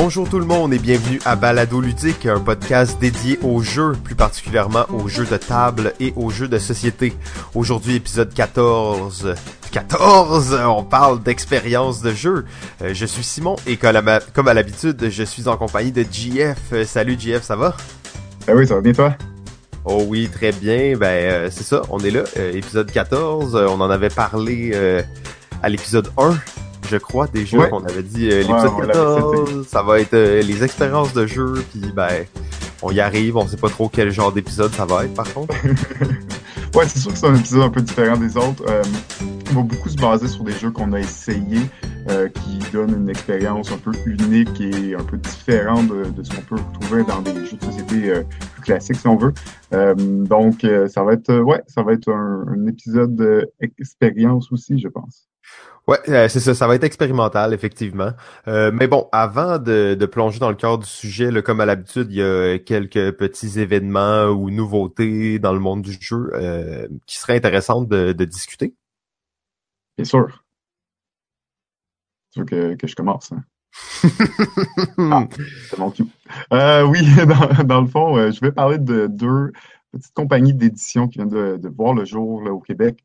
Bonjour tout le monde et bienvenue à Balado Ludique, un podcast dédié aux jeux, plus particulièrement aux jeux de table et aux jeux de société. Aujourd'hui, épisode 14. 14, on parle d'expérience de jeu. Euh, je suis Simon et comme à l'habitude, je suis en compagnie de GF. Euh, salut GF, ça va? Ah oui, ça va bien toi? Oh oui, très bien. Ben euh, c'est ça, on est là. épisode 14, on en avait parlé à l'épisode 1 je crois, des jeux qu'on avait dit euh, l'épisode 14, ça va être euh, les expériences de jeu, puis ben, on y arrive, on sait pas trop quel genre d'épisode ça va être par contre. ouais, c'est sûr que c'est un épisode un peu différent des autres. Euh, on va beaucoup se baser sur des jeux qu'on a essayés, qui donnent une expérience un peu unique et un peu différente de, ce qu'on peut retrouver dans des jeux de société plus classiques, si on veut. donc, ça va être, ouais, ça va être un, un épisode d'expérience aussi, je pense. Ouais, euh, c'est ça, ça va être expérimental, effectivement. Euh, mais bon, avant de, plonger dans le cœur du sujet, là, comme à l'habitude, il y a quelques petits événements ou nouveautés dans le monde du jeu euh, qui seraient intéressantes de, discuter. Bien sûr. Tu veux que, que je commence, hein? ah, c'est mon cue. oui, dans, le fond, je vais parler de deux petites compagnies d'édition qui viennent de, voir le jour là, au Québec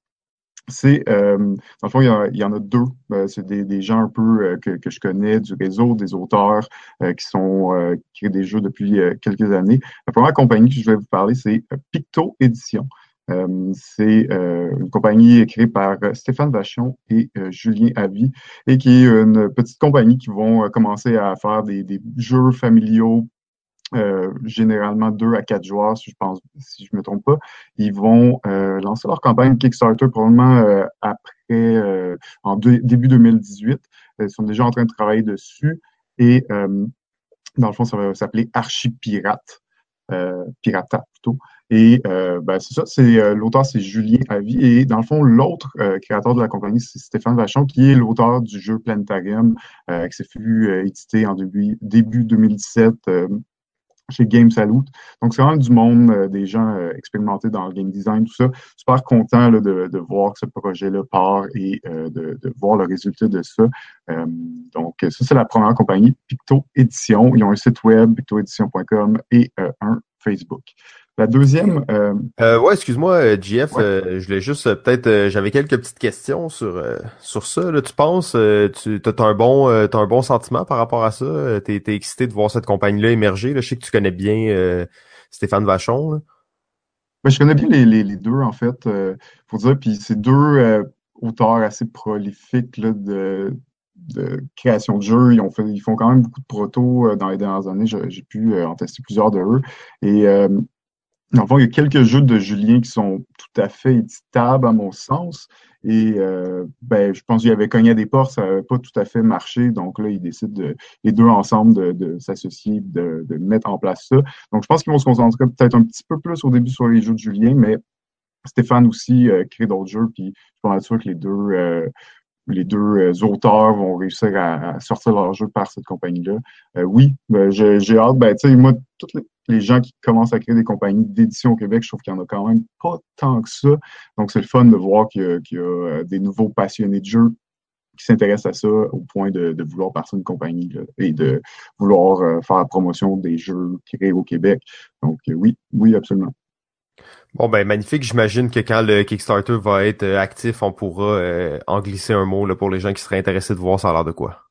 c'est, euh, dans le fond, il y, en a deux. Euh, c'est des, gens un peu euh, que, je connais du réseau, des auteurs qui sont qui créent des jeux depuis quelques années. La première compagnie que je vais vous parler, c'est Picto Édition. c'est une compagnie créée par Stéphane Vachon et Julien Avi et qui est une petite compagnie qui vont commencer à faire des jeux familiaux euh, généralement deux à quatre joueurs, si je pense, si je me trompe pas. Ils vont euh, lancer leur campagne Kickstarter probablement euh, après, en début 2018. Ils sont déjà en train de travailler dessus et dans le fond, ça va s'appeler Archipirate, Pirata plutôt. Et ben, c'est ça, c'est l'auteur, c'est Julien Avi. Et dans le fond, l'autre créateur de la compagnie, c'est Stéphane Vachon, qui est l'auteur du jeu Planetarium, qui s'est fait éditer en début, début 2017 chez Game Salute. Donc, c'est vraiment du monde, euh, des gens euh, expérimentés dans le game design, tout ça. Super content de, de, voir que ce projet-là part et euh, de, de, voir le résultat de ça. donc, ça, c'est la première compagnie, Picto Édition. Ils ont un site web, pictoédition.com et un Facebook. La deuxième. Euh... Euh, ouais, excuse-moi, JF, euh, je voulais juste euh, peut-être, j'avais quelques petites questions sur sur ça. Là, tu penses, tu as un bon, as un bon sentiment par rapport à ça? T'es es excité de voir cette compagnie-là émerger. Là? Je sais que tu connais bien Stéphane Vachon. Ben, je connais bien les, les, les deux en fait. faut dire, puis c'est deux auteurs assez prolifiques là, de de création de jeux. Ils, ont fait, ils font quand même beaucoup de protos dans les dernières années. J'ai pu en tester plusieurs de eux. Et dans le fond, il y a quelques jeux de Julien qui sont tout à fait éditables à mon sens. Et euh, ben, je pense qu'il avait cogné à des portes, ça n'avait pas tout à fait marché. Donc là, ils décident de, les deux ensemble de, de s'associer, de, de, mettre en place ça. Donc je pense qu'ils vont se concentrer peut-être un petit peu plus au début sur les jeux de Julien, mais Stéphane aussi euh, crée d'autres jeux. Puis je pas sûr que les deux euh, les deux euh, auteurs vont réussir à, sortir leur jeu par cette compagnie-là. Euh, oui, ben, j'ai hâte. Ben, tu sais, moi, tous les, gens qui commencent à créer des compagnies d'édition au Québec, je trouve qu'il y en a quand même pas tant que ça. Donc, c'est le fun de voir qu'il y, a euh, des nouveaux passionnés de jeu qui s'intéressent à ça au point de, vouloir partir une compagnie et de vouloir faire la promotion des jeux créés au Québec. Donc, oui, oui, absolument. Bon ben magnifique, j'imagine que quand le Kickstarter va être euh, actif, on pourra euh, en glisser un mot là, pour les gens qui seraient intéressés de voir ça a l'air de quoi.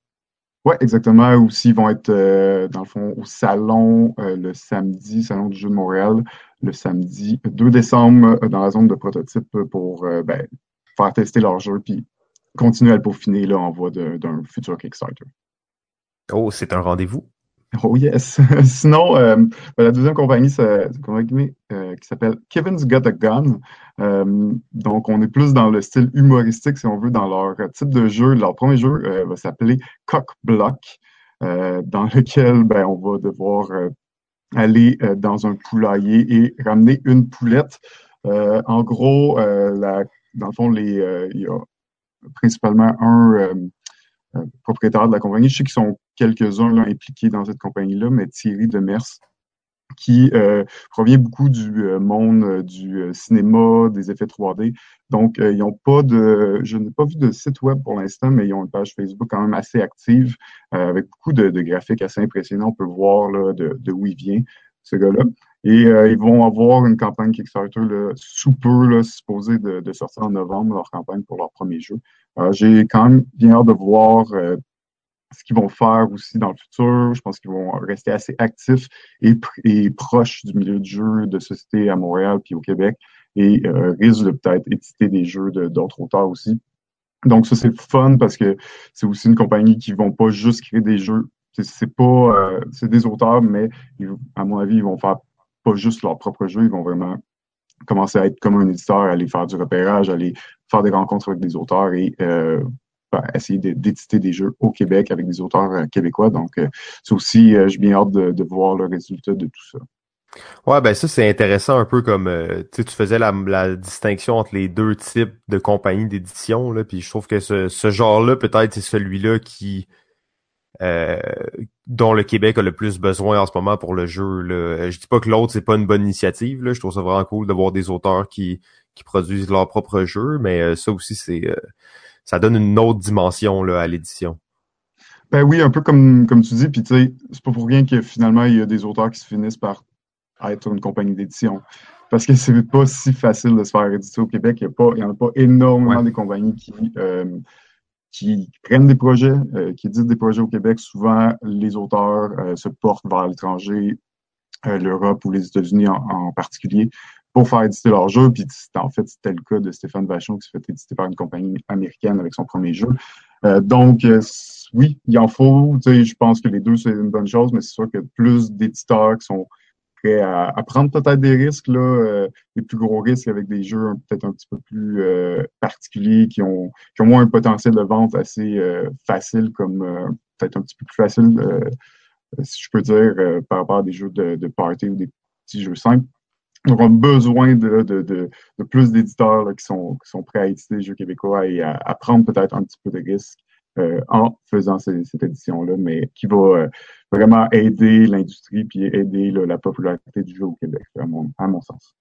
Oui, exactement. Aussi, ils vont être euh, dans le fond au salon le samedi, salon du jeu de Montréal, le samedi 2 décembre dans la zone de prototype pour ben, faire tester leur jeu puis continuer à le peaufiner là, en voie d'un futur Kickstarter. Oh, c'est un rendez-vous. Oh yes. Sinon, euh, ben, la deuxième compagnie, euh, qui s'appelle Kevin's Got a Gun. Euh, donc, on est plus dans le style humoristique, si on veut, dans leur type de jeu. Leur premier jeu va s'appeler Cock Block, dans lequel ben, on va devoir aller dans un poulailler et ramener une poulette. en gros, dans le fond, les, il y a principalement un propriétaire de la compagnie. Je sais qu'ils sont quelques-uns impliqués dans cette compagnie-là, mais Thierry Demers, qui euh, provient beaucoup du euh, monde euh, du cinéma, des effets 3D. Donc, ils n'ont pas de, je n'ai pas vu de site web pour l'instant, mais ils ont une page Facebook quand même assez active, avec beaucoup de, graphiques assez impressionnants. On peut voir là, de, de où il vient, ce gars-là. Et ils vont avoir une campagne Kickstarter là, sous peu, là, supposée de, de, sortir en novembre, leur campagne pour leur premier jeu. J'ai quand même bien hâte de voir ce qu'ils vont faire aussi dans le futur. Je pense qu'ils vont rester assez actifs et, proches du milieu du jeu de société à Montréal puis au Québec et euh, risquent de peut-être éditer des jeux d'autres auteurs aussi. Donc ça, c'est fun parce que c'est aussi une compagnie qui vont pas juste créer des jeux. C'est pas euh, c'est des auteurs, mais à mon avis, ils vont faire pas juste leur propre jeu, ils vont vraiment commencer à être comme un éditeur, aller faire du repérage, aller faire des rencontres avec des auteurs et euh, essayer d'éditer des jeux au Québec avec des auteurs euh, québécois. Donc, euh, c'est aussi, euh, j'ai bien hâte de, voir le résultat de tout ça. Ouais, ben ça c'est intéressant un peu comme tu faisais la, distinction entre les deux types de compagnies d'édition là, puis je trouve que ce, ce genre-là peut-être c'est celui-là qui dont le Québec a le plus besoin en ce moment pour le jeu. Là. Je dis pas que l'autre c'est pas une bonne initiative. Là. Je trouve ça vraiment cool de voir des auteurs qui qui produisent leur propre jeu, mais ça aussi c'est ça donne une autre dimension là, à l'édition. Ben oui, un peu comme, comme tu dis, puis tu sais, c'est pas pour rien que finalement il y a des auteurs qui se finissent par être une compagnie d'édition. Parce que c'est pas si facile de se faire éditer au Québec. Il n'y en a pas énormément de compagnies qui, euh, qui prennent des projets, euh, qui éditent des projets au Québec. Souvent, les auteurs euh, se portent vers l'étranger, l'Europe ou les États-Unis en, particulier, pour faire éditer leur jeu. Puis en fait, c'était le cas de Stéphane Vachon qui s'est fait éditer par une compagnie américaine avec son premier jeu. Euh, donc, euh, oui, il en faut. Je pense que les deux, c'est une bonne chose, mais c'est sûr que plus d'éditeurs qui sont prêts à, prendre peut-être des risques, là, euh, des plus gros risques avec des jeux peut-être un petit peu plus particuliers, qui ont, qui ont moins un potentiel de vente assez facile, comme peut-être un petit peu plus facile, si je peux dire, par rapport à des jeux de, de party ou des petits jeux simples. On a besoin de, de, de, de plus d'éditeurs qui sont, qui sont prêts à éditer des jeux québécois et à, prendre peut-être un petit peu de risque euh, en faisant cette édition-là, mais qui va euh, vraiment aider l'industrie puis aider la popularité du jeu au Québec, à mon, à mon sens.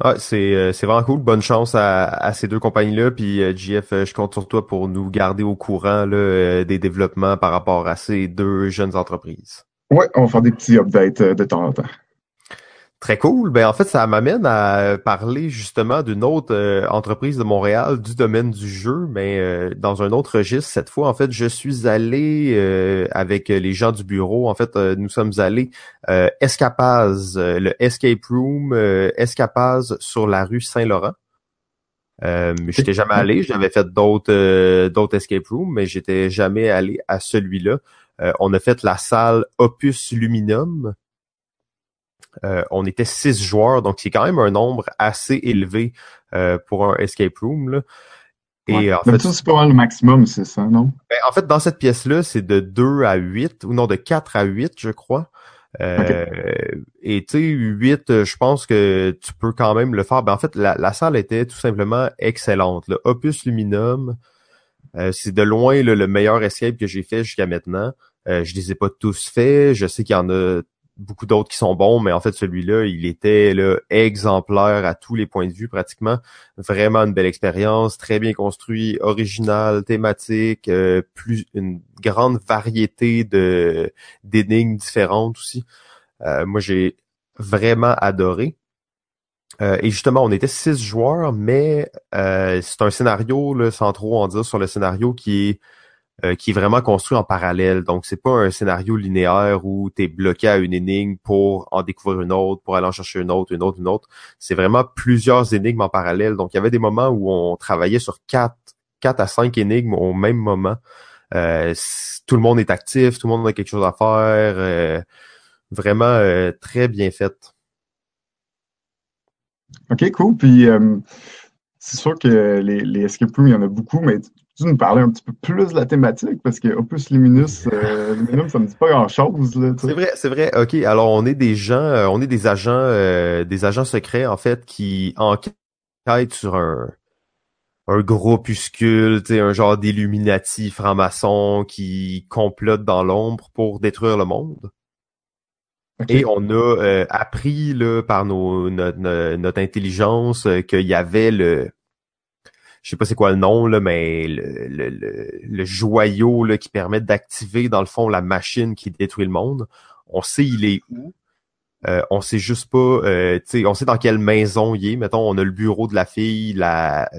Ah, c'est, euh, c'est vraiment cool. Bonne chance à, à ces deux compagnies-là. Puis JF, je compte sur toi pour nous garder au courant là, des développements par rapport à ces deux jeunes entreprises. Ouais, on va faire des petits updates de temps en temps. Très cool. Ben en fait, ça m'amène à parler justement d'une autre euh, entreprise de Montréal du domaine du jeu, mais euh, dans un autre registre. Cette fois, en fait, je suis allé euh, avec les gens du bureau. En fait, nous sommes allés Escapaz, le Escape Room Escapaz sur la rue Saint-Laurent. Euh, j'étais jamais allé, j'avais fait d'autres d'autres escape rooms, mais j'étais jamais allé à celui-là. on a fait la salle Opus Luminum, euh, on était six joueurs, donc c'est quand même un nombre assez élevé euh, pour un escape room. Là. Et en fait, c'est pas le maximum, c'est ça, non? Ben, en fait, dans cette pièce-là, c'est de 2 à 8, ou non, de 4 à 8, je crois. Euh, et tu sais, 8, je pense que tu peux quand même le faire. Ben, en fait, la, salle était tout simplement excellente. Le Opus Luminum, c'est de loin le meilleur escape que j'ai fait jusqu'à maintenant. je les ai pas tous faits. Je sais qu'il y en a beaucoup d'autres qui sont bons, mais en fait celui-là, il était là, exemplaire à tous les points de vue pratiquement. Vraiment une belle expérience, très bien construit, original, thématique, euh, plus une grande variété de d'énigmes différentes aussi. Euh, moi, j'ai vraiment adoré. Euh, et justement, on était six joueurs, mais c'est un scénario, là, sans trop en dire sur le scénario, qui est euh, qui est vraiment construit en parallèle. Donc, c'est pas un scénario linéaire où tu es bloqué à une énigme pour en découvrir une autre, pour aller en chercher une autre, une autre, une autre. C'est vraiment plusieurs énigmes en parallèle. Donc, il y avait des moments où on travaillait sur quatre, quatre à cinq énigmes au même moment. Euh, tout le monde est actif, tout le monde a quelque chose à faire. Euh, vraiment très bien fait. OK, cool. Puis c'est sûr que les, les escape rooms, il y en a beaucoup, mais tu nous parler un petit peu plus de la thématique? Parce que Opus Luminus, euh, Luminum, ça me dit pas grand chose. C'est vrai, c'est vrai. Ok, alors on est des gens, euh, on est des agents, euh, des agents secrets en fait qui enquêtent sur un un groupuscule, un genre d'illuminati franc-maçon qui complote dans l'ombre pour détruire le monde. Et on a euh, appris là, par nos, notre, notre intelligence euh, qu'il y avait le je sais pas c'est quoi le nom là, mais le, le, le, joyau là, qui permet d'activer dans le fond la machine qui détruit le monde. On sait il est où. Euh, on sait juste pas, euh, on sait dans quelle maison il est. Mettons, on a le bureau de la fille, la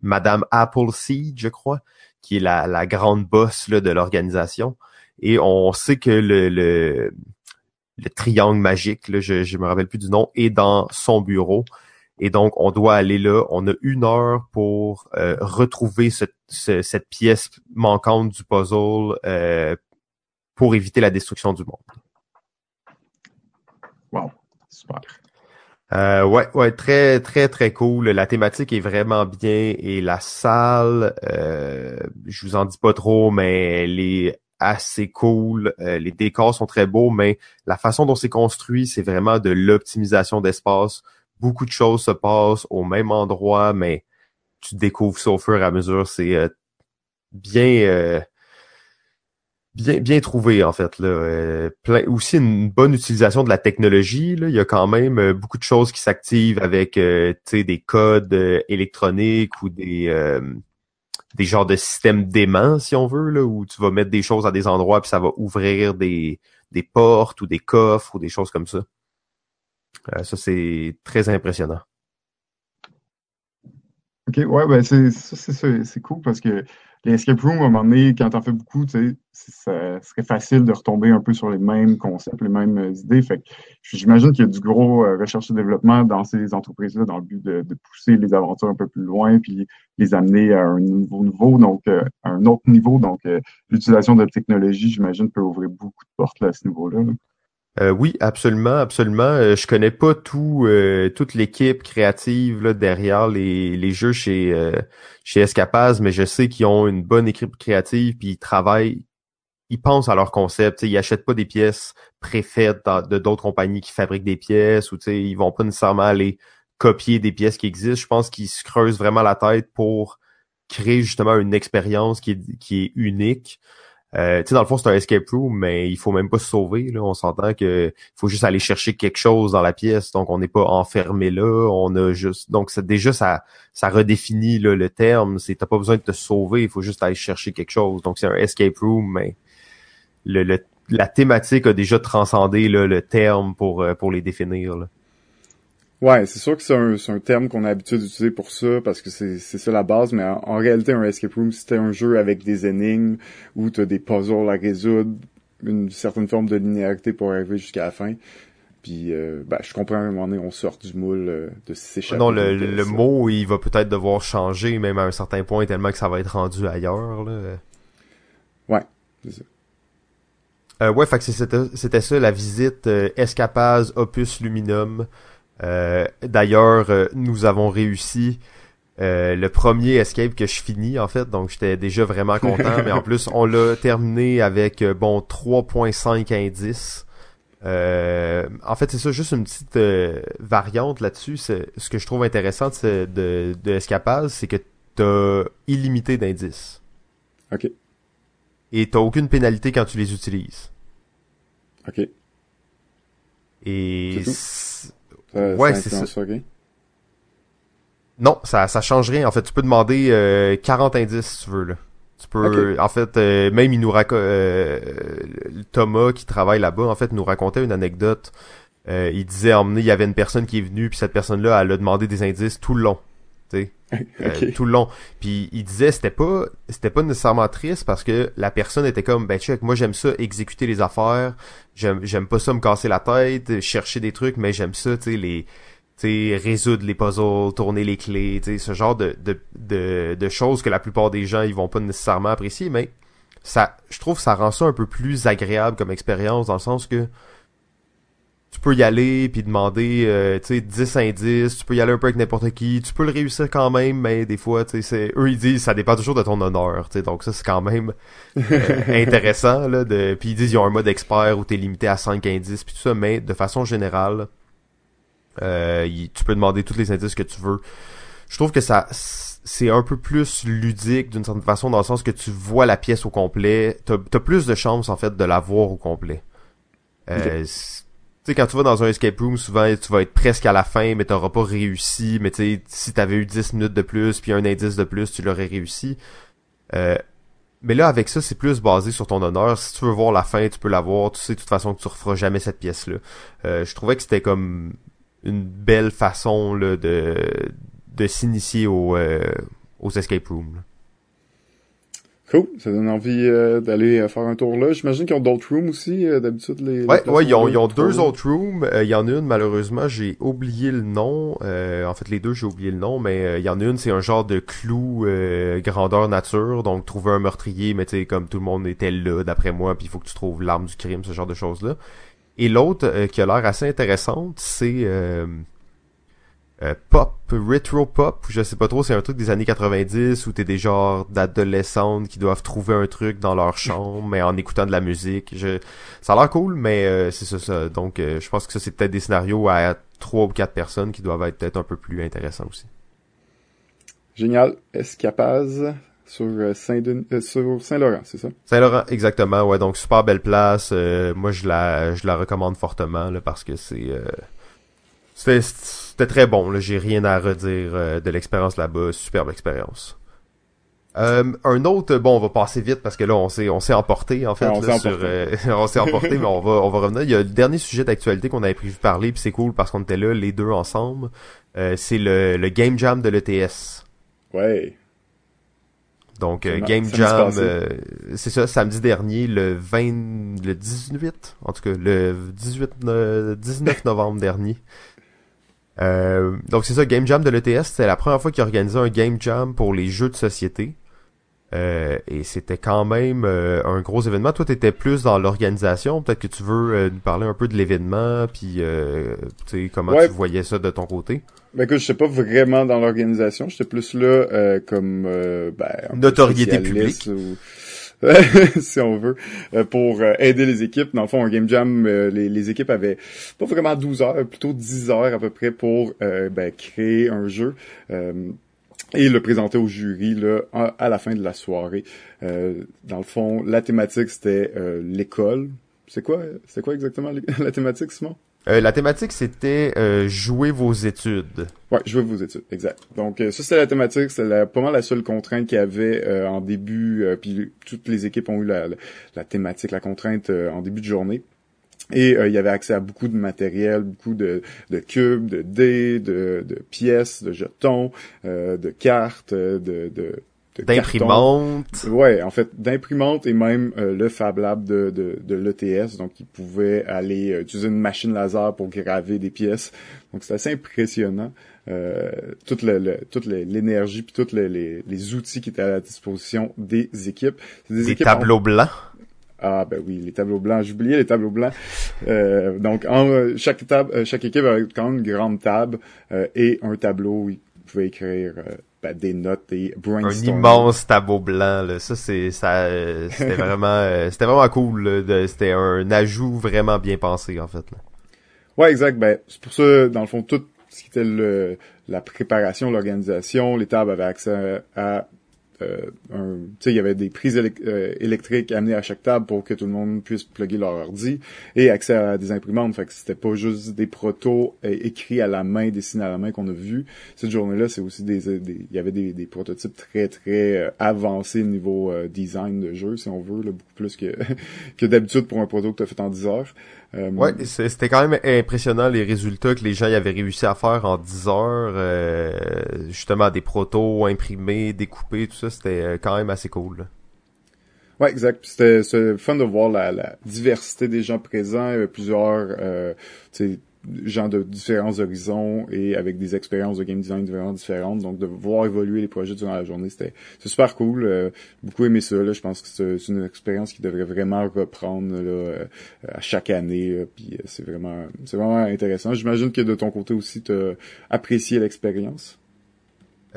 Madame Appleseed, je crois, qui est la, la grande boss là, de l'organisation. Et on sait que le, le, le triangle magique, là, je, je me rappelle plus du nom, est dans son bureau. Et donc, on doit aller là. On a une heure pour euh, retrouver cette pièce manquante du puzzle euh, pour éviter la destruction du monde. Wow, super. Euh, ouais, ouais, très, très, très cool. La thématique est vraiment bien et la salle, euh, je vous en dis pas trop, mais elle est assez cool. les décors sont très beaux, mais la façon dont c'est construit, c'est vraiment de l'optimisation d'espace beaucoup de choses se passent au même endroit, mais tu découvres ça au fur et à mesure. C'est euh, bien, euh, bien, bien trouvé en fait. Là. Euh, plein, aussi une bonne utilisation de la technologie. Là. Il y a quand même beaucoup de choses qui s'activent avec des codes électroniques ou des des genres de systèmes d'aimants, si on veut, là, où tu vas mettre des choses à des endroits puis ça va ouvrir des, des portes ou des coffres ou des choses comme ça. Euh, ça, c'est très impressionnant. OK, ouais, ben c'est c'est cool parce que les escape rooms, à un moment donné, quand t'en fais beaucoup, tu sais, ça serait facile de retomber un peu sur les mêmes concepts, les mêmes euh, idées. Fait que j'imagine qu'il y a du gros euh, recherche et développement dans ces entreprises-là dans le but de, pousser les aventures un peu plus loin puis les amener à un nouveau niveau, donc à un autre niveau. Donc, l'utilisation de la technologie, j'imagine, peut ouvrir beaucoup de portes à ce niveau-là. là euh, oui, absolument, absolument. Euh, je connais pas tout euh, toute l'équipe créative là, derrière les, les jeux chez chez Escapaz, mais je sais qu'ils ont une bonne équipe créative puis ils travaillent, ils pensent à leur concept. Ils achètent pas des pièces préfaites de d'autres compagnies qui fabriquent des pièces ou ils vont pas nécessairement aller copier des pièces qui existent. Je pense qu'ils se creusent vraiment la tête pour créer justement une expérience qui est, qui est unique. Euh, tu sais, dans le fond, c'est un escape room, mais il faut même pas se sauver. Là. On s'entend que faut juste aller chercher quelque chose dans la pièce. Donc, on n'est pas enfermé là. On a juste. Donc, c'est déjà ça, ça redéfinit le terme. C'est t'as pas besoin de te sauver. Il faut juste aller chercher quelque chose. Donc, c'est un escape room, mais le, la thématique a déjà transcendé le terme pour euh, pour les définir. Là. Ouais, c'est sûr que c'est un, un, terme qu'on a l'habitude d'utiliser pour ça, parce que c'est ça la base, mais en, réalité, un escape room, c'était un jeu avec des énigmes, où tu as des puzzles à résoudre, une certaine forme de linéarité pour arriver jusqu'à la fin. Puis, euh, ben, je comprends à un moment donné, on sort du moule euh, de s'échapper. Non, le, le mot, il va peut-être devoir changer, même à un certain point, tellement que ça va être rendu ailleurs. Là. Ouais, c'est ça. Euh, ouais, fait que c'était ça, la visite euh, Escapaz Opus Luminum. Euh, d'ailleurs, euh, nous avons réussi euh, le premier escape que je finis en fait, donc j'étais déjà vraiment content. mais en plus, on l'a terminé avec bon 3.5 indices. en fait, c'est ça, juste une petite variante là-dessus. Ce que je trouve intéressant de, de, de Escapade, c'est que t'as illimité d'indices. Ok. Et t'as aucune pénalité quand tu les utilises. Ok. Et euh, ouais, c'est ça. Non, ça, ça change rien. En fait, tu peux demander euh, 40 indices si tu veux. Là. Tu peux, en fait, euh, même il nous raconte, euh, Thomas qui travaille là-bas, en fait, nous racontait une anecdote. il disait emmener, il y avait une personne qui est venue, puis cette personne-là, elle a demandé des indices tout le long. Sais, tout le long. Puis il disait c'était pas c'était pas nécessairement triste parce que la personne était comme ben check, moi j'aime ça exécuter les affaires, j'aime j'aime pas ça me casser la tête, chercher des trucs, mais j'aime ça, tu sais les sais résoudre les puzzles, tourner les clés, tu sais ce genre de, de, de, de choses que la plupart des gens ils vont pas nécessairement apprécier, mais ça je trouve ça rend ça un peu plus agréable comme expérience dans le sens que peux y aller puis demander euh, tu sais 10 indices, tu peux y aller un peu avec n'importe qui, tu peux le réussir quand même, mais des fois tu sais eux ils disent ça dépend toujours de ton honneur, tu sais donc ça c'est quand même euh, intéressant là de puis ils disent ils ont un mode expert où tu es limité à 5 indices puis tout ça mais de façon générale euh, tu peux demander tous les indices que tu veux. Je trouve que ça c'est un peu plus ludique d'une certaine façon dans le sens que tu vois la pièce au complet, t'as as plus de chances en fait de la voir au complet. Euh, sais, quand tu vas dans un escape room, souvent, tu vas être presque à la fin, mais t'auras pas réussi. Mais tu sais, si t'avais eu 10 minutes de plus, puis un indice de plus, tu l'aurais réussi. Euh, mais là, avec ça, c'est plus basé sur ton honneur. Si tu veux voir la fin, tu peux la voir. Tu sais de toute façon que tu referas jamais cette pièce-là. Euh, je trouvais que c'était comme une belle façon là, de, de s'initier au, euh, aux escape rooms. Cool, ça donne envie euh, d'aller euh, faire un tour là. J'imagine qu'ils ont d'autres rooms aussi, euh, d'habitude les. Ouais, ouais, ils ont, ils ont deux autres rooms. Euh, Il y en a une, malheureusement, j'ai oublié le nom. Euh, en fait, les deux, j'ai oublié le nom, mais euh, il y en a une, c'est un genre de clou euh, grandeur nature. Donc, trouver un meurtrier, mais tu sais, comme tout le monde était là, d'après moi, puis il faut que tu trouves l'arme du crime, ce genre de choses-là. Et l'autre, euh, qui a l'air assez intéressante, c'est euh, pop, retro pop, je sais pas trop, c'est un truc des années 90 où t'es des genres d'adolescentes qui doivent trouver un truc dans leur chambre, mais en écoutant de la musique. Je, ça a l'air cool, mais euh, c'est ça, ça. Donc, euh, je pense que ça, c'est peut-être des scénarios à trois ou quatre personnes qui doivent être peut-être un peu plus intéressants aussi. Génial. Escapaz sur euh, Saint-Denis, euh, sur Saint-Laurent, c'est ça? Saint-Laurent, exactement, ouais, donc super belle place. euh, moi, je la, je la recommande fortement, là, parce que c'est... euh, c'était, très bon, là, j'ai rien à redire euh, de l'expérience là-bas, superbe expérience. Euh, un autre, bon, on va passer vite parce que là, on s'est, on s'est emporté en fait. Ouais, on là, s'est sur, emporté. euh, on s'est emporté, mais on va, on va revenir. Il y a le dernier sujet d'actualité qu'on avait prévu de parler, puis c'est cool parce qu'on était là les deux ensemble. Euh, c'est le, le game jam de l'ETS. Ouais. Donc euh, Game Jam, euh, c'est ça, samedi dernier, le 20, le 18, en tout cas le 18, no- 19 novembre dernier. Euh, donc c'est ça, Game Jam de l'ETS, c'était la première fois qu'ils organisaient un Game Jam pour les jeux de société. Euh, et c'était quand même euh, un gros événement. Toi, t'étais plus dans l'organisation. Peut-être que tu veux euh, nous parler un peu de l'événement, puis euh, tu sais comment Ouais. tu voyais ça de ton côté? Ben écoute, je sais pas vraiment dans l'organisation, j'étais plus là euh, comme ben, Notoriété ou- si on veut, euh, pour euh, aider les équipes. Dans le fond, un game jam, euh, les, équipes avaient pas vraiment 12 heures, plutôt 10 heures à peu près pour ben, créer un jeu. et le présenter au jury là, à, la fin de la soirée. Dans le fond, la thématique c'était l'école. C'est quoi, c'est quoi exactement la thématique, Simon? Euh, la thématique, c'était euh, jouer vos études. Ouais, veux vos études, exact. Donc euh, ça c'est la thématique, c'est pas mal la seule contrainte qu'il y avait euh, en début, puis toutes les équipes ont eu la, thématique, la contrainte en début de journée. Et il y avait accès à beaucoup de matériel, beaucoup de, cubes, de dés, de, pièces, de jetons, euh, de cartes, de, de. D'imprimante. Ouais, en fait, d'imprimante et même euh, le Fab Lab de, de, de l'ETS. Donc, ils pouvaient aller euh, utiliser une machine laser pour graver des pièces. Donc, c'est assez impressionnant. Euh, toute le, le- toute l'énergie puis tous les, les, les outils qui étaient à la disposition des équipes. Des équipes en- tableaux blancs. ah ben oui, les tableaux blancs. J'oubliais les tableaux blancs. Euh, donc en, euh, chaque table, chaque équipe avait quand même une grande table euh, et un tableau où ils pouvaient écrire des notes et Un immense tableau blanc. Là. Ça, c'est ça. euh, C'était vraiment, euh, c'était vraiment cool. C'était un ajout vraiment bien pensé en fait. là. Ouais, exact. Ben c'est pour ça, dans le fond, tout ce qui était le, la préparation, l'organisation, les tables avaient accès à euh, un, il y avait des prises euh, électriques amenées à chaque table pour que tout le monde puisse plugger leur ordi et accès à des imprimantes. Fait que c'était pas juste des protos euh, écrits à la main, dessinés à la main qu'on a vu. Cette journée-là, c'est aussi des, des- il y avait des, des prototypes très très euh, avancés niveau euh, design de jeu, si on veut, là, beaucoup plus que que d'habitude pour un proto que tu as fait en 10 heures. Euh, Ouais, c'était quand même impressionnant les résultats que les gens y avaient réussi à faire en 10 heures. euh, justement, des protos imprimés, découpés, tout ça, c'était euh, quand même assez cool. là. Ouais, exact. C'était fun de voir la, la diversité des gens présents, Il y avait plusieurs euh, gens de différents horizons et avec des expériences de game design vraiment différentes. Donc de voir évoluer les projets durant la journée, c'était super cool. Euh, beaucoup aimé ça. Là. Je pense que c'est une expérience qui devrait vraiment reprendre là, euh, à chaque année. là. Puis euh, c'est vraiment c'est vraiment intéressant. J'imagine que de ton côté aussi, tu as apprécié l'expérience.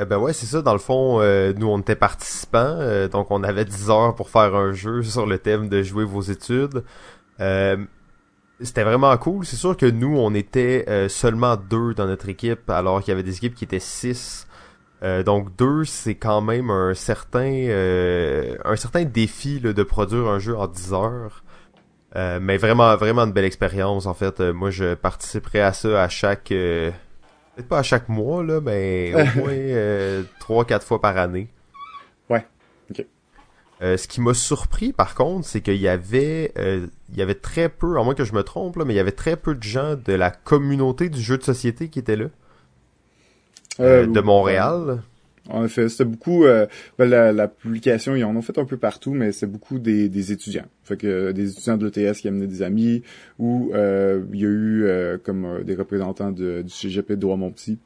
Eh ben ouais, c'est ça. Dans le fond, euh, nous, on était participants, euh, donc on avait 10 heures pour faire un jeu sur le thème de jouer vos études. C'était vraiment cool. C'est sûr que nous, on était euh, seulement deux dans notre équipe, alors qu'il y avait des équipes qui étaient six. Euh, donc deux, c'est quand même un certain euh, un certain défi là, de produire un jeu en 10 heures. Euh, mais vraiment, vraiment une belle expérience. En fait, Euh, moi, je participerai à ça à chaque, euh, peut-être pas à chaque mois là, mais au moins euh, trois, quatre fois par année. Euh, ce qui m'a surpris, par contre, c'est qu'il y avait, euh, il y avait très peu, à moins que je me trompe là, mais il y avait très peu de gens de la communauté du jeu de société qui étaient là, euh, de Montréal. En effet, c'était beaucoup euh, ben, la, la publication, ils en ont fait un peu partout, mais c'est beaucoup des, des étudiants. Fait que des étudiants de l'ETS qui amenaient des amis, ou euh, il y a eu euh, comme euh, des représentants de, du CGP de Douai-Montpetit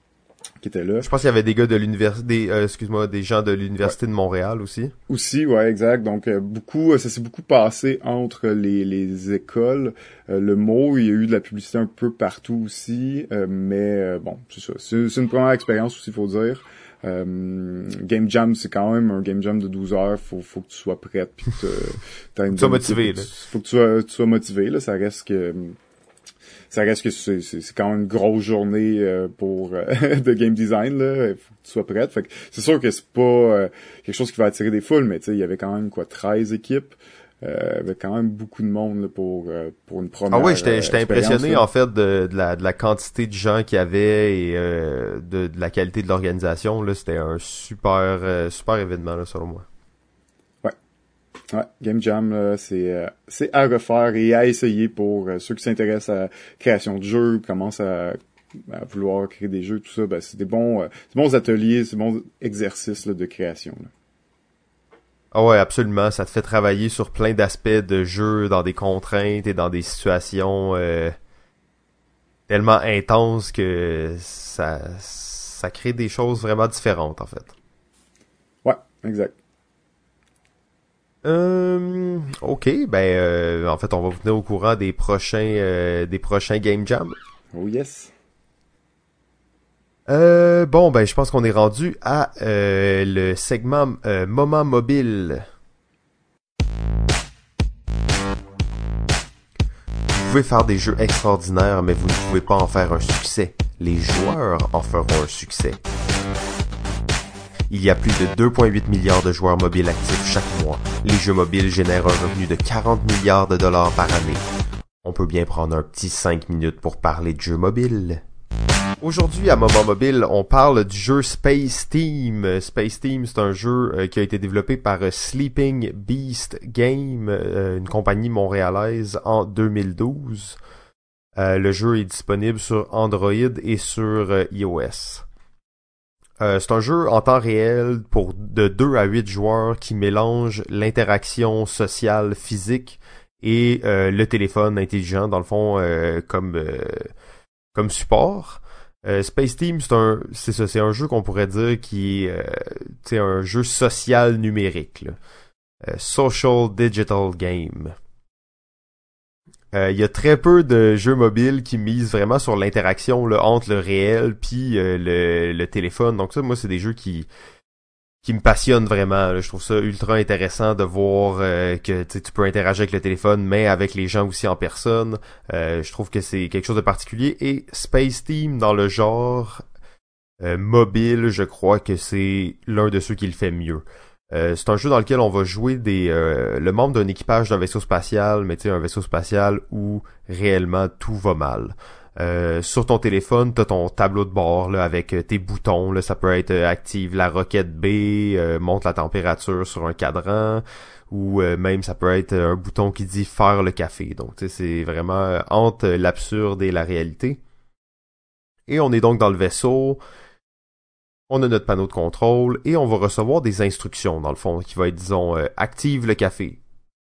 qui étaient là. Je pense qu'il y avait des gars de l'université, euh, excuse-moi, des gens de l'université de Montréal aussi. Aussi, ouais, exact. Donc euh, beaucoup, euh, ça s'est beaucoup passé entre les, les écoles. Euh, le mot, il y a eu de la publicité un peu partout aussi, euh, mais euh, bon, c'est ça. C'est c'est une première expérience aussi, faut dire. Euh, game Jam, c'est quand même un Game Jam de 12 heures. Faut, faut que tu sois prête. Puis que t'as une Tu sois motivé, là. Faut que tu sois, tu sois motivé. Là, ça reste que ça reste que c'est quand même une grosse journée euh, pour euh, de game design là. Il faut que tu sois prête. Fait que c'est sûr que c'est pas euh, quelque chose qui va attirer des foules, mais tu sais, il y avait quand même quoi 13 équipes. Euh, il y avait quand même beaucoup de monde là, pour euh, pour une première. Ah ouais, j'étais euh, j'étais impressionné là. en fait de, de la de la quantité de gens qu'il y avait et euh, de, de la qualité de l'organisation là, c'était un super super événement là selon moi. Ouais, Game Jam, c'est euh, c'est à refaire et à essayer pour euh, ceux qui s'intéressent à la création de jeux, commencent à, à vouloir créer des jeux, tout ça. Ben, c'est des bons, euh, des bons ateliers, c'est des bons exercices là, de création. Ah ouais, absolument, ça te fait travailler sur plein d'aspects de jeu dans des contraintes et dans des situations euh, tellement intenses que ça ça crée des choses vraiment différentes en fait. Ouais, exact. Euh, ok, ben euh, en fait on va vous tenir au courant des prochains euh, des prochains game jam. Oh yes. Euh, bon, ben, je pense qu'on est rendu à euh, le segment euh, moment mobile. Vous pouvez faire des jeux extraordinaires, mais vous ne pouvez pas en faire un succès. Les joueurs en feront un succès. Il y a plus de 2,8 milliards de joueurs mobiles actifs chaque mois. Les jeux mobiles génèrent un revenu de 40 milliards de dollars par année. On peut bien prendre un petit 5 minutes pour parler de jeux mobiles. Aujourd'hui, à Moment Mobile, on parle du jeu Space Team. Space Team, c'est un jeu euh, qui a été développé par euh, Sleeping Beast Game, euh, une compagnie montréalaise, en 2012. Euh, le jeu est disponible sur Android et sur iOS. Euh, c'est un jeu en temps réel pour de 2 à 8 joueurs qui mélange l'interaction sociale physique et euh, le téléphone intelligent, dans le fond, euh, comme, euh, comme support. Euh, Space Team, c'est un, c'est ça, c'est un jeu qu'on pourrait dire qui est, euh, sais, un jeu social numérique, là. Social digital game. Euh, Il y a très peu de jeux mobiles qui misent vraiment sur l'interaction entre le réel puis euh, le, téléphone. Donc ça, moi, c'est des jeux qui qui me passionnent vraiment. là. Je trouve ça ultra intéressant de voir euh, que tu peux interagir avec le téléphone, mais avec les gens aussi en personne. Je trouve que c'est quelque chose de particulier. Et Space Team, dans le genre mobile, je crois que c'est l'un de ceux qui le fait mieux. Euh, c'est un jeu dans lequel on va jouer des euh, le membre d'un équipage d'un vaisseau spatial, mais tu sais un vaisseau spatial où réellement tout va mal. Euh, sur ton téléphone, t'as ton tableau de bord là, avec tes boutons. Là, ça peut être active la roquette B, monte la température sur un cadran, ou même ça peut être un bouton qui dit faire le café. Donc c'est vraiment entre l'absurde et la réalité. Et on est donc dans le vaisseau. On a notre panneau de contrôle et on va recevoir des instructions dans le fond qui va être disons euh, active le café.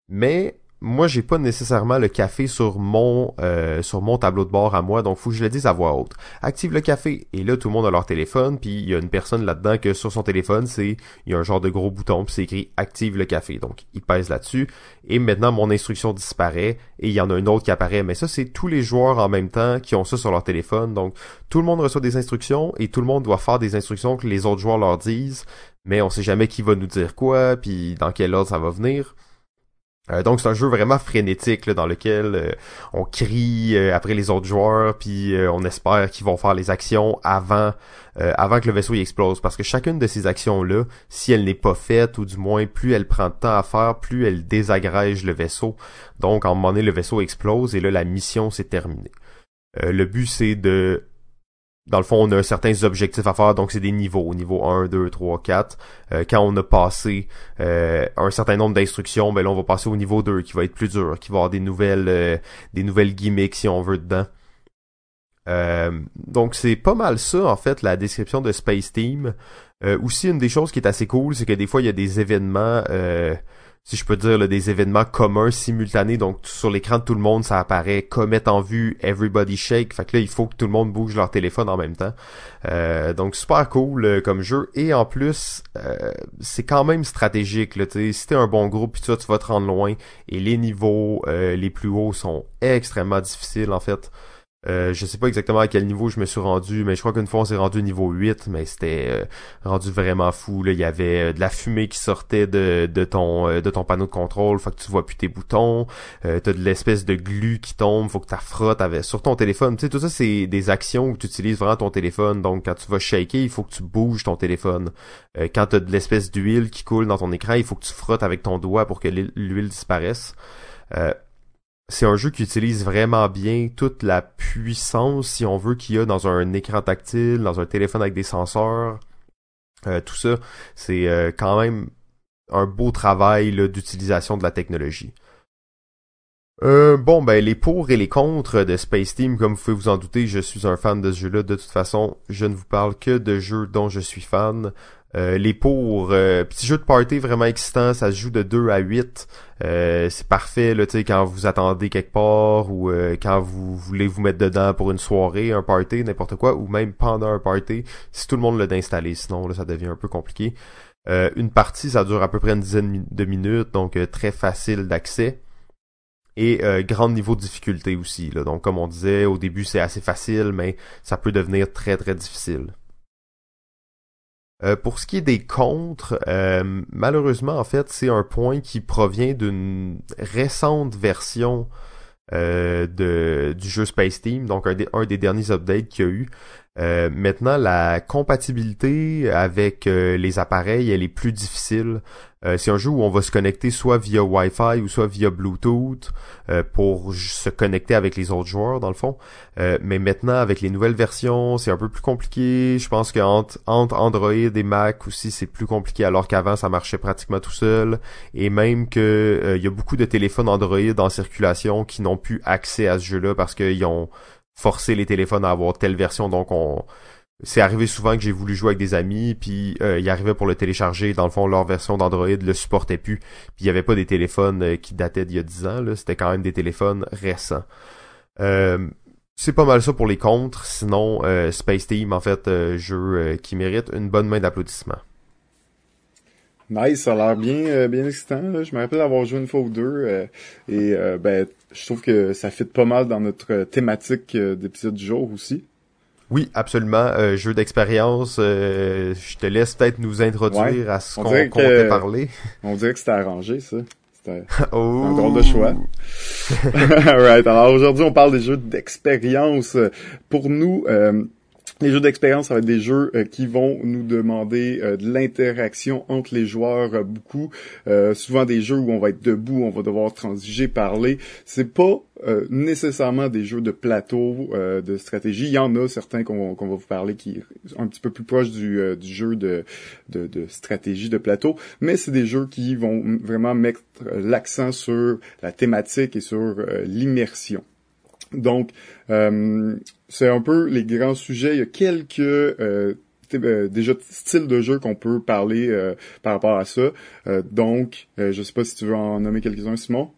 Mais moi j'ai pas nécessairement le café sur mon euh, sur mon tableau de bord à moi donc faut que je le dise à voix haute. Active le café et là tout le monde a leur téléphone puis il y a une personne là-dedans que sur son téléphone c'est il y a un genre de gros bouton puis c'est écrit active le café donc il pèse là-dessus. Et maintenant mon instruction disparaît et il y en a une autre qui apparaît. Mais ça c'est tous les joueurs en même temps qui ont ça sur leur téléphone. Donc tout le monde reçoit des instructions et tout le monde doit faire des instructions que les autres joueurs leur disent mais on sait jamais qui va nous dire quoi puis dans quel ordre ça va venir Euh, donc c'est un jeu vraiment frénétique dans lequel euh, on crie euh, après les autres joueurs puis on espère qu'ils vont faire les actions avant avant que le vaisseau y explose. Parce que chacune de ces actions là si elle n'est pas faite ou du moins plus elle prend de temps à faire plus elle désagrège le vaisseau. Donc à un moment donné le vaisseau explose et là la mission s'est terminée. Le but c'est de dans le fond, on a certains objectifs à faire, donc c'est des niveaux, niveau 1, 2, 3, 4. quand on a passé euh, un certain nombre d'instructions, ben là, on va passer au niveau 2, qui va être plus dur, qui va avoir des nouvelles euh, des nouvelles gimmicks, si on veut, dedans. Euh, donc c'est pas mal ça, en fait, la description de Space Team. aussi, une des choses qui est assez cool, c'est que des fois, il y a des événements si je peux dire, des événements communs simultanés. Donc, sur l'écran de tout le monde, ça apparaît Comet en vue, Everybody Shake. Fait que là, il faut que tout le monde bouge leur téléphone en même temps. Euh, donc, super cool euh, comme jeu. Et en plus, euh, c'est quand même stratégique. Là, si t'es un bon groupe, puis tu vas te rendre loin. Et les niveaux les plus hauts sont extrêmement difficiles, en fait. Euh, je sais pas exactement à quel niveau je me suis rendu, mais je crois qu'une fois on s'est rendu niveau 8, mais c'était euh, rendu vraiment fou. Là. Il y avait euh, de la fumée qui sortait de, ton de ton panneau de contrôle, faut que tu vois plus tes boutons. T'as de l'espèce de glu qui tombe, faut que tu frottes avec sur ton téléphone. Tu sais, tout ça c'est des actions où tu utilises vraiment ton téléphone. Donc quand tu vas shaker, il faut que tu bouges ton téléphone. quand t'as de l'espèce d'huile qui coule dans ton écran, il faut que tu frottes avec ton doigt pour que l'huile disparaisse. C'est un jeu qui utilise vraiment bien toute la puissance, si on veut, qu'il y a dans un écran tactile, dans un téléphone avec des senseurs. Euh, tout ça, c'est euh, quand même un beau travail d'utilisation de la technologie. Euh, bon, ben les pour et les contre de Space Team, comme vous pouvez vous en douter, je suis un fan de ce jeu-là. De toute façon, je ne vous parle que de jeux dont je suis fan. Euh, les pour, euh, petit jeu de party vraiment excitant, ça se joue de 2 à 8. Euh, c'est parfait là, quand vous attendez quelque part ou euh, quand vous voulez vous mettre dedans pour une soirée, un party, n'importe quoi, ou même pendant un party, si tout le monde l'a d'installer, sinon là, ça devient un peu compliqué. une partie, ça dure à peu près une dizaine de minutes, donc très facile d'accès. Et grand niveau de difficulté aussi. Là. Donc comme on disait, au début c'est assez facile, mais ça peut devenir très très difficile. Euh, pour ce qui est des contres, euh, malheureusement, en fait, c'est un point qui provient d'une récente version euh, de, du jeu Space Team, donc un des, un des derniers updates qu'il y a eu. Euh, maintenant, la compatibilité avec euh, les appareils, elle est plus difficile. Euh, c'est un jeu où on va se connecter soit via Wi-Fi ou soit via Bluetooth pour se connecter avec les autres joueurs, dans le fond. mais maintenant, avec les nouvelles versions, c'est un peu plus compliqué. Je pense qu'entre entre Android et Mac aussi, c'est plus compliqué, alors qu'avant, ça marchait pratiquement tout seul. Et même que il y a beaucoup de téléphones Android en circulation qui n'ont plus accès à ce jeu-là parce qu'ils ont forcer les téléphones à avoir telle version. Donc on c'est arrivé souvent que j'ai voulu jouer avec des amis, puis euh, il arrivait pour le télécharger. Dans le fond, leur version d'Android le supportait plus. Puis il y avait pas des téléphones euh, qui dataient d'il y a 10 ans. Là. C'était quand même des téléphones récents. Euh, c'est pas mal ça pour les contres. Sinon, Space Team, en fait, jeu qui mérite une bonne main d'applaudissement. Nice, ça a l'air bien, bien excitant. Je me rappelle avoir joué une fois ou deux. et ben, je trouve que ça fit pas mal dans notre thématique euh, d'épisode du jour aussi. Oui, absolument. Euh, jeu d'expérience. Euh, je te laisse peut-être nous introduire à ce qu'on comptait parler. On dirait que c'était arrangé, ça. C'était oh. un drôle de choix. Alright. Alors aujourd'hui, on parle des jeux d'expérience. Pour nous, les jeux d'expérience, ça va être des jeux euh, qui vont nous demander euh, de l'interaction entre les joueurs euh, beaucoup. souvent des jeux où on va être debout, on va devoir transiger, parler. C'est pas nécessairement des jeux de plateau, de stratégie. Il y en a certains qu'on va vous parler qui sont un petit peu plus proches du, jeu de, de, de, stratégie de plateau, mais c'est des jeux qui vont vraiment mettre l'accent sur la thématique et sur l'immersion. Donc, euh, c'est un peu les grands sujets. Il y a quelques euh, euh, déjà styles de jeu qu'on peut parler par rapport à ça. donc, je sais pas si tu veux en nommer quelques-uns, Simon.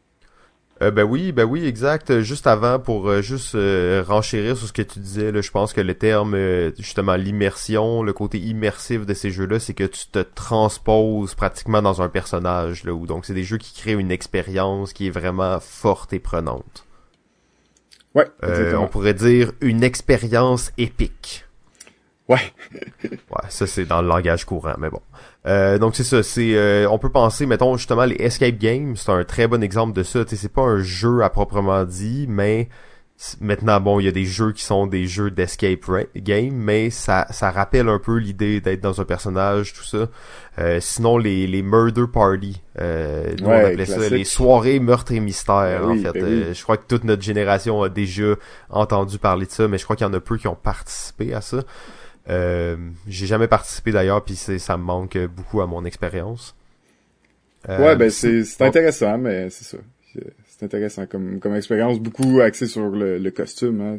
ben oui, ben oui, exact. Juste avant, pour juste renchérir sur ce que tu disais, là, je pense que le terme, justement, l'immersion, le côté immersif de ces jeux-là, c'est que tu te transposes pratiquement dans un personnage. Là, où, donc, c'est des jeux qui créent une expérience qui est vraiment forte et prenante. Ouais. Euh, on pourrait dire une expérience épique. Ouais. ouais, ça c'est dans le langage courant, mais bon. Euh, donc c'est ça, c'est euh, on peut penser mettons justement les escape games, c'est un très bon exemple de ça, tu sais c'est pas un jeu à proprement dit, mais maintenant bon, il y a des jeux qui sont des jeux d'escape game, mais ça ça rappelle un peu l'idée d'être dans un personnage tout ça. Euh, sinon les les murder party, euh, nous on appelait ça les soirées meurtres et mystères ben en fait. Ben euh, je crois que toute notre génération a déjà entendu parler de ça, mais je crois qu'il y en a peu qui ont participé à ça. Euh, j'ai jamais participé d'ailleurs, puis ça me manque beaucoup à mon expérience. Euh, ouais, ben c'est intéressant, mais c'est ça. C'est intéressant comme, comme expérience, beaucoup axé sur le, costume. Hein,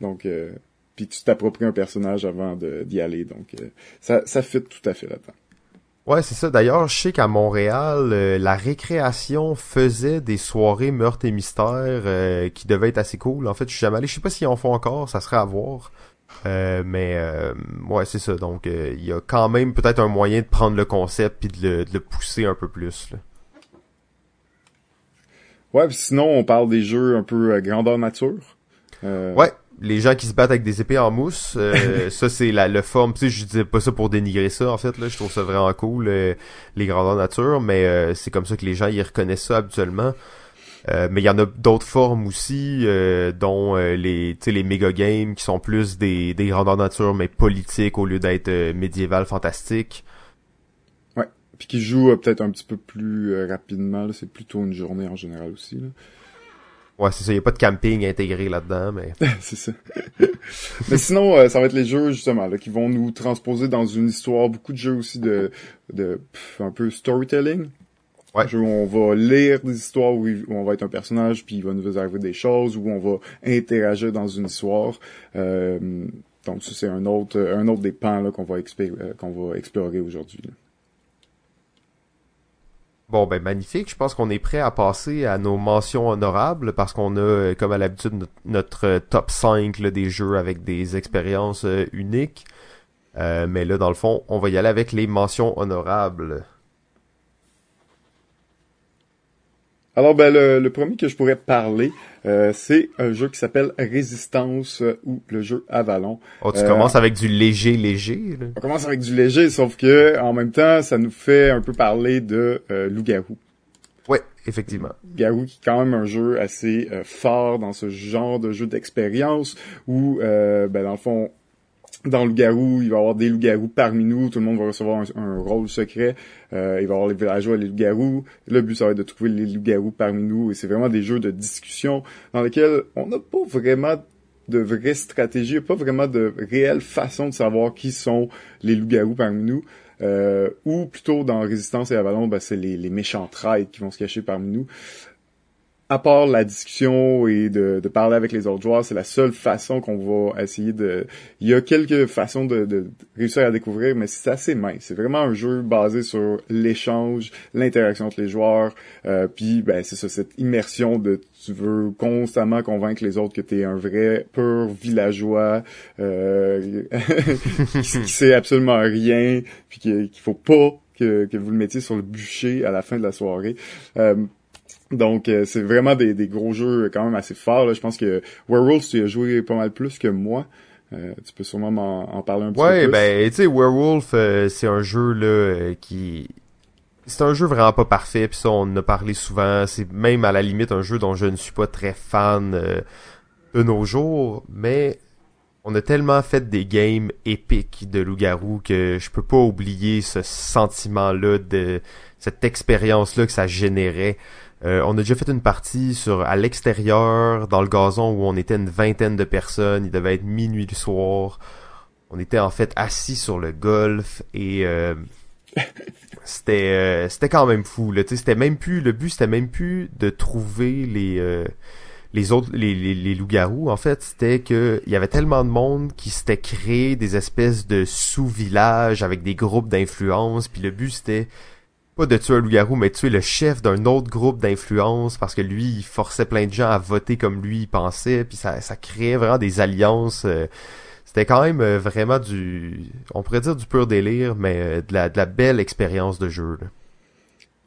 donc, euh, puis tu t'appropries un personnage avant d'y aller, donc euh, ça, ça fit tout à fait là-dedans. Ouais, c'est ça. D'ailleurs, je sais qu'à Montréal, la récréation faisait des soirées meurtres et mystères qui devaient être assez cool. En fait, je suis jamais allé. Je sais pas s'ils en font encore. Ça serait à voir. Euh, mais euh, ouais, c'est ça. Donc, euh, il y a quand même peut-être un moyen de prendre le concept puis de le, pousser un peu plus. Ouais, sinon on parle des jeux un peu grandeur nature. Ouais, les gens qui se battent avec des épées en mousse, ça c'est la le forme. Tu sais, je disais pas ça pour dénigrer ça en fait. Là, je trouve ça vraiment cool les grandeurs nature, mais c'est comme ça que les gens y reconnaissent ça habituellement. Euh, mais il y en a d'autres formes aussi, euh, dont euh, les, les méga games qui sont plus des, des grandeurs nature mais politiques au lieu d'être médiéval fantastique. Puis qui jouent peut-être un petit peu plus rapidement. C'est plutôt une journée en général aussi. Là. Ouais, c'est ça. Il n'y a pas de camping intégré là-dedans, mais. c'est ça. mais sinon, ça va être les jeux justement là qui vont nous transposer dans une histoire. Beaucoup de jeux aussi de de un peu storytelling. Ouais. Où on va lire des histoires où, on va être un personnage, puis il va nous arriver des choses, où on va interagir dans une histoire. Euh, donc ça, c'est un autre, un autre des pans qu'on va, euh, qu'on va explorer aujourd'hui. Bon, ben magnifique. Je pense qu'on est prêt à passer à nos mentions honorables parce qu'on a, euh, comme à l'habitude, notre, top 5 des jeux avec des expériences uniques. mais là, dans le fond, on va y aller avec les mentions honorables. Alors, ben, le, premier que je pourrais parler, euh, c'est un jeu qui s'appelle Résistance euh, ou le jeu Avalon. Oh, tu commences avec du léger, léger. On commence avec du léger, sauf que en même temps, ça nous fait un peu parler de euh, Loup-garou. Oui, effectivement. Garou qui est quand même un jeu assez fort dans ce genre de jeu d'expérience où, ben, dans le fond, dans le garou, il va y avoir des loups-garous parmi nous, tout le monde va recevoir un, rôle secret, euh, il va y avoir les villageois et les loups-garous. Le but, ça va être de trouver les loups-garous parmi nous, et c'est vraiment des jeux de discussion dans lesquels on n'a pas vraiment de vraie stratégie, pas vraiment de réelle façon de savoir qui sont les loups-garous parmi nous. Euh, ou plutôt dans Résistance et Avalon, ben, c'est les, les méchants qui vont se cacher parmi nous à part la discussion et de, de, parler avec les autres joueurs, c'est la seule façon qu'on va essayer de... Il y a quelques façons de, de réussir à découvrir, mais c'est assez mince. C'est vraiment un jeu basé sur l'échange, l'interaction entre les joueurs, euh, puis ben c'est ça, cette immersion de tu veux constamment convaincre les autres que t'es un vrai pur villageois euh, qui, sait absolument rien, puis qu'il faut pas que, que vous le mettiez sur le bûcher à la fin de la soirée. Euh, donc, euh, c'est vraiment des, gros jeux quand même assez forts. Là. Je pense que Werewolf, tu as joué pas mal plus que moi. Euh, tu peux sûrement en parler un petit peu plus. Ouais, ben, tu sais, Werewolf, euh, c'est un jeu là qui... C'est un jeu vraiment pas parfait, puis ça, on en a parlé souvent. C'est même à la limite un jeu dont je ne suis pas très fan de nos jours, mais on a tellement fait des games épiques de loup-garou que je peux pas oublier ce sentiment-là de cette expérience-là que ça générait. Euh, on a déjà fait une partie sur à l'extérieur, dans le gazon, où on était une vingtaine de personnes. Il devait être minuit du soir. On était en fait assis sur le golf et euh, c'était euh, c'était quand même fou. Là. C'était même plus le but, c'était même plus de trouver les les autres les, les, les loups-garous. En fait, c'était que il y avait tellement de monde qui s'était créé des espèces de sous-villages avec des groupes d'influence. Puis le but c'était pas de tuer un loup-garou, mais tuer le chef d'un autre groupe d'influence parce que lui, il forçait plein de gens à voter comme lui il pensait, puis ça, ça créait vraiment des alliances. Euh, c'était quand même euh, vraiment du, on pourrait dire du pur délire, mais euh, de, la, de la belle expérience de jeu. Là.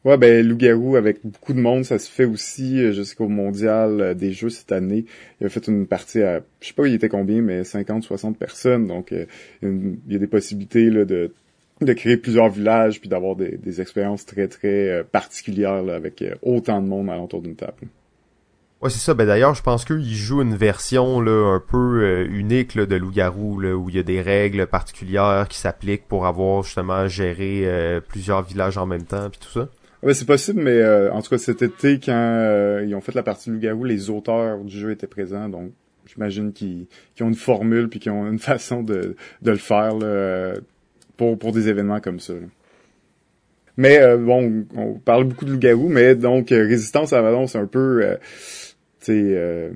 Ouais, ben Loup-garou avec beaucoup de monde, ça se fait aussi jusqu'au mondial des jeux cette année. Il a fait une partie à, je sais pas il était combien, mais 50, 60 personnes. Donc il y a des possibilités là, de de créer plusieurs villages puis d'avoir des, des expériences très très particulières là, avec autant de monde alentour d'une table. Ouais, c'est ça. Ben d'ailleurs, je pense qu'ils jouent une version là un peu unique là, de loup-garou là, où il y a des règles particulières qui s'appliquent pour avoir justement géré plusieurs villages en même temps puis tout ça. Ouais, c'est possible, mais euh, en tout cas cet été, quand euh, ils ont fait la partie loup-garou, les auteurs du jeu étaient présents, donc j'imagine qu'ils ont une formule puis qu'ils ont une façon de, de le faire là, pour, pour des événements comme ça. Mais euh, bon, on parle beaucoup de loup-garou, mais donc Résistance à Avalon, c'est un peu tu sais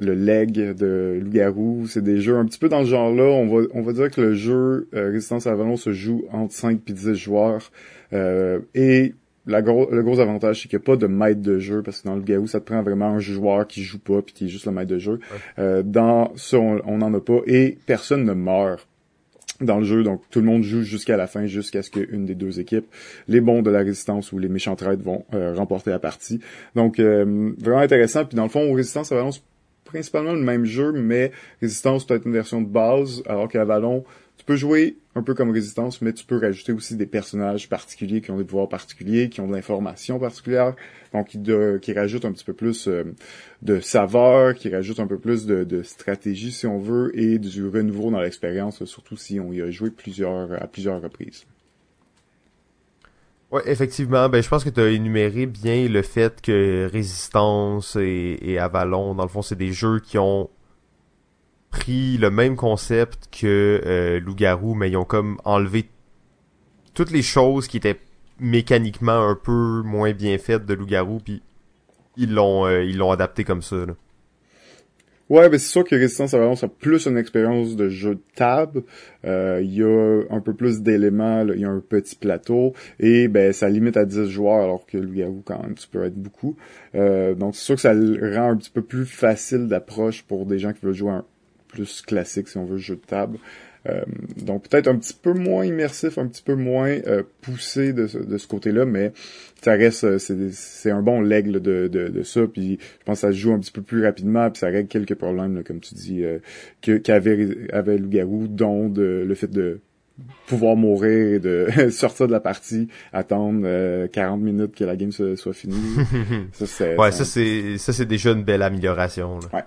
le leg de loup-garou. C'est des jeux un petit peu dans ce genre-là. On va, on va dire que le jeu Résistance à Avalon se joue entre 5 et 10 joueurs. et le gros avantage, c'est qu'il n'y a pas de maître de jeu, parce que dans le Gaou, ça te prend vraiment un joueur qui joue pas, puis qui est juste le maître de jeu. Euh, dans ça, on n'en a pas, et personne ne meurt dans le jeu, donc tout le monde joue jusqu'à la fin, jusqu'à ce qu'une des deux équipes, les bons de la résistance ou les méchants traites, vont euh, remporter la partie. Donc, euh, vraiment intéressant, puis dans le fond, Résistance, ça balance principalement le même jeu, mais Résistance peut être une version de base, alors qu'Avalon, tu peux jouer un peu comme résistance, mais tu peux rajouter aussi des personnages particuliers qui ont des pouvoirs particuliers, qui ont de l'information particulière, donc qui, rajoutent un petit peu plus euh, de saveur, qui rajoutent un peu plus de, stratégie si on veut, et du renouveau dans l'expérience, surtout si on y a joué plusieurs à plusieurs reprises. Ouais, effectivement, ben je pense que tu as énuméré bien le fait que Résistance et Avalon, dans le fond, c'est des jeux qui ont pris le même concept que euh, mais ils ont comme enlevé toutes les choses qui étaient mécaniquement un peu moins bien faites de Loup-garou, puis ils l'ont euh, ils l'ont adapté comme ça. Ouais, ben c'est sûr que Résistance à ça a plus une expérience de jeu de table. Euh, il y a un peu plus d'éléments, il y a un petit plateau, et ben ça limite à 10 joueurs, alors que Loup-garou, quand même, tu peux être beaucoup. donc c'est sûr que ça rend un petit peu plus facile d'approche pour des gens qui veulent jouer un plus classique, si on veut, jeu de table. Euh, donc peut-être un petit peu moins immersif, un petit peu moins euh, poussé de, de ce côté-là, mais ça reste, euh, c'est un bon leg de, de, de, ça. Puis je pense que ça se joue un petit peu plus rapidement, puis ça règle quelques problèmes, comme tu dis, que qu'avait avait le garou, dont le fait de pouvoir mourir et de sortir de la partie, attendre 40 minutes que la game soit finie. ça, ouais, ça c'est ça c'est déjà une belle amélioration. Là. Ouais.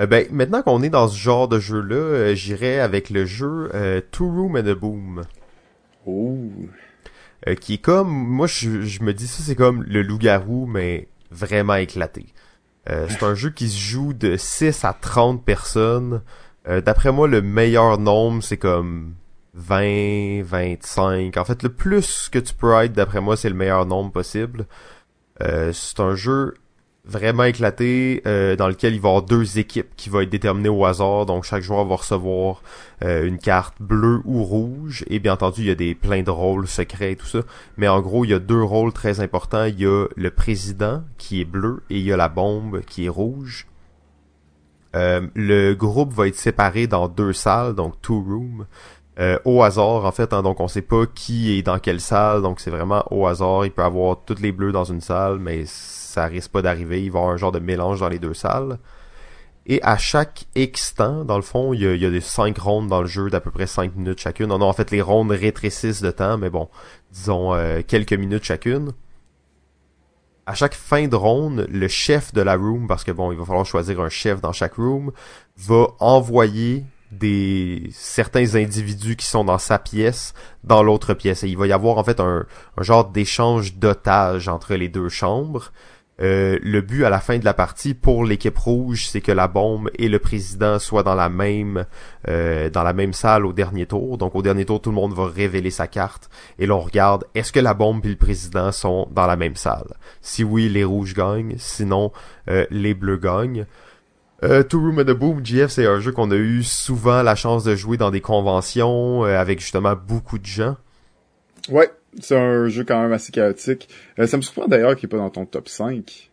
Euh, ben, maintenant qu'on est dans ce genre de jeu-là, euh, j'irai avec le jeu euh, Two Room and a Boom. Oh. qui est comme, moi je, me dis ça c'est comme le loup-garou, mais vraiment éclaté. c'est un jeu qui se joue de 6 à 30 personnes. D'après moi, le meilleur nombre, c'est comme 20, 25. En fait, le plus que tu peux être, d'après moi, c'est le meilleur nombre possible. c'est un jeu vraiment éclaté euh, dans lequel il va y avoir deux équipes qui vont être déterminées au hasard. Donc chaque joueur va recevoir euh, une carte bleue ou rouge. Et bien entendu, il y a des plein de rôles secrets et tout ça. Mais en gros, il y a deux rôles très importants. Il y a le président qui est bleu et il y a la bombe qui est rouge. Euh, le groupe va être séparé dans deux salles, donc two rooms. au hasard en fait, hein, donc on sait pas qui est dans quelle salle, donc c'est vraiment au hasard. Il peut avoir toutes les bleus dans une salle, mais ça risque pas d'arriver. Il va y avoir un genre de mélange dans les deux salles. Et à chaque X temps, dans le fond, il y a, il y a des 5 rondes dans le jeu d'à peu près 5 minutes chacune. Non, en fait, les rondes rétrécissent de temps, mais bon, disons euh, quelques minutes chacune. À chaque fin de ronde, le chef de la room, parce que bon, il va falloir choisir un chef dans chaque room, va envoyer des certains individus qui sont dans sa pièce dans l'autre pièce. Et il va y avoir en fait un, un genre d'échange d'otages entre les deux chambres. Euh, le but à la fin de la partie pour l'équipe rouge, c'est que la bombe et le président soient dans la même euh, dans la même salle au dernier tour. Donc au dernier tour, tout le monde va révéler sa carte et l'on regarde est-ce que la bombe et le président sont dans la même salle? Si oui, les rouges gagnent. Sinon, euh, les bleus gagnent. Euh, Two Room and a Boom, GF, c'est un jeu qu'on a eu souvent la chance de jouer dans des conventions avec justement beaucoup de gens. Ouais, c'est un jeu quand même assez chaotique. Euh, ça me surprend d'ailleurs qu'il est pas dans ton top 5.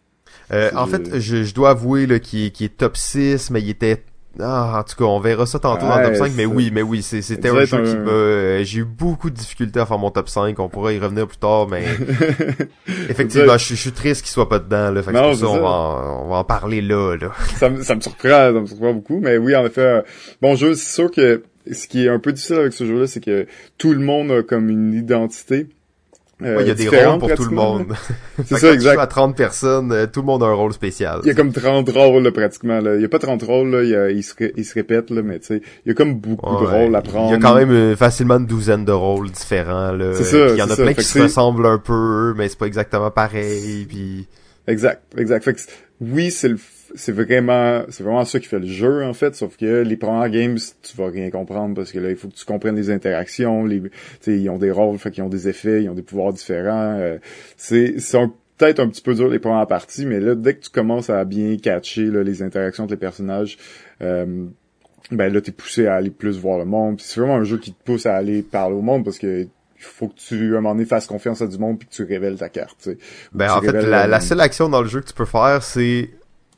Euh, en fait, je, dois avouer qu'il est, est top 6, mais il était Ah, en tout cas, on verra ça tantôt dans le top 5, mais oui, mais oui, c'était un jeu qui m'a... Euh, j'ai eu beaucoup de difficultés à faire mon top 5, on pourra y revenir plus tard, mais... Effectivement, je, suis triste qu'il soit pas dedans, là, fait que ça, on va, en, on va en parler là, là. ça, me, ça me surprend, ça me surprend beaucoup, mais oui, en effet, euh, bon jeu, c'est sûr que ce qui est un peu difficile avec ce jeu-là, c'est que tout le monde a comme une identité. Euh, il y a des rôles pour tout le monde. c'est ça, exact. Tu à 30 personnes, euh, tout le monde a un rôle spécial. Il y a comme 30 rôles, là, pratiquement. Là. Il y a pas 30 rôles, là, il, y a, il, se, il se répète, là, mais tu sais, il y a comme beaucoup de rôles à prendre. Il y a quand même euh, facilement une douzaine de rôles différents. Là. C'est ça, Il y en a plein qui se ressemblent un peu, mais c'est pas exactement pareil. Puis... Exact, exact. Fait que, oui, c'est le c'est vraiment c'est vraiment ça qui fait le jeu en fait sauf que les premières games tu vas rien comprendre parce que là il faut que tu comprennes les interactions les ils ont des rôles fait qu'ils ont des effets ils ont des pouvoirs différents euh, c'est c'est peut-être un petit peu dur les premières parties mais là dès que tu commences à bien catcher là, les interactions entre les personnages euh, ben là t'es poussé à aller plus voir le monde c'est vraiment un jeu qui te pousse à aller parler au monde parce que il faut que tu, à un moment donné, fasses confiance à du monde puis que tu révèles ta carte, Ben, en fait, la, la, seule action dans le jeu que tu peux faire, c'est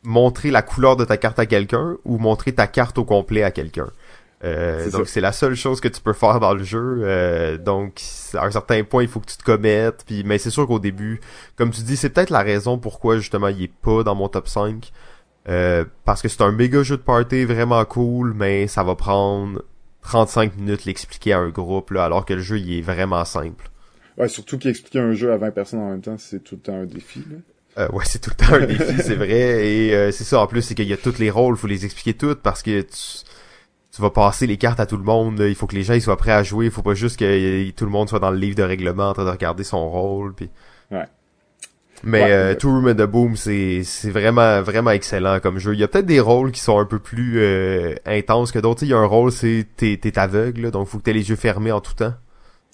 montrer la couleur de ta carte à quelqu'un ou montrer ta carte au complet à quelqu'un. Euh, donc c'est la seule chose que tu peux faire dans le jeu. Euh, donc à un certain point, il faut que tu te commettes. Puis, mais c'est sûr qu'au début, comme tu dis, c'est peut-être la raison pourquoi justement il est pas dans mon top 5. Euh, parce que c'est un méga jeu de party vraiment cool, mais ça va prendre 35 minutes l'expliquer à un groupe, là, alors que le jeu il est vraiment simple. Ouais, surtout qu'expliquer un jeu à 20 personnes en même temps, c'est tout le temps un défi. Là. Euh, ouais, c'est tout le temps un défi, c'est vrai. Et euh, c'est ça, en plus, c'est qu'il y a tous les rôles, faut les expliquer toutes parce que tu, vas passer les cartes à tout le monde. Il faut que les gens ils soient prêts à jouer. Il faut pas juste que tout le monde soit dans le livre de règlement en train de regarder son rôle. Puis... Ouais. Mais euh, Two Room and the Boom, c'est c'est vraiment vraiment excellent comme jeu. Il y a peut-être des rôles qui sont un peu plus euh, intenses que d'autres. Il y a un rôle, c'est t'es t'es aveugle, donc faut que t'aies les yeux fermés en tout temps.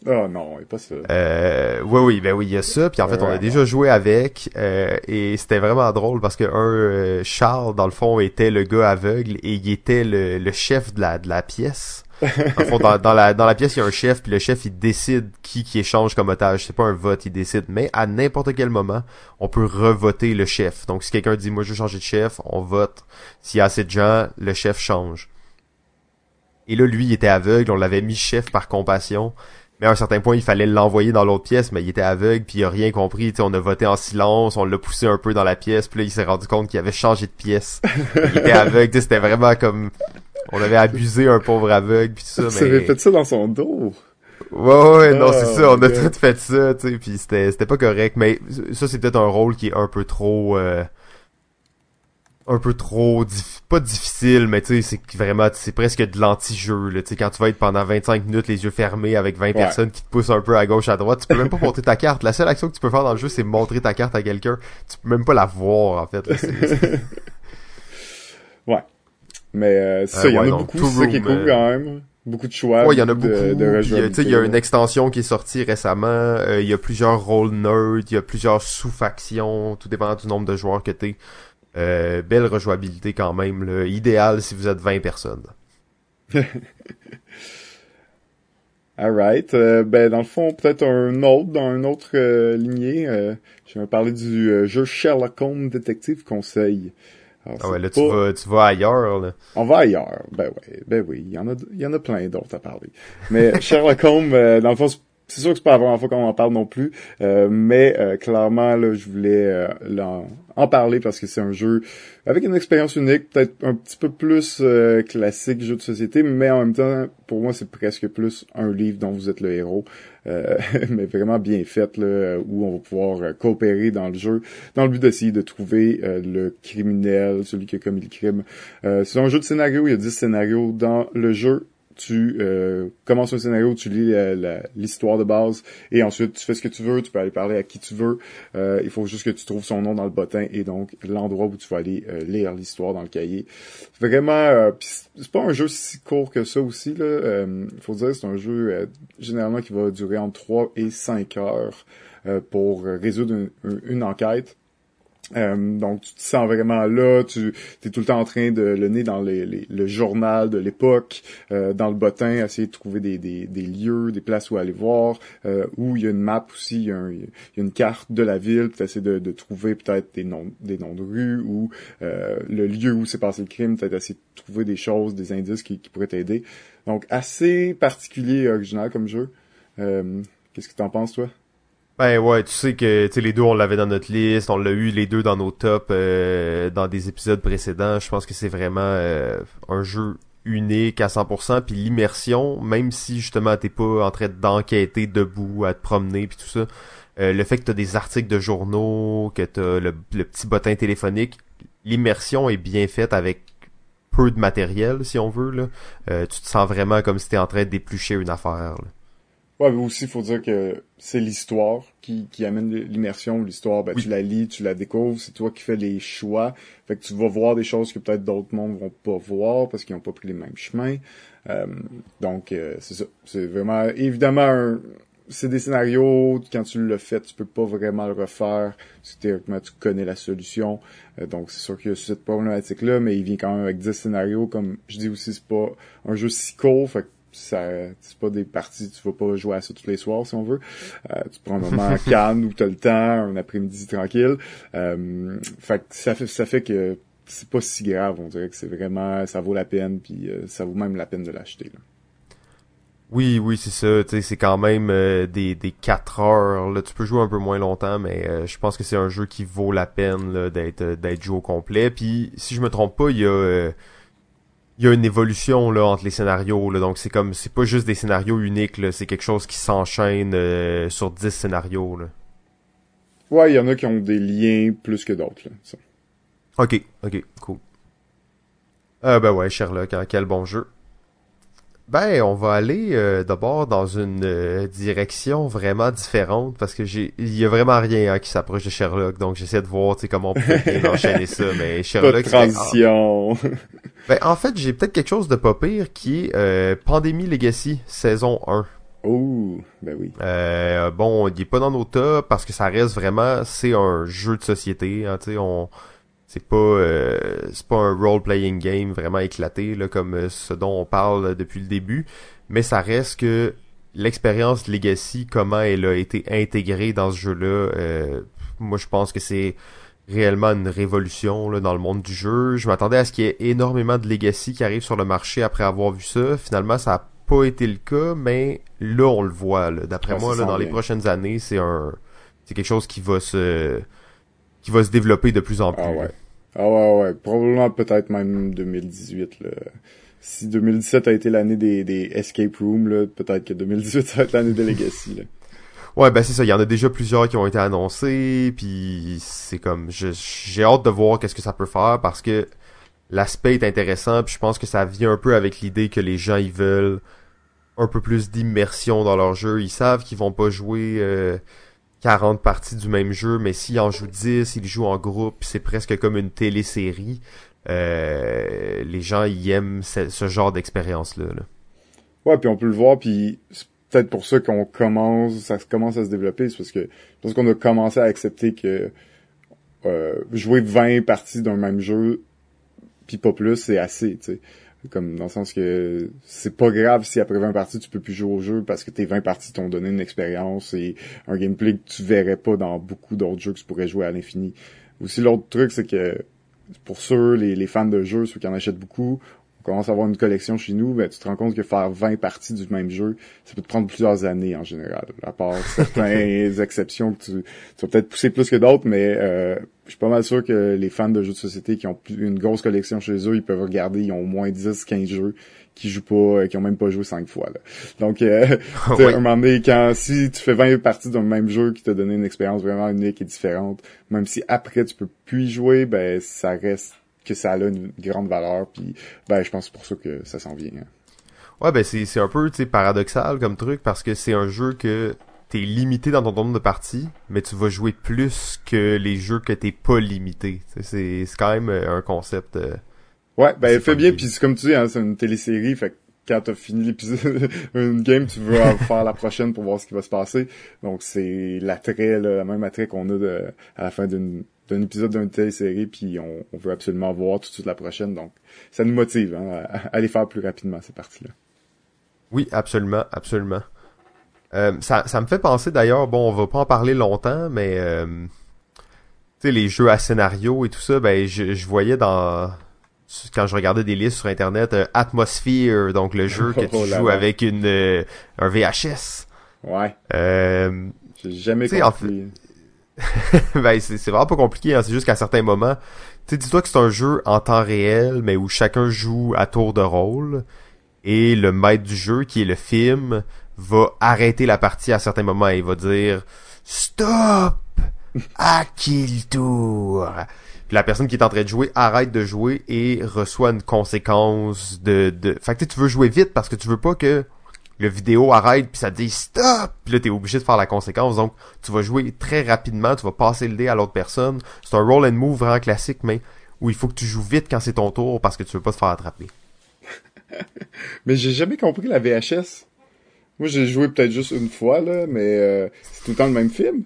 Oh non, pas ça. Euh, oui, oui, ben oui, il y a ça. Puis en fait, on a déjà joué avec euh, et c'était vraiment drôle parce que un euh, Charles, dans le fond, était le gars aveugle et il était le, le chef de la de la pièce. Dans, dans, la dans la pièce, il y a un chef, puis le chef il décide qui qui échange comme otage. C'est pas un vote, il décide. Mais à n'importe quel moment, on peut revoter le chef. Donc si quelqu'un dit moi je veux changer de chef, on vote. S'il y a assez de gens, le chef change. Et là, lui, il était aveugle, on l'avait mis chef par compassion. Mais à un certain point, il fallait l'envoyer dans l'autre pièce, mais il était aveugle, puis il a rien compris. T'sais, on a voté en silence, on l'a poussé un peu dans la pièce, puis là, il s'est rendu compte qu'il avait changé de pièce. il était aveugle, c'était vraiment comme... On avait abusé un pauvre aveugle, puis tout ça, mais... avait fait ça dans son dos? Ouais, ouais, non, c'est ça, on a tout fait ça, tu sais, puis c'était, c'était pas correct, mais ça, c'est peut-être un rôle qui est un peu trop... Euh, un peu trop pas difficile mais tu sais c'est vraiment c'est presque de l'anti-jeu là tu sais quand tu vas être pendant 25 minutes les yeux fermés avec 20 personnes qui te poussent un peu à gauche à droite tu peux même pas montrer ta carte la seule action que tu peux faire dans le jeu c'est montrer ta carte à quelqu'un tu peux même pas la voir en fait ouais mais euh, ça il y en a beaucoup c'est ça qui est cool euh, quand même beaucoup de choix. Ouais, il y en a beaucoup. Il y a une extension qui est sortie récemment. Euh, il y a plusieurs rôles nerds. Il y a plusieurs sous-factions, tout dépendant du nombre de joueurs que t'es. Euh, belle rejouabilité quand même, là. idéal si vous êtes 20 personnes. Alright. Euh, ben dans le fond, peut-être un autre, dans une autre euh, lignée. je vais parler du jeu Sherlock Holmes Detective Conseil. ah ouais, là tu, vas, tu vas ailleurs. Là. On va ailleurs. Ben ouais, ben oui, il y en a, il y en a plein d'autres à parler. Mais Sherlock Holmes, dans le fond, c'est sûr que c'est pas la première fois qu'on en parle non plus, euh, mais euh, clairement là, je voulais euh, en, parler parce que c'est un jeu avec une expérience unique, peut-être un petit peu plus classique jeu de société, mais en même temps, pour moi, c'est presque plus un livre dont vous êtes le héros, mais vraiment bien fait là, où on va pouvoir coopérer dans le jeu, dans le but d'essayer de trouver le criminel, celui qui a commis le crime. c'est un jeu de scénario, il y a 10 scénarios dans le jeu tu euh, commences un scénario, tu lis l'histoire de base et ensuite tu fais ce que tu veux, tu peux aller parler à qui tu veux. Euh, il faut juste que tu trouves son nom dans le bottin et donc l'endroit où tu vas aller euh, lire l'histoire dans le cahier. Vraiment, c'est pas un jeu si court que ça aussi là. Il faut dire c'est un jeu généralement qui va durer entre 3 et 5 heures pour résoudre une enquête. Euh, donc tu te sens vraiment là, tu es tout le temps en train de le nez dans les, le journal de l'époque, euh, dans le bottin, essayer de trouver des, des, des, lieux, des places où aller voir, euh, où il y a une map aussi, il y a, une carte de la ville, tu essaies de, de trouver peut-être des noms des noms de rues ou euh, le lieu où s'est passé le crime, peut-être essayer de trouver des choses, des indices qui, qui pourraient t'aider. Donc assez particulier et original comme jeu. Qu'est-ce que t'en penses toi? Ben ouais, tu sais que tu les deux on l'avait dans notre liste, on l'a eu les deux dans nos tops euh, dans des épisodes précédents. Je pense que c'est vraiment euh, un jeu unique à 100% puis l'immersion, même si justement t'es pas en train d'enquêter debout, à te promener puis tout ça, euh, le fait que t'as des articles de journaux, que t'as le, le petit bottin téléphonique, l'immersion est bien faite avec peu de matériel si on veut là. tu te sens vraiment comme si t'es en train d'éplucher une affaire. Là. Ouais, mais aussi, il faut dire que c'est l'histoire qui, qui amène l'immersion. L'histoire, ben, tu la lis, tu la découvres, c'est toi qui fais les choix. Fait que tu vas voir des choses que peut-être d'autres mondes vont pas voir parce qu'ils ont pas pris les mêmes chemins. Euh, donc, euh, c'est ça. C'est vraiment, évidemment, c'est des scénarios, quand tu le fais, tu peux pas vraiment le refaire, parce que théoriquement, tu connais la solution. Euh, donc, c'est sûr qu'il y a cette problématique-là, mais il vient quand même avec 10 scénarios. Comme je dis aussi, c'est pas un jeu si court, fait ça c'est pas des parties tu vas pas jouer à ça tous les soirs si on veut euh, tu prends un moment calme où t'as le temps un après-midi tranquille euh, fait ça fait ça fait que c'est pas si grave on dirait que c'est vraiment ça vaut la peine puis euh, ça vaut même la peine de l'acheter oui, oui, c'est ça. Tu sais, c'est quand même des des quatre heures. Là, tu peux jouer un peu moins longtemps, mais je pense que c'est un jeu qui vaut la peine d'être d'être joué au complet. Puis, si je me trompe pas, il y a il y a une évolution là entre les scénarios là, donc c'est comme c'est pas juste des scénarios uniques là, c'est quelque chose qui s'enchaîne euh, sur 10 scénarios là. Ouais, il y en a qui ont des liens plus que d'autres là. Ça. OK, OK, cool. Euh, ben ouais, Sherlock, hein, quel bon jeu. Ben, on va aller euh, d'abord dans une euh, direction vraiment différente parce que j'ai il y a vraiment rien hein, qui s'approche de Sherlock donc j'essaie de voir comment on peut enchaîner ça mais Sherlock pas transition. ben en fait, j'ai peut-être quelque chose de pas pire qui est euh, Pandémie Legacy saison 1. Oh, ben oui. Euh, bon, il est pas dans nos tops parce que ça reste vraiment c'est un jeu de société, hein, tu sais on c'est pas euh, c'est pas un role playing game vraiment éclaté là comme euh, ce dont on parle depuis le début mais ça reste que l'expérience Legacy comment elle a été intégrée dans ce jeu-là euh, moi je pense que c'est réellement une révolution là, dans le monde du jeu. Je m'attendais à ce qu'il y ait énormément de Legacy qui arrive sur le marché après avoir vu ça. Finalement ça a pas été le cas mais là on le voit d'après moi là, dans les prochaines années c'est un c'est quelque chose qui va se qui va se développer de plus en plus. Ah ouais. Ah ouais, ouais. Probablement peut-être même 2018. Là. Si 2017 a été l'année des, des escape rooms, là, peut-être que 2018 ça va être l'année des legacy. Là. Ouais, ben c'est ça. Il y en a déjà plusieurs qui ont été annoncés, puis c'est comme j'ai hâte de voir qu'est-ce que ça peut faire parce que l'aspect est intéressant, puis je pense que ça vient un peu avec l'idée que les gens ils veulent un peu plus d'immersion dans leur jeu. Ils savent qu'ils vont pas jouer. Euh, 40 parties du même jeu, mais s'il en joue 10, il joue en groupe, c'est presque comme une télésérie. Euh, les gens ils aiment ce, genre d'expérience là, Ouais, puis on peut le voir, puis c'est peut-être pour ça qu'on commence, ça commence à se développer, c'est parce parce qu'on a commencé à accepter que euh, jouer 20 parties d'un même jeu, puis pas plus, c'est assez. Comme dans le sens que c'est pas grave si après 20 parties tu peux plus jouer au jeu parce que tes 20 parties t'ont donné une expérience et un gameplay que tu verrais pas dans beaucoup d'autres jeux que tu pourrais jouer à l'infini. Aussi l'autre truc c'est que pour ceux, les, les fans de jeux, ceux qui en achètent beaucoup, commence à avoir une collection chez nous, ben, tu te rends compte que faire 20 parties du même jeu, ça peut te prendre plusieurs années en général. À part certaines exceptions que tu, tu vas peut-être pousser plus que d'autres, mais euh, je suis pas mal sûr que les fans de jeux de société qui ont une grosse collection chez eux, ils peuvent regarder, ils ont au moins 10, 15 jeux qui jouent pas, euh, qui ont même pas joué 5 fois. Là. Donc, euh, à un moment donné, quand si tu fais 20 parties d'un même jeu qui t'a donné une expérience vraiment unique et différente, même si après tu peux plus y jouer, ben ça reste que ça a une grande valeur. Puis, ben, je pense c'est pour ça que ça s'en vient. Hein. Ouais, ben c'est, c'est un peu paradoxal comme truc parce que c'est un jeu que t'es limité dans ton nombre de parties, mais tu vas jouer plus que les jeux que t'es pas limité. C'est, c'est quand même euh, un concept. Euh, ouais, ben fait bien, puis c'est comme tu dis, hein, c'est une télésérie, fait que quand t'as fini l'épisode, une game, tu veux faire la prochaine pour voir ce qui va se passer. Donc c'est l'attrait, là, le même attrait qu'on a de, à la fin d'une d'un épisode d'une telle série, puis on, veut absolument voir tout de suite la prochaine. Donc, ça nous motive hein, à, aller faire plus rapidement ces parties-là. Oui, absolument, absolument. Euh, ça, ça me fait penser d'ailleurs, bon, on va pas en parler longtemps, mais euh, tu sais, les jeux à scénario et tout ça, ben je, je voyais dans quand je regardais des listes sur internet euh, Atmosphere, donc le jeu que tu joues avec une euh, un VHS. Ouais. Euh, J'ai jamais compris. ben c'est vraiment pas compliqué, hein, c'est juste qu'à certains moments, tu dis-toi que c'est un jeu en temps réel, mais où chacun joue à tour de rôle, et le maître du jeu, qui est le film, va arrêter la partie à certains moments, et va dire Stop! À qui le tour? Puis la personne qui est en train de jouer arrête de jouer et reçoit une conséquence de... de... Fait que tu veux jouer vite parce que tu veux pas que le vidéo arrête puis ça te dit stop puis là t'es obligé de faire la conséquence donc tu vas jouer très rapidement tu vas passer le dé à l'autre personne c'est un roll and move vraiment classique mais où il faut que tu joues vite quand c'est ton tour parce que tu veux pas te faire attraper mais j'ai jamais compris la VHS moi j'ai joué peut-être juste une fois là mais euh, c'est tout le temps le même film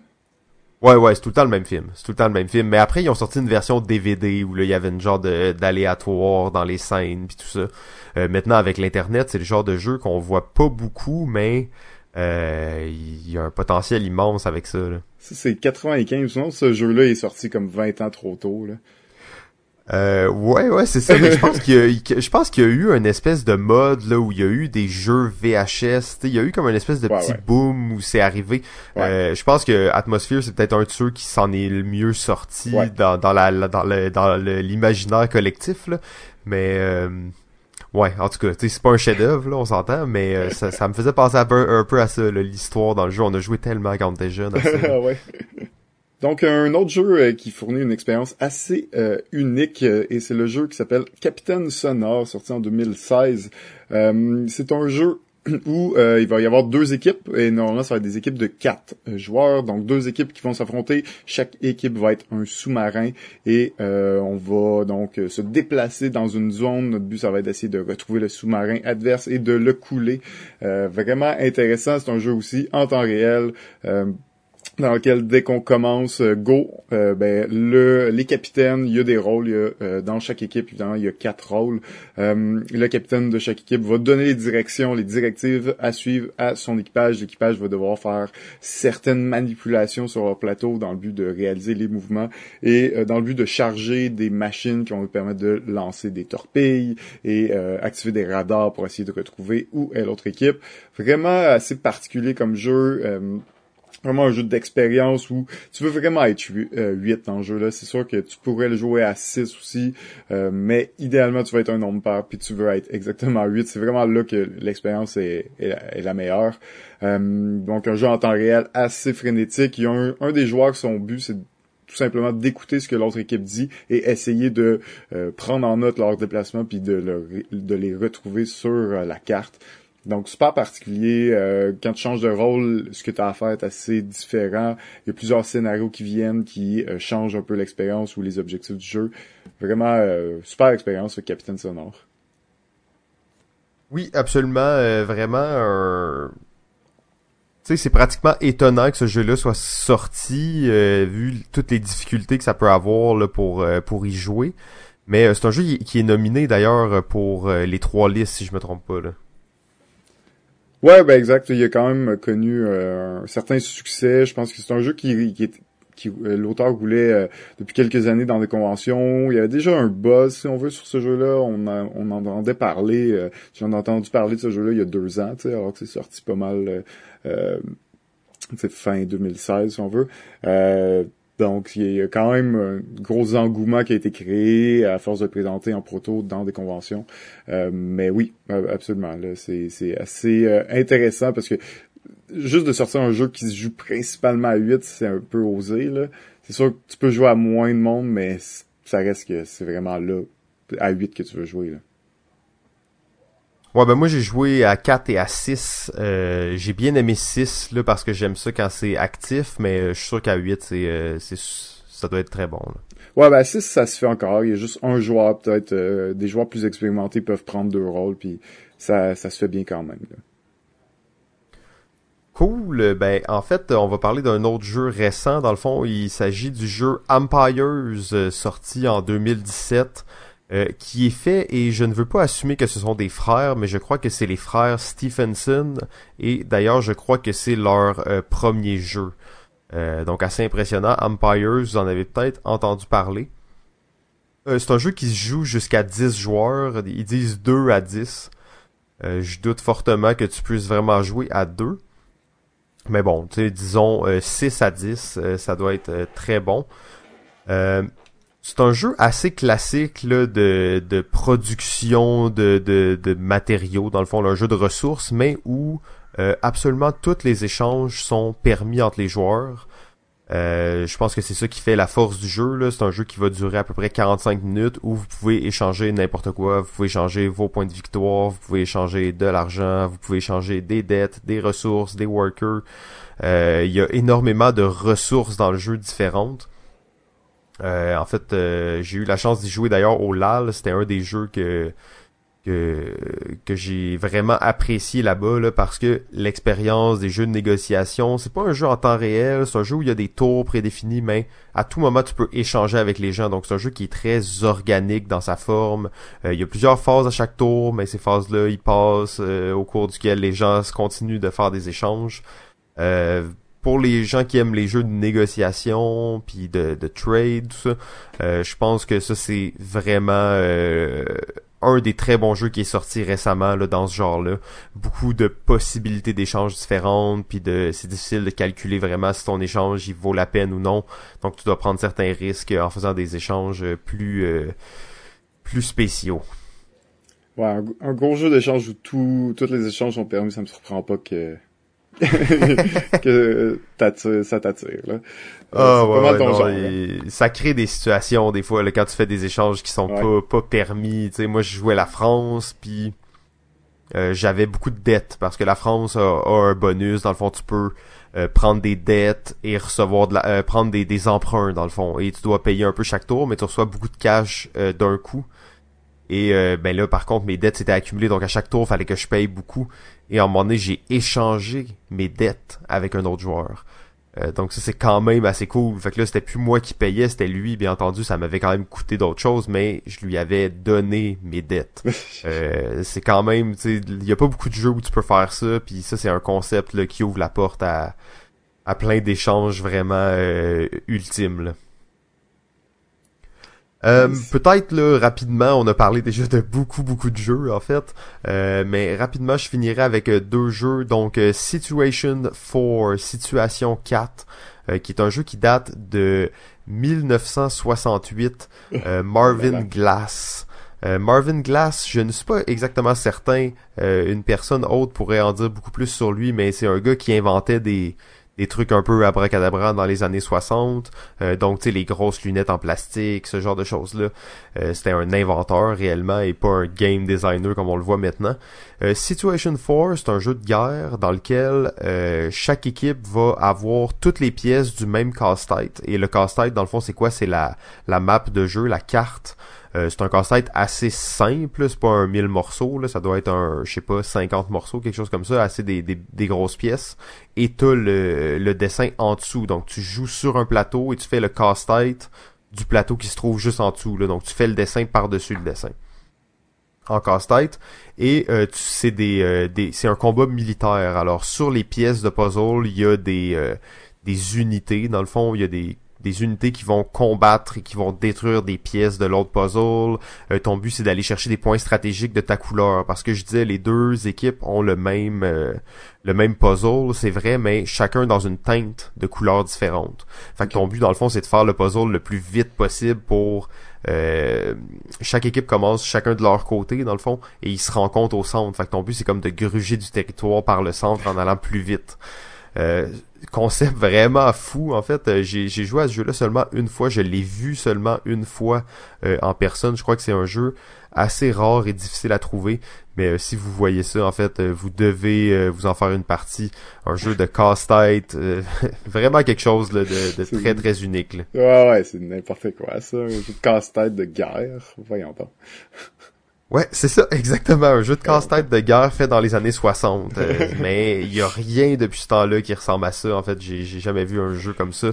Ouais, ouais, c'est tout le temps le même film. C'est tout le temps le même film. Mais après, ils ont sorti une version DVD où là, il y avait une genre de d'aléatoire dans les scènes puis tout ça. Euh, maintenant, avec l'internet, c'est le genre de jeu qu'on voit pas beaucoup, mais euh, il y a un potentiel immense avec ça. Là. C'est 95, non? Ce jeu-là est sorti comme 20 ans trop tôt. Là. Euh, ouais, ouais, c'est ça. Mais je pense qu'il y a, je pense qu'il y a eu une espèce de mode là où il y a eu des jeux VHS. Il y a eu comme une espèce de petit boom où c'est arrivé. Euh, je pense que Atmosphere c'est peut-être un de ceux qui s'en est le mieux sorti dans, dans la dans le dans l'imaginaire collectif là. Mais euh, ouais, en tout cas, c'est pas un chef-d'œuvre là, on s'entend, mais euh, ça, ça me faisait penser un peu, un peu à ça l'histoire dans le jeu. On a joué tellement quand on était jeune. ouais. Donc un autre jeu euh, qui fournit une expérience assez euh, unique euh, et c'est le jeu qui s'appelle Capitaine Sonore sorti en 2016. c'est un jeu où il va y avoir deux équipes et normalement ça va être des équipes de quatre joueurs. Donc deux équipes qui vont s'affronter. Chaque équipe va être un sous-marin et on va donc se déplacer dans une zone. Notre but ça va être d'essayer de retrouver le sous-marin adverse et de le couler. Vraiment intéressant. C'est un jeu aussi en temps réel dans lequel dès qu'on commence euh, go, euh, ben le les capitaines, il y a des rôles, y a, euh, dans chaque équipe évidemment il y a quatre rôles. le capitaine de chaque équipe va donner les directions, les directives à suivre à son équipage. L'équipage va devoir faire certaines manipulations sur leur plateau dans le but de réaliser les mouvements et dans le but de charger des machines qui vont lui permettre de lancer des torpilles et activer des radars pour essayer de retrouver où est l'autre équipe. Vraiment assez particulier comme jeu vraiment un jeu d'expérience où tu veux vraiment être 8 euh, dans le jeu là. C'est sûr que tu pourrais le jouer à 6 aussi, euh, mais idéalement tu vas être un nombre pair puis tu veux être exactement 8. C'est vraiment là que l'expérience est, est, la meilleure. Euh, donc un jeu en temps réel assez frénétique. Il y a un, un des joueurs son but c'est tout simplement d'écouter ce que l'autre équipe dit et essayer de prendre en note leur déplacement puis de, de les retrouver sur la carte. Donc, super particulier. Euh, quand tu changes de rôle, ce que tu as à faire est assez différent. Il y a plusieurs scénarios qui viennent qui euh, changent un peu l'expérience ou les objectifs du jeu. Vraiment, euh, super expérience, le Capitaine Sonore. Oui, absolument. vraiment, tu sais, c'est pratiquement étonnant que ce jeu-là soit sorti, vu toutes les difficultés que ça peut avoir là, pour, pour y jouer. Mais c'est un jeu qui est nominé d'ailleurs pour les trois listes, si je me trompe pas. Là. Ouais, ben exact. Il a quand même connu euh, un certain succès. Je pense que c'est un jeu qui, qui, qui euh, l'auteur voulait euh, depuis quelques années dans des conventions. Il y avait déjà un buzz, si on veut, sur ce jeu-là. On, on entendait parler. J'en ai entendu parler de ce jeu-là il y a deux ans, alors que c'est sorti pas mal. c'est fin 2016, si on veut. Donc, il y a quand même un gros engouement qui a été créé à force de présenter en proto dans des conventions. Euh, mais oui, absolument. c'est, assez euh, intéressant parce que juste de sortir un jeu qui se joue principalement à 8, c'est un peu osé. C'est sûr que tu peux jouer à moins de monde, mais ça reste que c'est vraiment là, à 8 que tu veux jouer. Là. Ouais, ben moi j'ai joué à 4 et à 6. Euh, j'ai bien aimé 6 là parce que j'aime ça quand c'est actif, mais euh, je suis sûr qu'à 8 c'est euh, c'est ça doit être très bon. Là. Ouais, ben 6 ça se fait encore, il y a juste un joueur peut-être des joueurs plus expérimentés peuvent prendre deux rôles puis ça ça se fait bien quand même. Là. cool. Ben, en fait, on va parler d'un autre jeu récent. Dans le fond, il s'agit du jeu Empires, sorti en 2017. Qui est fait, et je ne veux pas assumer que ce sont des frères, mais je crois que c'est les frères Stephenson, et d'ailleurs je crois que c'est leur premier jeu. donc assez impressionnant. Empires, vous en avez peut-être entendu parler. Euh, c'est un jeu qui se joue jusqu'à 10 joueurs. Ils disent 2 à 10. Euh, je doute fortement que tu puisses vraiment jouer à 2. Mais bon, disons 6 euh, à 10, ça doit être très bon. C'est un jeu assez classique là, de, de production de, de, de matériaux, dans le fond, un jeu de ressources, mais où absolument tous les échanges sont permis entre les joueurs. Euh, je pense que c'est ça qui fait la force du jeu. C'est un jeu qui va durer à peu près 45 minutes où vous pouvez échanger n'importe quoi. Vous pouvez échanger vos points de victoire, vous pouvez échanger de l'argent, vous pouvez échanger des dettes, des ressources, des workers. Euh, il y a énormément de ressources dans le jeu différentes. Euh, en fait, j'ai eu la chance d'y jouer d'ailleurs au LAL. C'était un des jeux que que, que j'ai vraiment apprécié là-bas là, parce que l'expérience des jeux de négociation, c'est pas un jeu en temps réel, c'est un jeu où il y a des tours prédéfinis, mais à tout moment tu peux échanger avec les gens. Donc c'est un jeu qui est très organique dans sa forme. Euh, il y a plusieurs phases à chaque tour, mais ces phases-là, ils passent euh, au cours duquel les gens continuent de faire des échanges. Euh, pour les gens qui aiment les jeux de négociation puis de, de trade ça, je pense que ça c'est vraiment un des très bons jeux qui est sorti récemment là, dans ce genre-là. Beaucoup de possibilités d'échanges différentes, puis de c'est difficile de calculer vraiment si ton échange il vaut la peine ou non. Donc tu dois prendre certains risques en faisant des échanges plus euh, plus spéciaux. Ouais, un, gros jeu d'échange où tous les échanges sont permis, ça me surprend pas que que ça t'attire. Là. Ah, ouais, ça crée des situations des fois là, quand tu fais des échanges qui sont pas, pas permis. Tu sais, moi, je jouais la France, puis euh, j'avais beaucoup de dettes parce que la France a, un bonus. Dans le fond, tu peux euh, prendre des dettes et recevoir de la, euh, prendre des, des emprunts dans le fond. Et tu dois payer un peu chaque tour, mais tu reçois beaucoup de cash d'un coup. Et ben là, par contre, mes dettes s'étaient accumulées, donc à chaque tour, il fallait que je paye beaucoup. Et à un moment donné, j'ai échangé mes dettes avec un autre joueur. Euh, donc ça c'est quand même assez cool. Fait que là c'était plus moi qui payais, c'était lui. Bien entendu, ça m'avait quand même coûté d'autres choses, mais je lui avais donné mes dettes. euh, c'est quand même, tu sais, il y a pas beaucoup de jeux où tu peux faire ça. Puis ça c'est un concept là, qui ouvre la porte à, à plein d'échanges vraiment euh, ultimes. Là. Euh, peut-être là rapidement, on a parlé déjà de beaucoup beaucoup de jeux en fait, euh, mais rapidement je finirai avec euh, deux jeux. Donc Situation 4, Situation 4, qui est un jeu qui date de 1968, Marvin Glass. Marvin Glass, je ne suis pas exactement certain, une personne autre pourrait en dire beaucoup plus sur lui, mais c'est un gars qui inventait des des trucs un peu abracadabra dans les années 60. Euh, donc, tu sais, les grosses lunettes en plastique, ce genre de choses-là. Euh, c'était un inventeur réellement et pas un game designer comme on le voit maintenant. Euh, Situation 4, c'est un jeu de guerre dans lequel chaque équipe va avoir toutes les pièces du même casse-tête. Et le casse-tête, dans le fond, c'est quoi? C'est la, la map de jeu, la carte euh, c'est un casse-tête assez simple, c'est pas un 1000 morceaux, là, ça doit être un, je sais pas, 50 morceaux, quelque chose comme ça, assez des, des, grosses pièces. Et t'as le, le dessin en dessous, donc tu joues sur un plateau et tu fais le casse-tête du plateau qui se trouve juste en dessous, là, donc tu fais le dessin par-dessus le dessin. En casse-tête. Et euh, c'est des, euh, des c'est un combat militaire. Alors sur les pièces de puzzle il y a des euh, des unités. Dans le fond il y a des des unités qui vont combattre et qui vont détruire des pièces de l'autre puzzle. Euh, ton but c'est d'aller chercher des points stratégiques de ta couleur parce que je disais les deux équipes ont le même euh, le même puzzle, c'est vrai, mais chacun dans une teinte de couleurs différentes. Fait que ton but dans le fond c'est de faire le puzzle le plus vite possible pour euh, chaque équipe commence chacun de leur côté dans le fond et ils se rencontrent au centre. Fait que ton but c'est comme de gruger du territoire par le centre en allant plus vite. Euh, concept vraiment fou. En fait, euh, j'ai joué à ce jeu-là seulement une fois. Je l'ai vu seulement une fois euh, en personne. Je crois que c'est un jeu assez rare et difficile à trouver. Mais si vous voyez ça, en fait, vous devez vous en faire une partie. Un jeu de casse-tête. vraiment quelque chose de, de très, très unique. Là. Ouais, ouais, c'est n'importe quoi ça. Un jeu de casse-tête de guerre. Voyons pas. Ouais, c'est ça, exactement. Un jeu de casse-tête de guerre fait dans les années 60. Euh, mais il y a rien depuis ce temps-là qui ressemble à ça. En fait, j'ai jamais vu un jeu comme ça.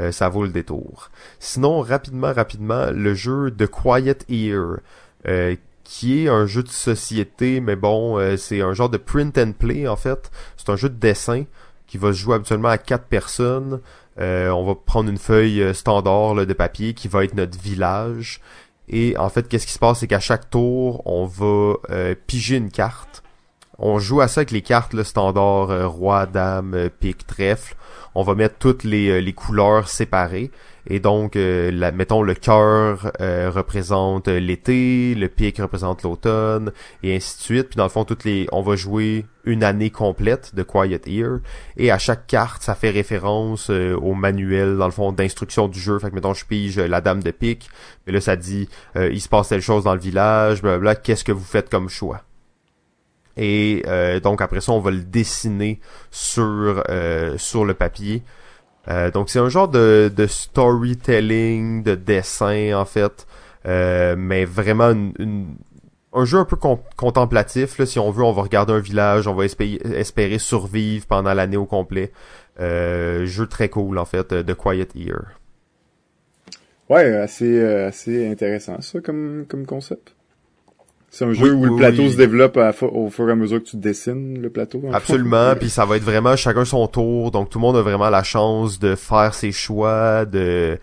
Euh, ça vaut le détour. Sinon, rapidement, rapidement, le jeu The Quiet Ear, euh, qui est un jeu de société, mais bon, c'est un genre de print and play en fait. C'est un jeu de dessin qui va se jouer habituellement à quatre personnes. on va prendre une feuille standard de papier qui va être notre village et en fait, qu'est-ce qui se passe, c'est qu'à chaque tour, on va euh, piger une carte. On joue à ça avec les cartes le standard euh, roi, dame, euh, pique, trèfle. On va mettre toutes les, les couleurs séparées. Et donc, euh, la, mettons, le cœur euh, représente l'été, le pic représente l'automne, et ainsi de suite. Puis dans le fond, toutes les, on va jouer une année complète de Quiet Ear. Et à chaque carte, ça fait référence euh, au manuel, dans le fond, d'instruction du jeu. Fait que, mettons, je pige la dame de pique. Mais là, ça dit, il se passe telle chose dans le village, blablabla. Qu'est-ce que vous faites comme choix? Et donc après ça, on va le dessiner sur sur le papier. Euh, donc c'est un genre de, de, storytelling, de dessin en fait, euh, mais vraiment une, un jeu un peu contemplatif. Là, si on veut, on va regarder un village, on va espérer, survivre pendant l'année au complet. Euh, jeu très cool en fait, de Quiet Ear. Ouais, assez assez intéressant ça comme comme concept. C'est un jeu où le plateau se développe au fur et à mesure que tu dessines le plateau. Absolument, puis ça va être vraiment chacun son tour, donc tout le monde a vraiment la chance de faire ses choix, de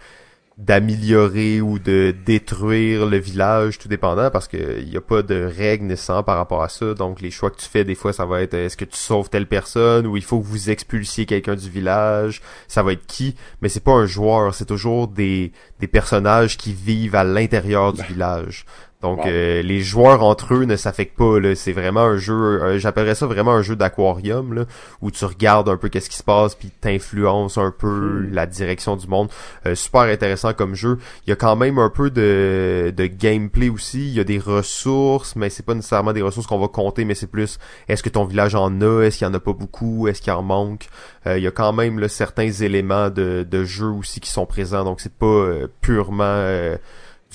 d'améliorer ou de détruire le village, tout dépendant, parce que il y a pas de règles nécessaires par rapport à ça. Donc les choix que tu fais, des fois, ça va être est-ce que tu sauves telle personne ou il faut que vous expulsiez quelqu'un du village. Ça va être qui, mais c'est pas un joueur, c'est toujours des des personnages qui vivent à l'intérieur du ben. village. Donc euh, les joueurs entre eux ne s'affectent pas. C'est vraiment un jeu, euh, j'appellerais ça vraiment un jeu d'aquarium où tu regardes un peu qu'est-ce qui se passe puis t'influences un peu hmm. la direction du monde. Euh, super intéressant comme jeu. Il y a quand même un peu de, de gameplay aussi. Il y a des ressources, mais c'est pas nécessairement des ressources qu'on va compter, mais c'est plus est-ce que ton village en a, est-ce qu'il y en a pas beaucoup, est-ce qu'il en manque? il y a quand même là, certains éléments de, de jeu aussi qui sont présents, donc c'est pas purement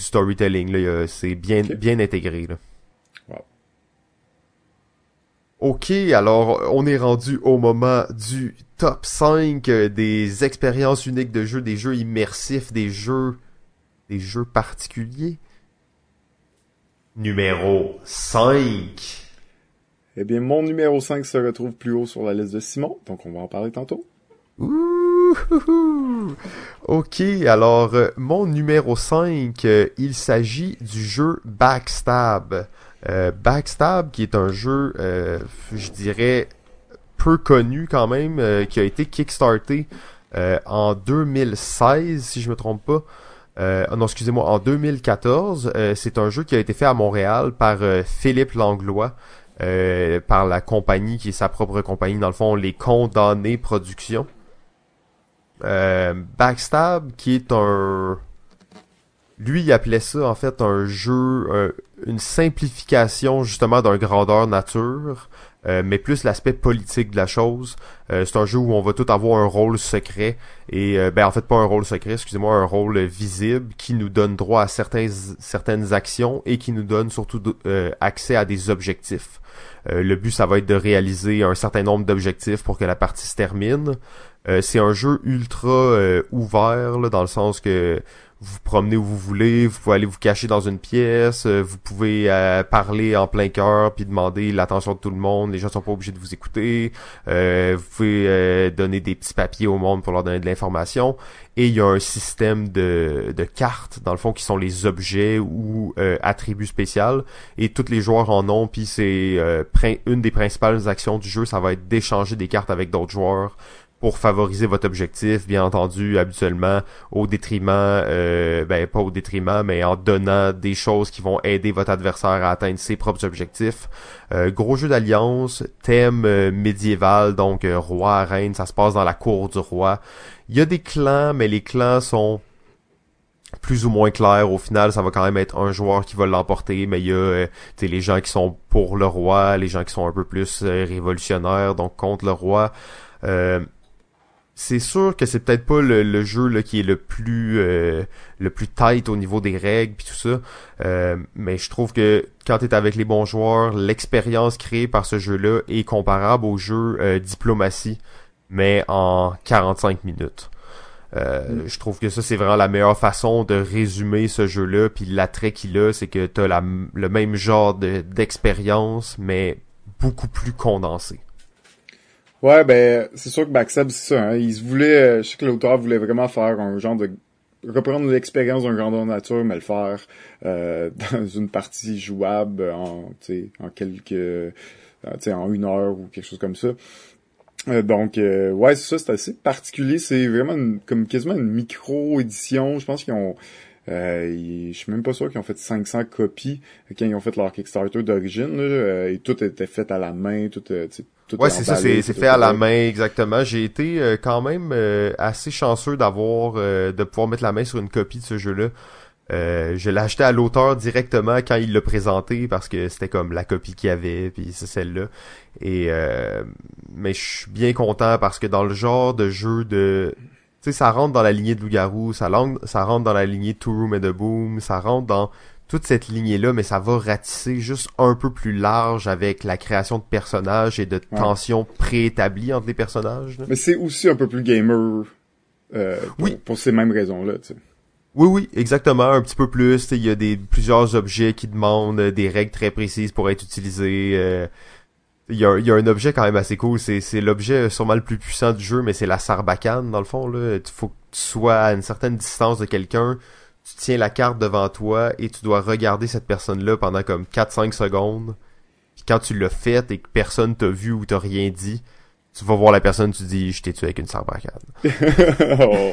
storytelling. Là, c'est bien, bien intégré. Là. Ok, alors on est rendu au moment du top 5 euh, des expériences uniques de jeu, des jeux immersifs, des jeux des jeux particuliers. Numéro 5. Eh bien, mon numéro 5 se retrouve plus haut sur la liste de Simon, donc on va en parler tantôt. Ok, alors euh, mon numéro 5, euh, il s'agit du jeu Backstab. Euh, Backstab, qui est un jeu, je dirais, peu connu quand même, qui a été kickstarté en 2016, si je me trompe pas. non, excusez-moi, en 2014. c'est un jeu qui a été fait à Montréal par Philippe Langlois. par la compagnie qui est sa propre compagnie, dans le fond, les Condamnés Productions. Euh, Backstab, qui est un... Lui, il appelait ça en fait un jeu, une simplification justement d'un grandeur nature, euh, mais plus l'aspect politique de la chose. Euh, c'est un jeu où on va tout avoir un rôle secret et ben en fait pas un rôle secret, excusez-moi, un rôle visible qui nous donne droit à certains, certaines actions et qui nous donne surtout accès à des objectifs. le but ça va être de réaliser un certain nombre d'objectifs pour que la partie se termine. Euh, c'est un jeu ultra euh, ouvert là, dans le sens que vous promenez où vous voulez, vous pouvez aller vous cacher dans une pièce, euh, vous pouvez parler en plein cœur puis demander l'attention de tout le monde, les gens sont pas obligés de vous écouter, vous pouvez donner des petits papiers au monde pour leur donner de l'information. Et il y a un système de, de cartes dans le fond qui sont les objets ou attributs spéciaux. Et tous les joueurs en ont puis c'est une des principales actions du jeu, ça va être d'échanger des cartes avec d'autres joueurs pour favoriser votre objectif, bien entendu, habituellement, au détriment, euh, ben pas au détriment, mais en donnant des choses qui vont aider votre adversaire à atteindre ses propres objectifs. Euh, gros jeu d'alliance, thème euh, médiéval, donc roi, reine, ça se passe dans la cour du roi. Il y a des clans, mais les clans sont plus ou moins clairs. Au final, ça va quand même être un joueur qui va l'emporter, mais il y a les gens qui sont pour le roi, les gens qui sont un peu plus révolutionnaires, donc contre le roi. Euh, c'est sûr que c'est peut-être pas le, jeu là, qui est le plus euh, le plus tight au niveau des règles puis tout ça. Euh, mais je trouve que quand tu es avec les bons joueurs, l'expérience créée par ce jeu-là est comparable au jeu euh, diplomatie, mais en 45 minutes. Mm. Je trouve que ça c'est vraiment la meilleure façon de résumer ce jeu-là. Puis l'attrait qu'il a, c'est que t'as la, le même genre d'expérience, mais beaucoup plus condensé. Ouais, ben, c'est sûr que Backstab, c'est ça. Hein. Il se voulait, euh, je sais que l'auteur voulait vraiment faire un genre de reprendre l'expérience d'un grandeur nature, mais le faire euh, dans une partie jouable en, en quelques, euh, en une heure ou quelque chose comme ça. Euh, donc, ouais, c'est ça, c'est assez particulier. C'est vraiment comme quasiment une micro-édition. Je pense qu'ils ont... Euh, je suis même pas sûr qu'ils ont fait 500 copies quand ils ont fait leur Kickstarter d'origine. et tout était fait à la main, tout, ouais, c'est ça, c'est fait à la main exactement. J'ai été euh, quand même euh, assez chanceux d'avoir euh, de pouvoir mettre la main sur une copie de ce jeu-là. je l'ai acheté à l'auteur directement quand il l'a présenté parce que c'était comme la copie qu'il y avait puis c'est celle-là. Et mais je suis bien content parce que dans le genre de jeu de sais ça rentre dans la lignée de loup-garou, ça, ça rentre dans la lignée de Two Room and the Boom, ça rentre dans toute cette lignée-là, mais ça va ratisser juste un peu plus large avec la création de personnages et de tensions préétablies entre les personnages. Mais c'est aussi un peu plus gamer euh, pour, oui. pour ces mêmes raisons-là. Tu sais. Oui, oui, exactement, un petit peu plus. Il y a des plusieurs objets qui demandent des règles très précises pour être utilisés. Euh, il y, a, un objet quand même assez cool. C'est l'objet sûrement le plus puissant du jeu, mais c'est la sarbacane, dans le fond. Là. Il faut que tu sois à une certaine distance de quelqu'un tu tiens la carte devant toi et tu dois regarder cette personne-là pendant comme 4-5 secondes. Quand tu l'as fait et que personne t'a vu ou t'a rien dit, tu vas voir la personne, tu dis je t'ai tué avec une sarbacane. oh.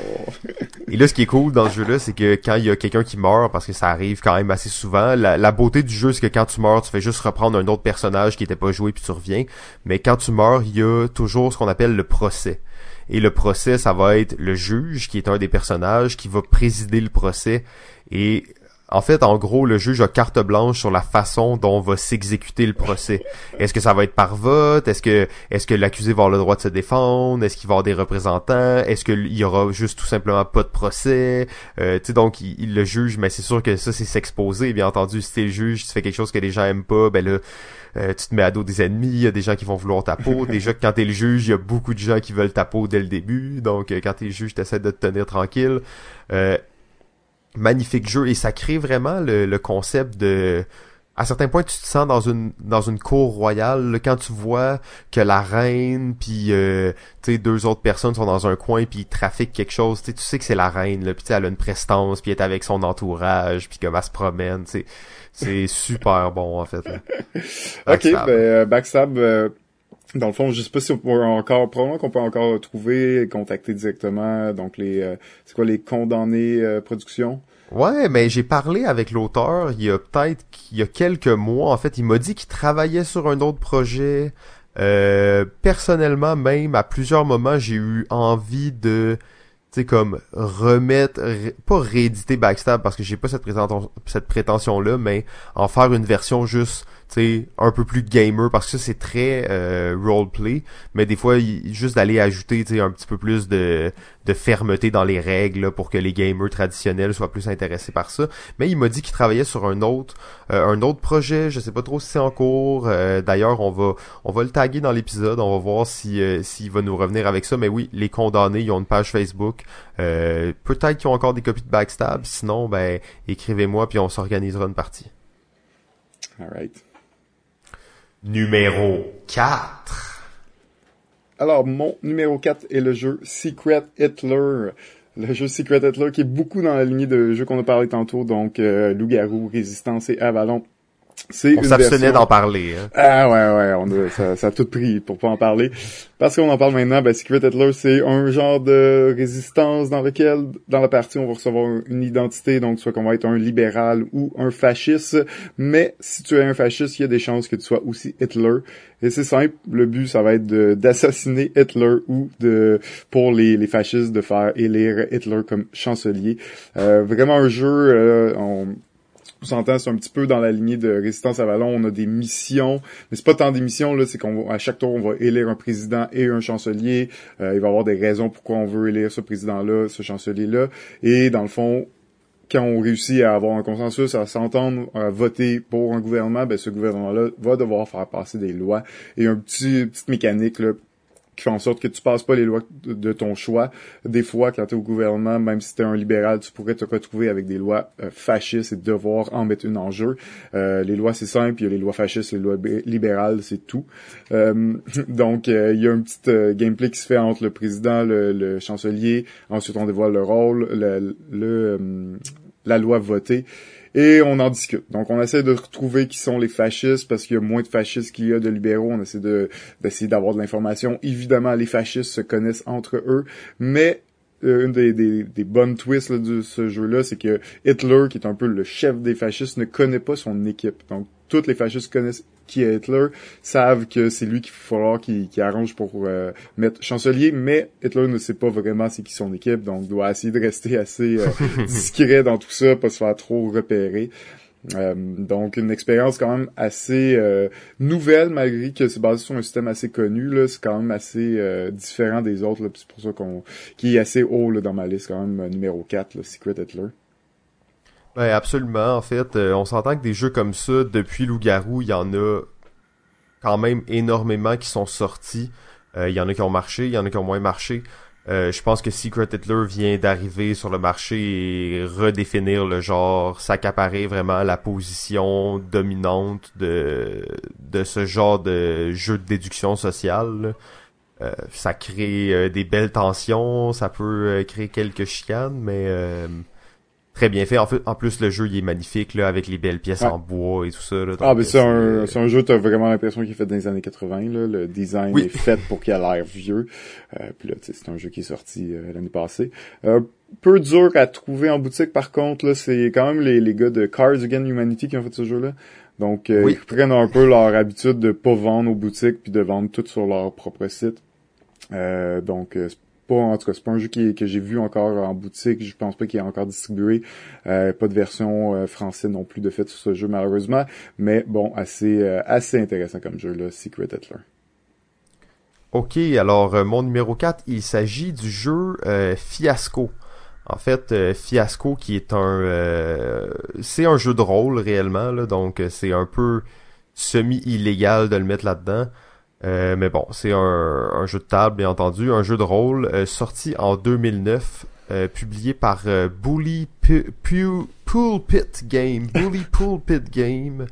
Et là, ce qui est cool dans ce jeu-là, c'est que quand il y a quelqu'un qui meurt, parce que ça arrive quand même assez souvent, la, beauté du jeu, c'est que quand tu meurs, tu fais juste reprendre un autre personnage qui était pas joué puis tu reviens. Mais quand tu meurs, il y a toujours ce qu'on appelle le procès. Et le procès, ça va être le juge, qui est un des personnages, qui va présider le procès. Et en fait, en gros, le juge a carte blanche sur la façon dont va s'exécuter le procès. Est-ce que ça va être par vote? Est-ce que est-ce que l'accusé va avoir le droit de se défendre? Est-ce qu'il va avoir des représentants? Est-ce qu'il y aura juste tout simplement pas de procès? Euh, tu sais, donc, il, le juge, mais c'est sûr que ça, c'est s'exposer. Bien entendu, si t'es le juge, tu fais quelque chose que les gens aiment pas, ben là, euh, tu te mets à dos des ennemis, il y a des gens qui vont vouloir ta peau. Déjà que quand t'es le juge, il y a beaucoup de gens qui veulent ta peau dès le début. Donc euh, quand t'es le juge, t'essaies de te tenir tranquille. Euh, magnifique jeu et ça crée vraiment le, concept de à certains points tu te sens dans une dans une cour royale quand tu vois que la reine puis euh, tu deux autres personnes sont dans un coin puis ils trafiquent quelque chose tu sais que c'est la reine là puis elle a une prestance puis elle est avec son entourage puis comme elle se promène c'est super bon, en fait. ok, ben, euh, Backstab, euh, dans le fond, je sais pas si on peut encore, probablement qu'on peut encore trouver, contacter directement, donc les, euh, c'est quoi, les condamnés production? Ouais, mais j'ai parlé avec l'auteur il y a peut-être, il y a quelques mois, en fait, il m'a dit qu'il travaillait sur un autre projet. personnellement, même, à plusieurs moments, j'ai eu envie de c'est comme remettre, pas rééditer Backstab parce que j'ai pas cette, cette prétention là, mais en faire une version juste sais, un peu plus gamer parce que c'est très euh, roleplay, mais des fois juste d'aller ajouter un petit peu plus de, de fermeté dans les règles pour que les gamers traditionnels soient plus intéressés par ça. Mais il m'a dit qu'il travaillait sur un autre euh, un autre projet, je sais pas trop si c'est en cours. Euh, d'ailleurs, on va on va le taguer dans l'épisode, on va voir si euh, s'il va nous revenir avec ça. Mais oui, les condamnés, ils ont une page Facebook. Peut-être qu'ils ont encore des copies de Backstab. Sinon, ben écrivez-moi puis on s'organisera une partie. Alright numéro 4. Alors, mon numéro 4 est le jeu Secret Hitler. Le jeu Secret Hitler qui est beaucoup dans la lignée de jeux qu'on a parlé tantôt, donc euh, Loup-garou, Résistance et Avalon. C'est on s'abstenait d'en parler. Hein. Ah ouais ouais, on ça, ça, a tout pris pour pas en parler. Parce qu'on en parle maintenant, ben, Secret Hitler, c'est un genre de résistance dans lequel, dans la partie, on va recevoir une identité, donc soit qu'on va être un libéral ou un fasciste. Mais si tu es un fasciste, il y a des chances que tu sois aussi Hitler. Et c'est simple, le but, ça va être d'assassiner Hitler ou de pour les, les fascistes de faire élire Hitler comme chancelier. Euh, vraiment un jeu, euh, on, s'entend, c'est un petit peu dans la lignée de Résistance à Vallon. On a des missions, mais c'est pas tant des missions là, c'est qu'on à chaque tour on va élire un président et un chancelier. Euh, il va y avoir des raisons pourquoi on veut élire ce président-là, ce chancelier-là, et dans le fond, quand on réussit à avoir un consensus, à s'entendre, à voter pour un gouvernement, ben ce gouvernement-là va devoir faire passer des lois et un petit petite mécanique là, qui fait en sorte que tu passes pas les lois de ton choix. Des fois, quand tu es au gouvernement, même si tu es un libéral, tu pourrais te retrouver avec des lois euh, fascistes et devoir en mettre une en jeu. Euh, les lois, c'est simple, il y a les lois fascistes, les lois libérales, c'est tout. Euh, donc, il y a un petit gameplay qui se fait entre le président, le, chancelier, ensuite on dévoile le rôle, le, le la loi votée et on en discute. Donc on essaie de retrouver qui sont les fascistes parce qu'il y a moins de fascistes qu'il y a de libéraux. On essaie de d'essayer d'avoir de l'information. Évidemment, les fascistes se connaissent entre eux, mais euh, une des, des, des, bonnes twists de ce jeu-là, c'est que Hitler, qui est un peu le chef des fascistes, ne connaît pas son équipe. Donc toutes les fascistes connaissent qui est Hitler, savent que c'est lui qu'il faut falloir qu'il arrange pour euh, mettre chancelier, mais Hitler ne sait pas vraiment c'est qui son équipe, donc doit essayer de rester assez euh, discret dans tout ça, pas se faire trop repérer. Euh, donc une expérience quand même assez nouvelle malgré que c'est basé sur un système assez connu là, c'est quand même assez différent des autres c'est pour ça qu'on qui est assez haut là, dans ma liste quand même numéro 4 là, Secret Hitler. Ouais, absolument. En fait, euh, on s'entend que des jeux comme ça, depuis Loup-Garou, il y en a quand même énormément qui sont sortis. Euh, il y en a qui ont marché, il y en a qui ont moins marché. Euh, je pense que Secret Hitler vient d'arriver sur le marché et redéfinir le genre, s'accaparer vraiment la position dominante de, de ce genre de jeu de déduction sociale. ça crée des belles tensions, ça peut créer quelques chicanes, mais très bien fait. En, fait, en plus, le jeu il est magnifique là, avec les belles pièces en bois et tout ça. Là, ah, mais c'est un, c'est un jeu, t'as vraiment l'impression qu'il est fait dans les années 80. Là. Le design est fait pour qu'il ait l'air vieux. Euh, puis là, c'est un jeu qui est sorti euh, l'année passée. Euh, peu dur à trouver en boutique, par contre, là, c'est quand même les, les gars de Cards Against Humanity qui ont fait ce jeu-là. Donc, euh, ils prennent un peu leur habitude de pas vendre aux boutiques puis de vendre tout sur leur propre site. Euh, donc, pas en tout cas c'est pas un jeu qui, que j'ai vu encore en boutique. Je pense pas qu'il est encore distribué. Euh, pas de version euh, française non plus de fait sur ce jeu malheureusement. Mais bon assez euh, assez intéressant comme jeu là Secret Hitler. Ok, alors mon numéro 4, il s'agit du jeu Fiasco. En fait, Fiasco qui est un c'est un jeu de rôle réellement là, donc c'est un peu semi illégal de le mettre là-dedans. Euh, mais bon, c'est un, jeu de table, bien entendu, un jeu de rôle euh, sorti en 2009, euh, publié par Bully Pulpit Game. Bully Pulpit Game.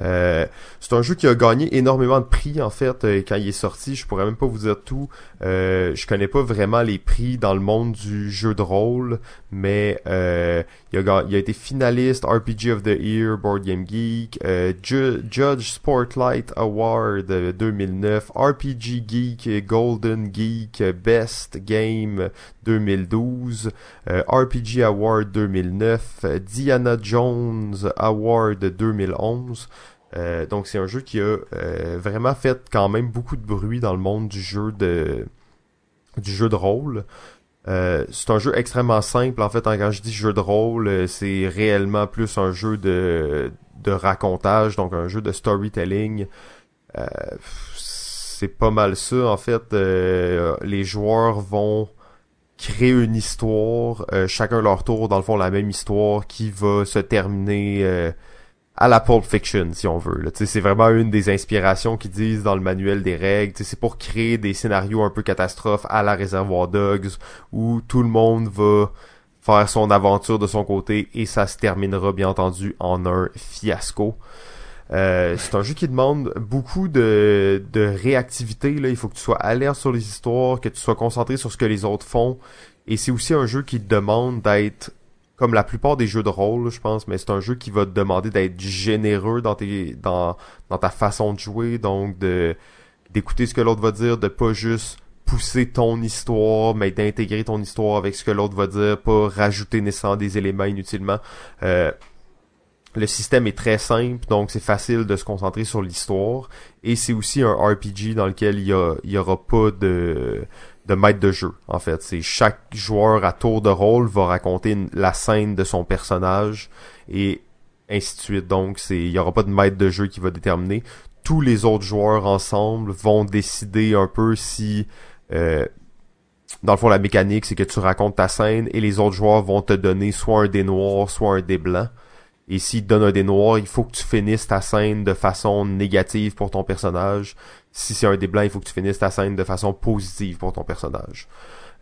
Euh, c'est un jeu qui a gagné énormément de prix en fait euh, quand il est sorti. Je pourrais même pas vous dire tout. Euh, je connais pas vraiment les prix dans le monde du jeu de rôle, mais euh, il, a, été finaliste RPG of the Year, Board Game Geek, Judge Spotlight Award 2009, RPG Geek, Golden Geek, Best Game 2012, RPG Award 2009, Diana Jones Award 2011. Euh, donc c'est un jeu qui a euh, vraiment fait quand même beaucoup de bruit dans le monde du jeu de du jeu de rôle. Euh, c'est un jeu extrêmement simple en fait. Quand je dis jeu de rôle, c'est réellement plus un jeu de de racontage, donc un jeu de storytelling. c'est pas mal ça en fait. les joueurs vont créer une histoire, chacun leur tour dans le fond la même histoire qui va se terminer à la Pulp Fiction, si on veut. C'est vraiment une des inspirations qu'ils disent dans le manuel des règles. C'est pour créer des scénarios un peu catastrophes à la Réservoir Dogs, où tout le monde va faire son aventure de son côté et ça se terminera bien entendu en un fiasco. Euh, c'est un jeu qui demande beaucoup de, de réactivité. Là. Il faut que tu sois alerte sur les histoires, que tu sois concentré sur ce que les autres font. Et c'est aussi un jeu qui demande d'être comme la plupart des jeux de rôle, je pense, mais c'est un jeu qui va te demander d'être généreux dans tes dans dans ta façon de jouer, donc de d'écouter ce que l'autre va dire, de pas juste pousser ton histoire, mais d'intégrer ton histoire avec ce que l'autre va dire, pas rajouter nécessairement des éléments inutilement. Euh, le système est très simple, donc c'est facile de se concentrer sur l'histoire. Et c'est aussi un RPG dans lequel il y, aura pas de de maître de jeu, en fait. C'est chaque joueur à tour de rôle va raconter la scène de son personnage et ainsi de suite. Donc, c'est, il y aura pas de maître de jeu qui va déterminer. Tous les autres joueurs ensemble vont décider un peu si, euh, dans le fond, la mécanique, c'est que tu racontes ta scène et les autres joueurs vont te donner soit un dé noir, soit un dé blanc. Et s'ils te donnent un dé noir, il faut que tu finisses ta scène de façon négative pour ton personnage. Si c'est un dé blanc, il faut que tu finisses ta scène de façon positive pour ton personnage.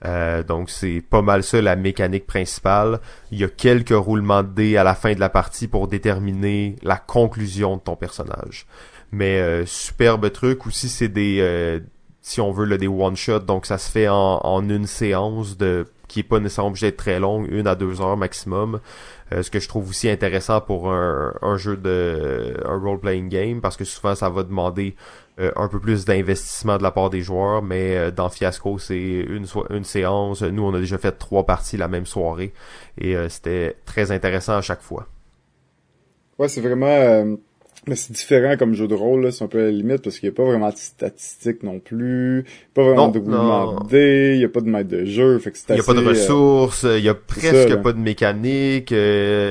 Euh, donc c'est pas mal ça la mécanique principale. Il y a quelques roulements de dés à la fin de la partie pour déterminer la conclusion de ton personnage. Mais euh, superbe truc aussi, c'est des euh, si on veut le des one shot, donc ça se fait en, en une séance de qui est pas nécessairement obligé d'être très longue, une à deux heures maximum. Ce que je trouve aussi intéressant pour un, un jeu de un role playing game parce que souvent ça va demander euh, un peu plus d'investissement de la part des joueurs, mais euh, dans Fiasco, c'est une, une séance. Nous, on a déjà fait trois parties la même soirée et euh, c'était très intéressant à chaque fois. Ouais, c'est vraiment... mais c'est différent comme jeu de rôle, c'est un peu à la limite, parce qu'il n'y a pas vraiment de statistiques non plus, pas vraiment de roulement de dés, il n'y a pas de maître de jeu, fait que c'est Il n'y a pas de ressources, il y a presque pas de mécanique,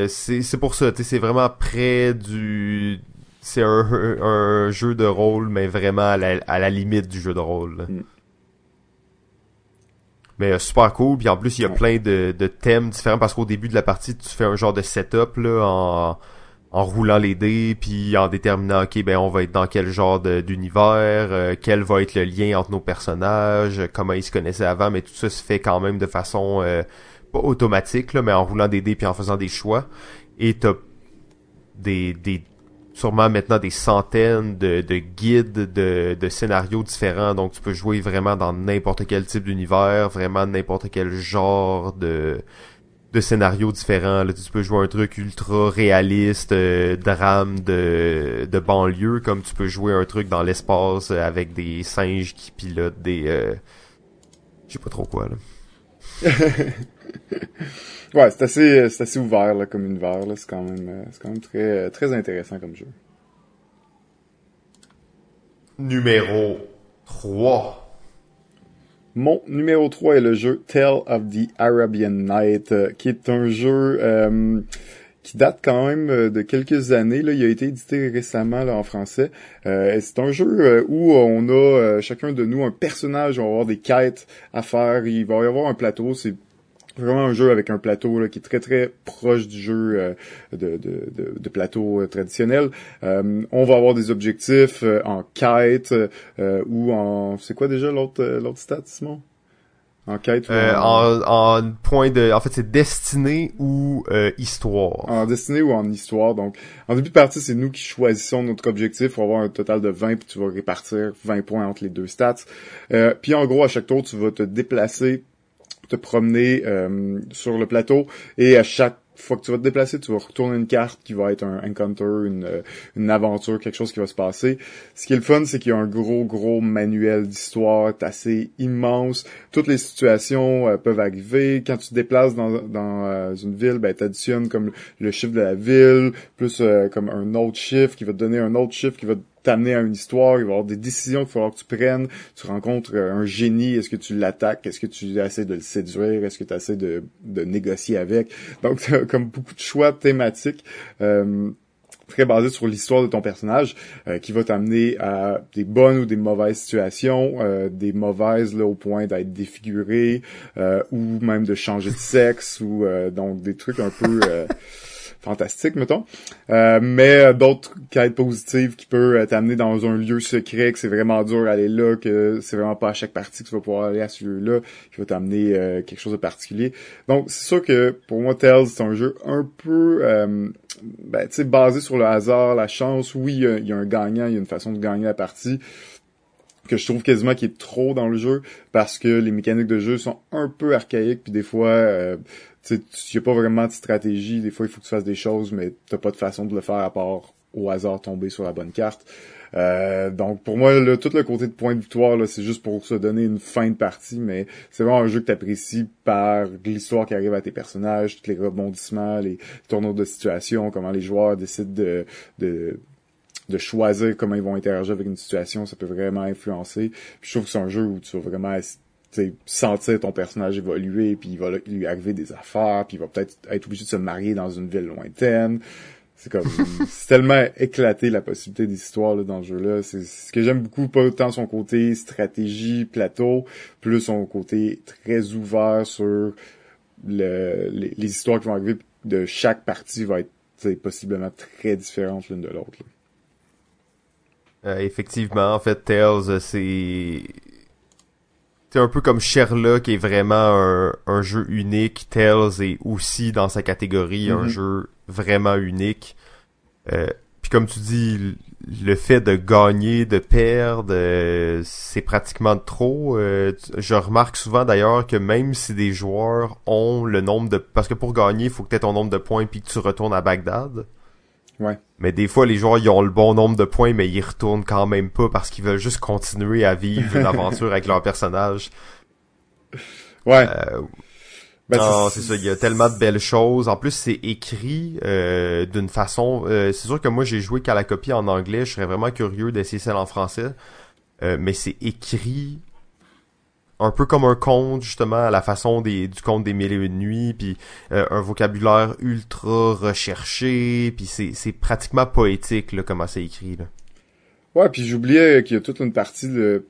c'est pour ça, c'est vraiment près du c'est un, jeu de rôle, mais vraiment à la, limite du jeu de rôle. Mm. Mais euh, super cool, puis en plus il y a plein de, thèmes différents parce qu'au début de la partie tu fais un genre de setup là en, en roulant les dés puis en déterminant ok ben on va être dans quel genre d'univers, euh, quel va être le lien entre nos personnages, comment ils se connaissaient avant, mais tout ça se fait quand même de façon euh, pas automatique là, mais en roulant des dés puis en faisant des choix et t'as des, des sûrement maintenant des centaines de, de guides de, de, scénarios différents. Donc tu peux jouer vraiment dans n'importe quel type d'univers, vraiment n'importe quel genre de de scénarios différents. Là, tu peux jouer un truc ultra réaliste, euh, drame de, de banlieue, comme tu peux jouer un truc dans l'espace avec des singes qui pilotent des... Euh, je sais pas trop quoi, là. Ouais, c'est assez, c'est assez ouvert là, comme univers. Là. C'est quand même, euh, c'est quand même très, très intéressant comme jeu. Numéro 3. Mon numéro 3 est le jeu Tale of the Arabian Night, euh, qui est un jeu euh, qui date quand même de quelques années. Là. Il a été édité récemment là, en français. c'est un jeu où on a chacun de nous un personnage, on va avoir des quêtes à faire. Il va y avoir un plateau. C'est vraiment un jeu avec un plateau là, qui est très très proche du jeu euh, de, de, de, de, plateau euh, traditionnel. Euh, on va avoir des objectifs en quête ou en c'est quoi déjà l'autre l'autre stat Simon? En quête en... en... point de en fait c'est destinée ou histoire. En destinée ou en histoire donc en début de partie c'est nous qui choisissons notre objectif. On va avoir un total de 20 puis tu vas répartir 20 points entre les deux stats. Puis en gros à chaque tour tu vas te déplacer te promener euh, sur le plateau et à chaque fois que tu vas te déplacer, tu vas retourner une carte qui va être un encounter, une, euh, une aventure, quelque chose qui va se passer. Ce qui est le fun, c'est qu'il y a un gros, gros manuel d'histoire assez immense. Toutes les situations euh, peuvent arriver. Quand tu te déplaces dans, dans une ville, ben, tu additionnes comme le, chiffre de la ville, plus comme un autre chiffre qui va te donner un autre chiffre qui va t'amener à une histoire, il va y avoir des décisions qu'il va que tu prennes. Tu rencontres euh, un génie, est-ce que tu l'attaques, est-ce que tu essaies de le séduire, est-ce que tu essaies de, de négocier avec? Donc, comme beaucoup de choix thématiques. Euh, très basés sur l'histoire de ton personnage euh, qui va t'amener à des bonnes ou des mauvaises situations, des mauvaises là au point d'être défiguré ou même de changer de sexe ou donc des trucs un peu fantastique, mettons. Euh, mais d'autres quêtes positives qui peuvent t'amener dans un lieu secret, que c'est vraiment dur d'aller là, que c'est vraiment pas à chaque partie que tu vas pouvoir aller à ce lieu-là, qui va t'amener euh, quelque chose de particulier. Donc, c'est sûr que pour moi, Tales, c'est un jeu un peu... Euh, ben, basé sur le hasard, la chance. Oui, il y, a un gagnant, il y a une façon de gagner la partie que je trouve quasiment qui est trop dans le jeu parce que les mécaniques de jeu sont un peu archaïques puis des fois euh, n'y a pas vraiment de stratégie. Des fois, il faut que tu fasses des choses, mais t'as pas de façon de le faire à part au hasard tomber sur la bonne carte. Euh, donc pour moi, là, tout le côté de point de victoire, c'est juste pour se donner une fin de partie, mais c'est vraiment un jeu que tu apprécies par l'histoire qui arrive à tes personnages, tous les rebondissements, les tournois de situation, comment les joueurs décident de, de de choisir comment ils vont interagir avec une situation, ça peut vraiment influencer. Puis je trouve que c'est un jeu où tu vas vraiment sentir ton personnage évoluer, puis il va lui arriver des affaires, puis il va peut-être être obligé de se marier dans une ville lointaine. c'est comme c'est tellement éclaté la possibilité d'histoire là, dans ce jeu-là. C'est ce que j'aime beaucoup, pas autant son côté stratégie, plateau, plus son côté très ouvert sur le, les, histoires qui vont arriver de chaque partie va être possiblement très différente l'une de l'autre. Euh, effectivement, en fait, Tales, euh, c'est c'est un peu comme Sherlock est vraiment un, jeu unique. Tales est aussi dans sa catégorie un mm-hmm. jeu vraiment unique. Euh, puis comme tu dis, le fait de gagner, de perdre, euh, c'est pratiquement trop. Euh, je remarque souvent d'ailleurs que même si des joueurs ont le nombre de... Parce que pour gagner, il faut que tu aies ton nombre de points puis que tu retournes à Bagdad. Ouais. Mais des fois, les joueurs, ils ont le bon nombre de points, mais ils retournent quand même pas parce qu'ils veulent juste continuer à vivre l'aventure avec leur personnage. Ouais. Ben, non, c'est ça. Il y a tellement de belles choses. En plus, c'est écrit euh, d'une façon. Euh, c'est sûr que moi, j'ai joué qu'à la copie en anglais. Je serais vraiment curieux d'essayer celle en français. Euh, mais c'est écrit un peu comme un conte, justement, à la façon des, du conte des mille et une nuits, puis un vocabulaire ultra recherché, puis c'est, c'est pratiquement poétique, là, comment c'est écrit, là. Ouais, puis j'oubliais qu'il y a toute une partie de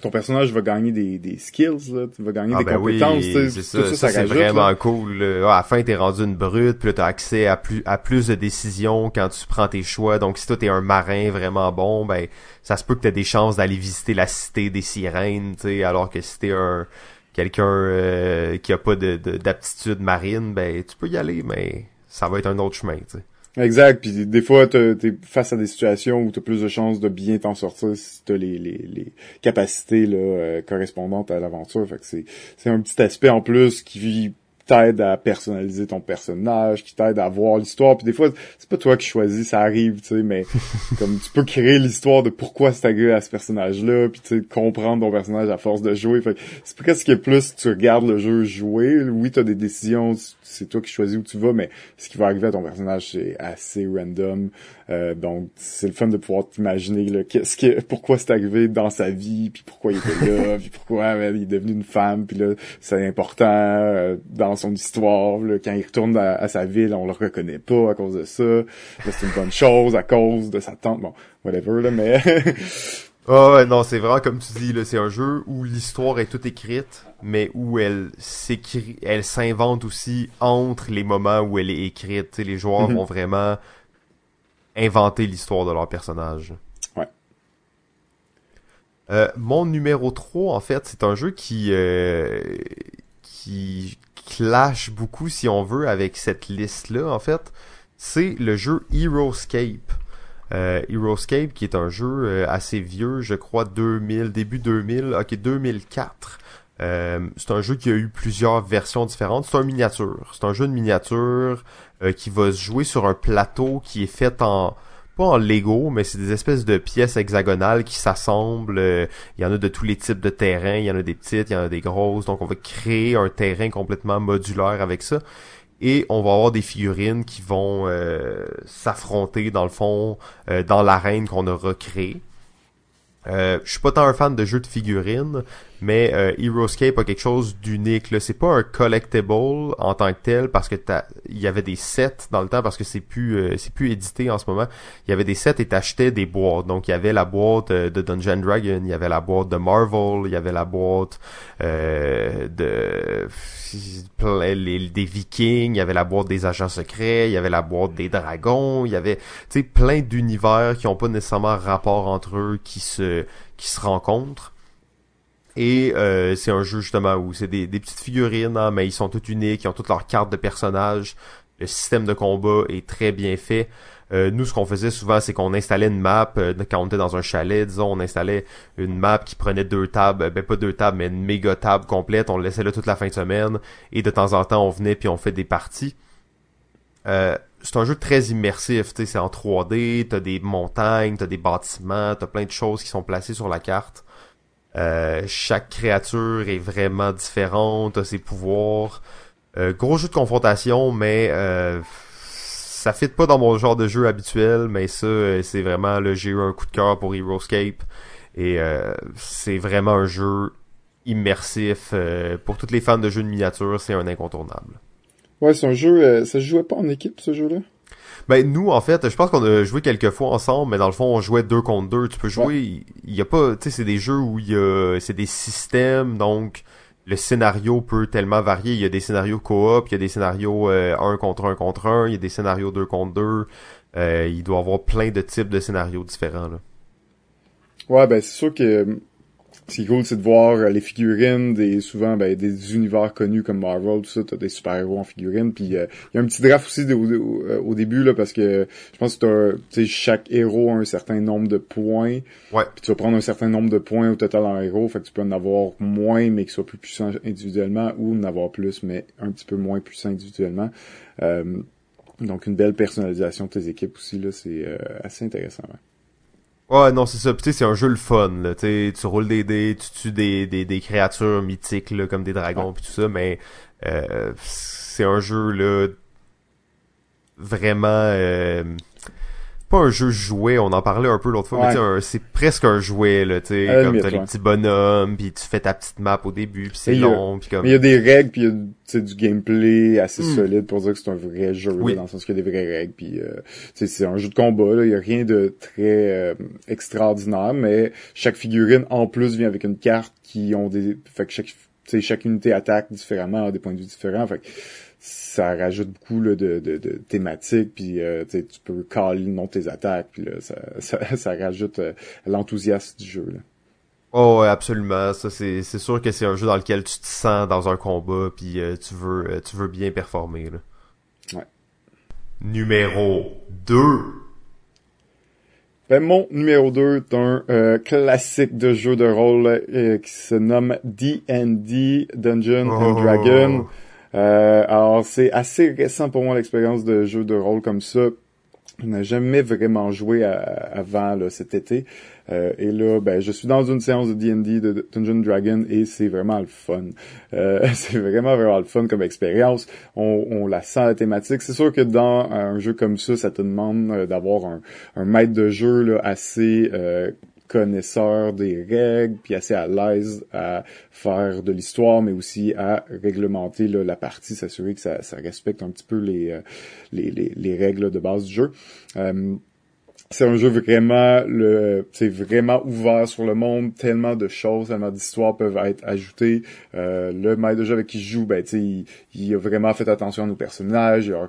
ton personnage va gagner des, des skills, là, tu vas gagner ah des ben compétences, oui, c'est ça, ça, c'est vraiment cool. à la fin, t'es rendu une brute, puis là, t'as accès à plus à plus de décisions quand tu prends tes choix. Donc, si toi t'es un marin vraiment bon, ben ça se peut que t'aies des chances d'aller visiter la cité des sirènes, tu alors que si t'es un quelqu'un euh, qui a pas de d'aptitude marine, ben tu peux y aller, mais ça va être un autre chemin, tu sais. Exact. Puis des fois, t'es face à des situations où t'as plus de chances de bien t'en sortir si t'as les, les, les capacités là, euh, correspondantes à l'aventure. Fait que c'est, un petit aspect en plus qui t'aide à personnaliser ton personnage, qui t'aide à voir l'histoire. Puis des fois, c'est pas toi qui choisis, ça arrive, tu sais, mais comme tu peux créer l'histoire de pourquoi c'est agréé à ce personnage-là, puis tu sais, comprendre ton personnage à force de jouer. Fait c'est presque plus tu regardes le jeu jouer. Oui, t'as des décisions, c'est toi qui choisis où tu vas, mais ce qui va arriver à ton personnage, c'est assez random. Euh, donc, c'est le fun de pouvoir t'imaginer qu'est-ce que, pourquoi c'est arrivé dans sa vie, puis pourquoi il était là, puis pourquoi il est devenu une femme, puis là, c'est important euh, dans son histoire. quand il retourne à, sa ville, on le reconnaît pas à cause de ça. c'est une bonne chose à cause de sa tante. Bon, whatever, là, mais... Ah ouais, non, c'est vraiment comme tu dis, là, c'est un jeu où l'histoire est toute écrite, mais où elle s'écrit, elle s'invente aussi entre les moments où elle est écrite. les joueurs mm-hmm. vont vraiment inventer l'histoire de leur personnage. Ouais. Euh, mon numéro 3, en fait, c'est un jeu qui euh, qui clash beaucoup, si on veut, avec cette liste-là, en fait. C'est le jeu Heroescape. Euh, Heroescape, qui est un jeu euh, assez vieux, je crois 2000, début 2000, ok 2004. Euh, c'est un jeu qui a eu plusieurs versions différentes. C'est un miniature. C'est un jeu de miniature euh, qui va se jouer sur un plateau qui est fait en pas en Lego, mais c'est des espèces de pièces hexagonales qui s'assemblent. Il y en a de tous les types de terrains. Il y en a des petites, il y en a des grosses. Donc on va créer un terrain complètement modulaire avec ça et on va avoir des figurines qui vont euh, s'affronter dans le fond euh, dans l'arène qu'on a recréée. Euh, je suis pas tant un fan de jeux de figurines, mais euh, Heroescape a quelque chose d'unique. Là, c'est pas un collectible en tant que tel parce que il y avait des sets dans le temps parce que c'est plus euh, c'est plus édité en ce moment. Il y avait des sets et t'achetais des boîtes. Donc il y avait la boîte euh, de Dungeon Dragon, il y avait la boîte de Marvel, il y avait la boîte euh, de des Vikings, il y avait la boîte des agents secrets, il y avait la boîte des dragons, il y avait tu sais plein d'univers qui ont pas nécessairement rapport entre eux qui se qui se rencontrent. Et euh, c'est un jeu justement où c'est des, petites figurines, hein, mais ils sont toutes uniques, ils ont toutes leurs cartes de personnages. Le système de combat est très bien fait. Euh, nous, ce qu'on faisait souvent, c'est qu'on installait une map, euh, quand on était dans un chalet, disons, on installait une map qui prenait deux tables, ben pas deux tables, mais une méga table complète, on le laissait là toute la fin de semaine, et de temps en temps, on venait puis on fait des parties. c'est un jeu très immersif, tu sais, c'est en 3D, t'as des montagnes, t'as des bâtiments, t'as plein de choses qui sont placées sur la carte. Euh, chaque créature est vraiment différente, a ses pouvoirs. Euh, gros jeu de confrontation, mais euh, ça fit pas dans mon genre de jeu habituel, mais ça, euh, c'est vraiment le j'ai eu un coup de cœur pour Heroescape. Et c'est vraiment un jeu immersif. pour toutes les fans de jeux de miniature, c'est un incontournable. Ouais, c'est un jeu. ça se jouait pas en équipe, ce jeu-là? Ben nous en fait, je pense qu'on a joué quelques fois ensemble, mais dans le fond on jouait deux contre deux. Tu peux jouer, il y a pas, tu sais, c'est des jeux où il y a, c'est des systèmes, donc le scénario peut tellement varier. Il y a des scénarios coop, il y a des scénarios euh, un contre un contre un, il y a des scénarios deux contre deux. Euh, il doit y avoir plein de types de scénarios différents là. Ouais, ben c'est sûr que ce qui est cool, c'est de voir euh, les figurines des souvent ben, des univers connus comme Marvel, tout ça, t'as des super-héros en figurines. Puis il y a un petit draft aussi au, euh, au, début là parce que je pense que t'as, chaque héros a un certain nombre de points. Ouais. Puis tu vas prendre un certain nombre de points au total en héros, fait que tu peux en avoir moins mais qui soit plus puissant individuellement ou en avoir plus mais un petit peu moins puissant individuellement. Euh, donc une belle personnalisation de tes équipes aussi là, c'est assez intéressant. Ouais. Ouais, non, c'est ça. tu sais, c'est un jeu le fun, là. tu roules des dés, tu tues des, des, des créatures mythiques, là, comme des dragons, puis tout ça, mais euh, c'est un jeu, là, vraiment... Euh, pas un jeu jouet, on en parlait un peu l'autre fois, mais c'est presque un jouet, là, tu sais, comme t'as les petits bonhommes, puis tu fais ta petite map au début, puis c'est long, puis comme... Mais il y a des règles, puis il y a du gameplay assez hmm. solide pour dire que c'est un vrai jeu, dans le sens qu'il y a des vraies règles, puis euh, c'est un jeu de combat, là, il y a rien de très euh, extraordinaire, mais chaque figurine, en plus, vient avec une carte qui ont des... Fait que chaque, chaque unité attaque différemment, a des points de vue différents, fait que ça rajoute beaucoup là, de, de, de thématiques, puis euh, tu peux caler le nom de tes attaques, puis là, ça, ça, ça rajoute euh, l'enthousiasme du jeu. Là. Oh ouais, absolument. Ça c'est c'est sûr que c'est un jeu dans lequel tu te sens dans un combat, puis euh, tu veux euh, tu veux bien performer. Là. Ouais. Numéro 2. Ben, mon numéro 2 est un classique de jeu de rôle qui se nomme D&D Dungeon and oh. Dragon. Euh, alors, c'est assez récent pour moi l'expérience de jeu de rôle comme ça. Je n'ai jamais vraiment joué avant cet été. Euh, et là, ben, je suis dans une séance de D&D de Dungeon Dragon et c'est vraiment le fun. Euh, c'est vraiment vraiment le fun comme expérience. On, on la sent la thématique. C'est sûr que dans un jeu comme ça, ça te demande euh, d'avoir un, un, maître de jeu là, assez euh, connaisseur des règles, puis assez à l'aise à faire de l'histoire, mais aussi à réglementer la partie, s'assurer que ça, ça, respecte un petit peu les, euh, les, les, les, règles de base du jeu. Euh, c'est un jeu vraiment le c'est vraiment ouvert sur le monde. Tellement de choses tellement d'histoires peuvent être ajoutées. Euh, le maître de jeu avec qui je joue ben tu il, il a vraiment fait attention à nos personnages. Il a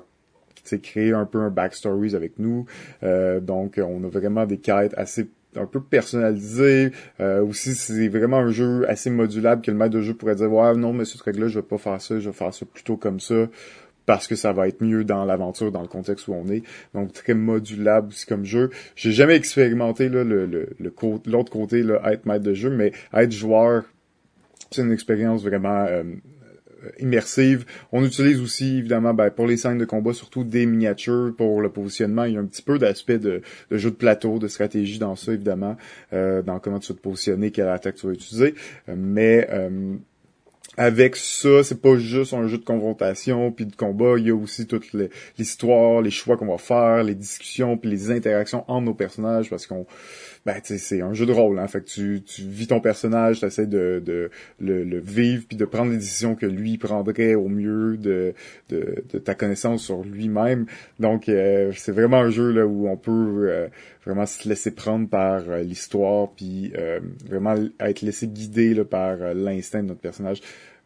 créé un peu un backstories avec nous. Euh, donc on a vraiment des quêtes assez un peu personnalisé. Euh, aussi, c'est vraiment un jeu assez modulable que le maître de jeu pourrait dire Ouais, non, mais ce truc-là, je vais pas faire ça, je vais faire ça plutôt comme ça parce que ça va être mieux dans l'aventure, dans le contexte où on est. Donc très modulable aussi comme jeu. J'ai jamais expérimenté là, le, le, l'autre côté, là, être maître de jeu, mais être joueur, c'est une expérience vraiment euh, immersive. On utilise aussi, évidemment, ben, pour les scènes de combat, surtout des miniatures pour le positionnement. Il y a un petit peu d'aspect de, jeu de plateau, de stratégie dans ça, évidemment, euh, dans comment tu vas te positionner, quelle attaque tu vas utiliser. Euh, mais avec ça, c'est pas juste un jeu de confrontation puis de combat, il y a aussi toute l'histoire, les choix qu'on va faire, les discussions puis les interactions entre nos personnages parce qu'on ben c'est un jeu de rôle, hein. Fait que tu, tu vis ton personnage, tu essaies de, de le, vivre puis de prendre les décisions que lui prendrait au mieux de, de, de ta connaissance sur lui-même. Donc euh, c'est vraiment un jeu là où on peut euh, vraiment se laisser prendre par euh, l'histoire puis vraiment être laissé guider par l'instinct de notre personnage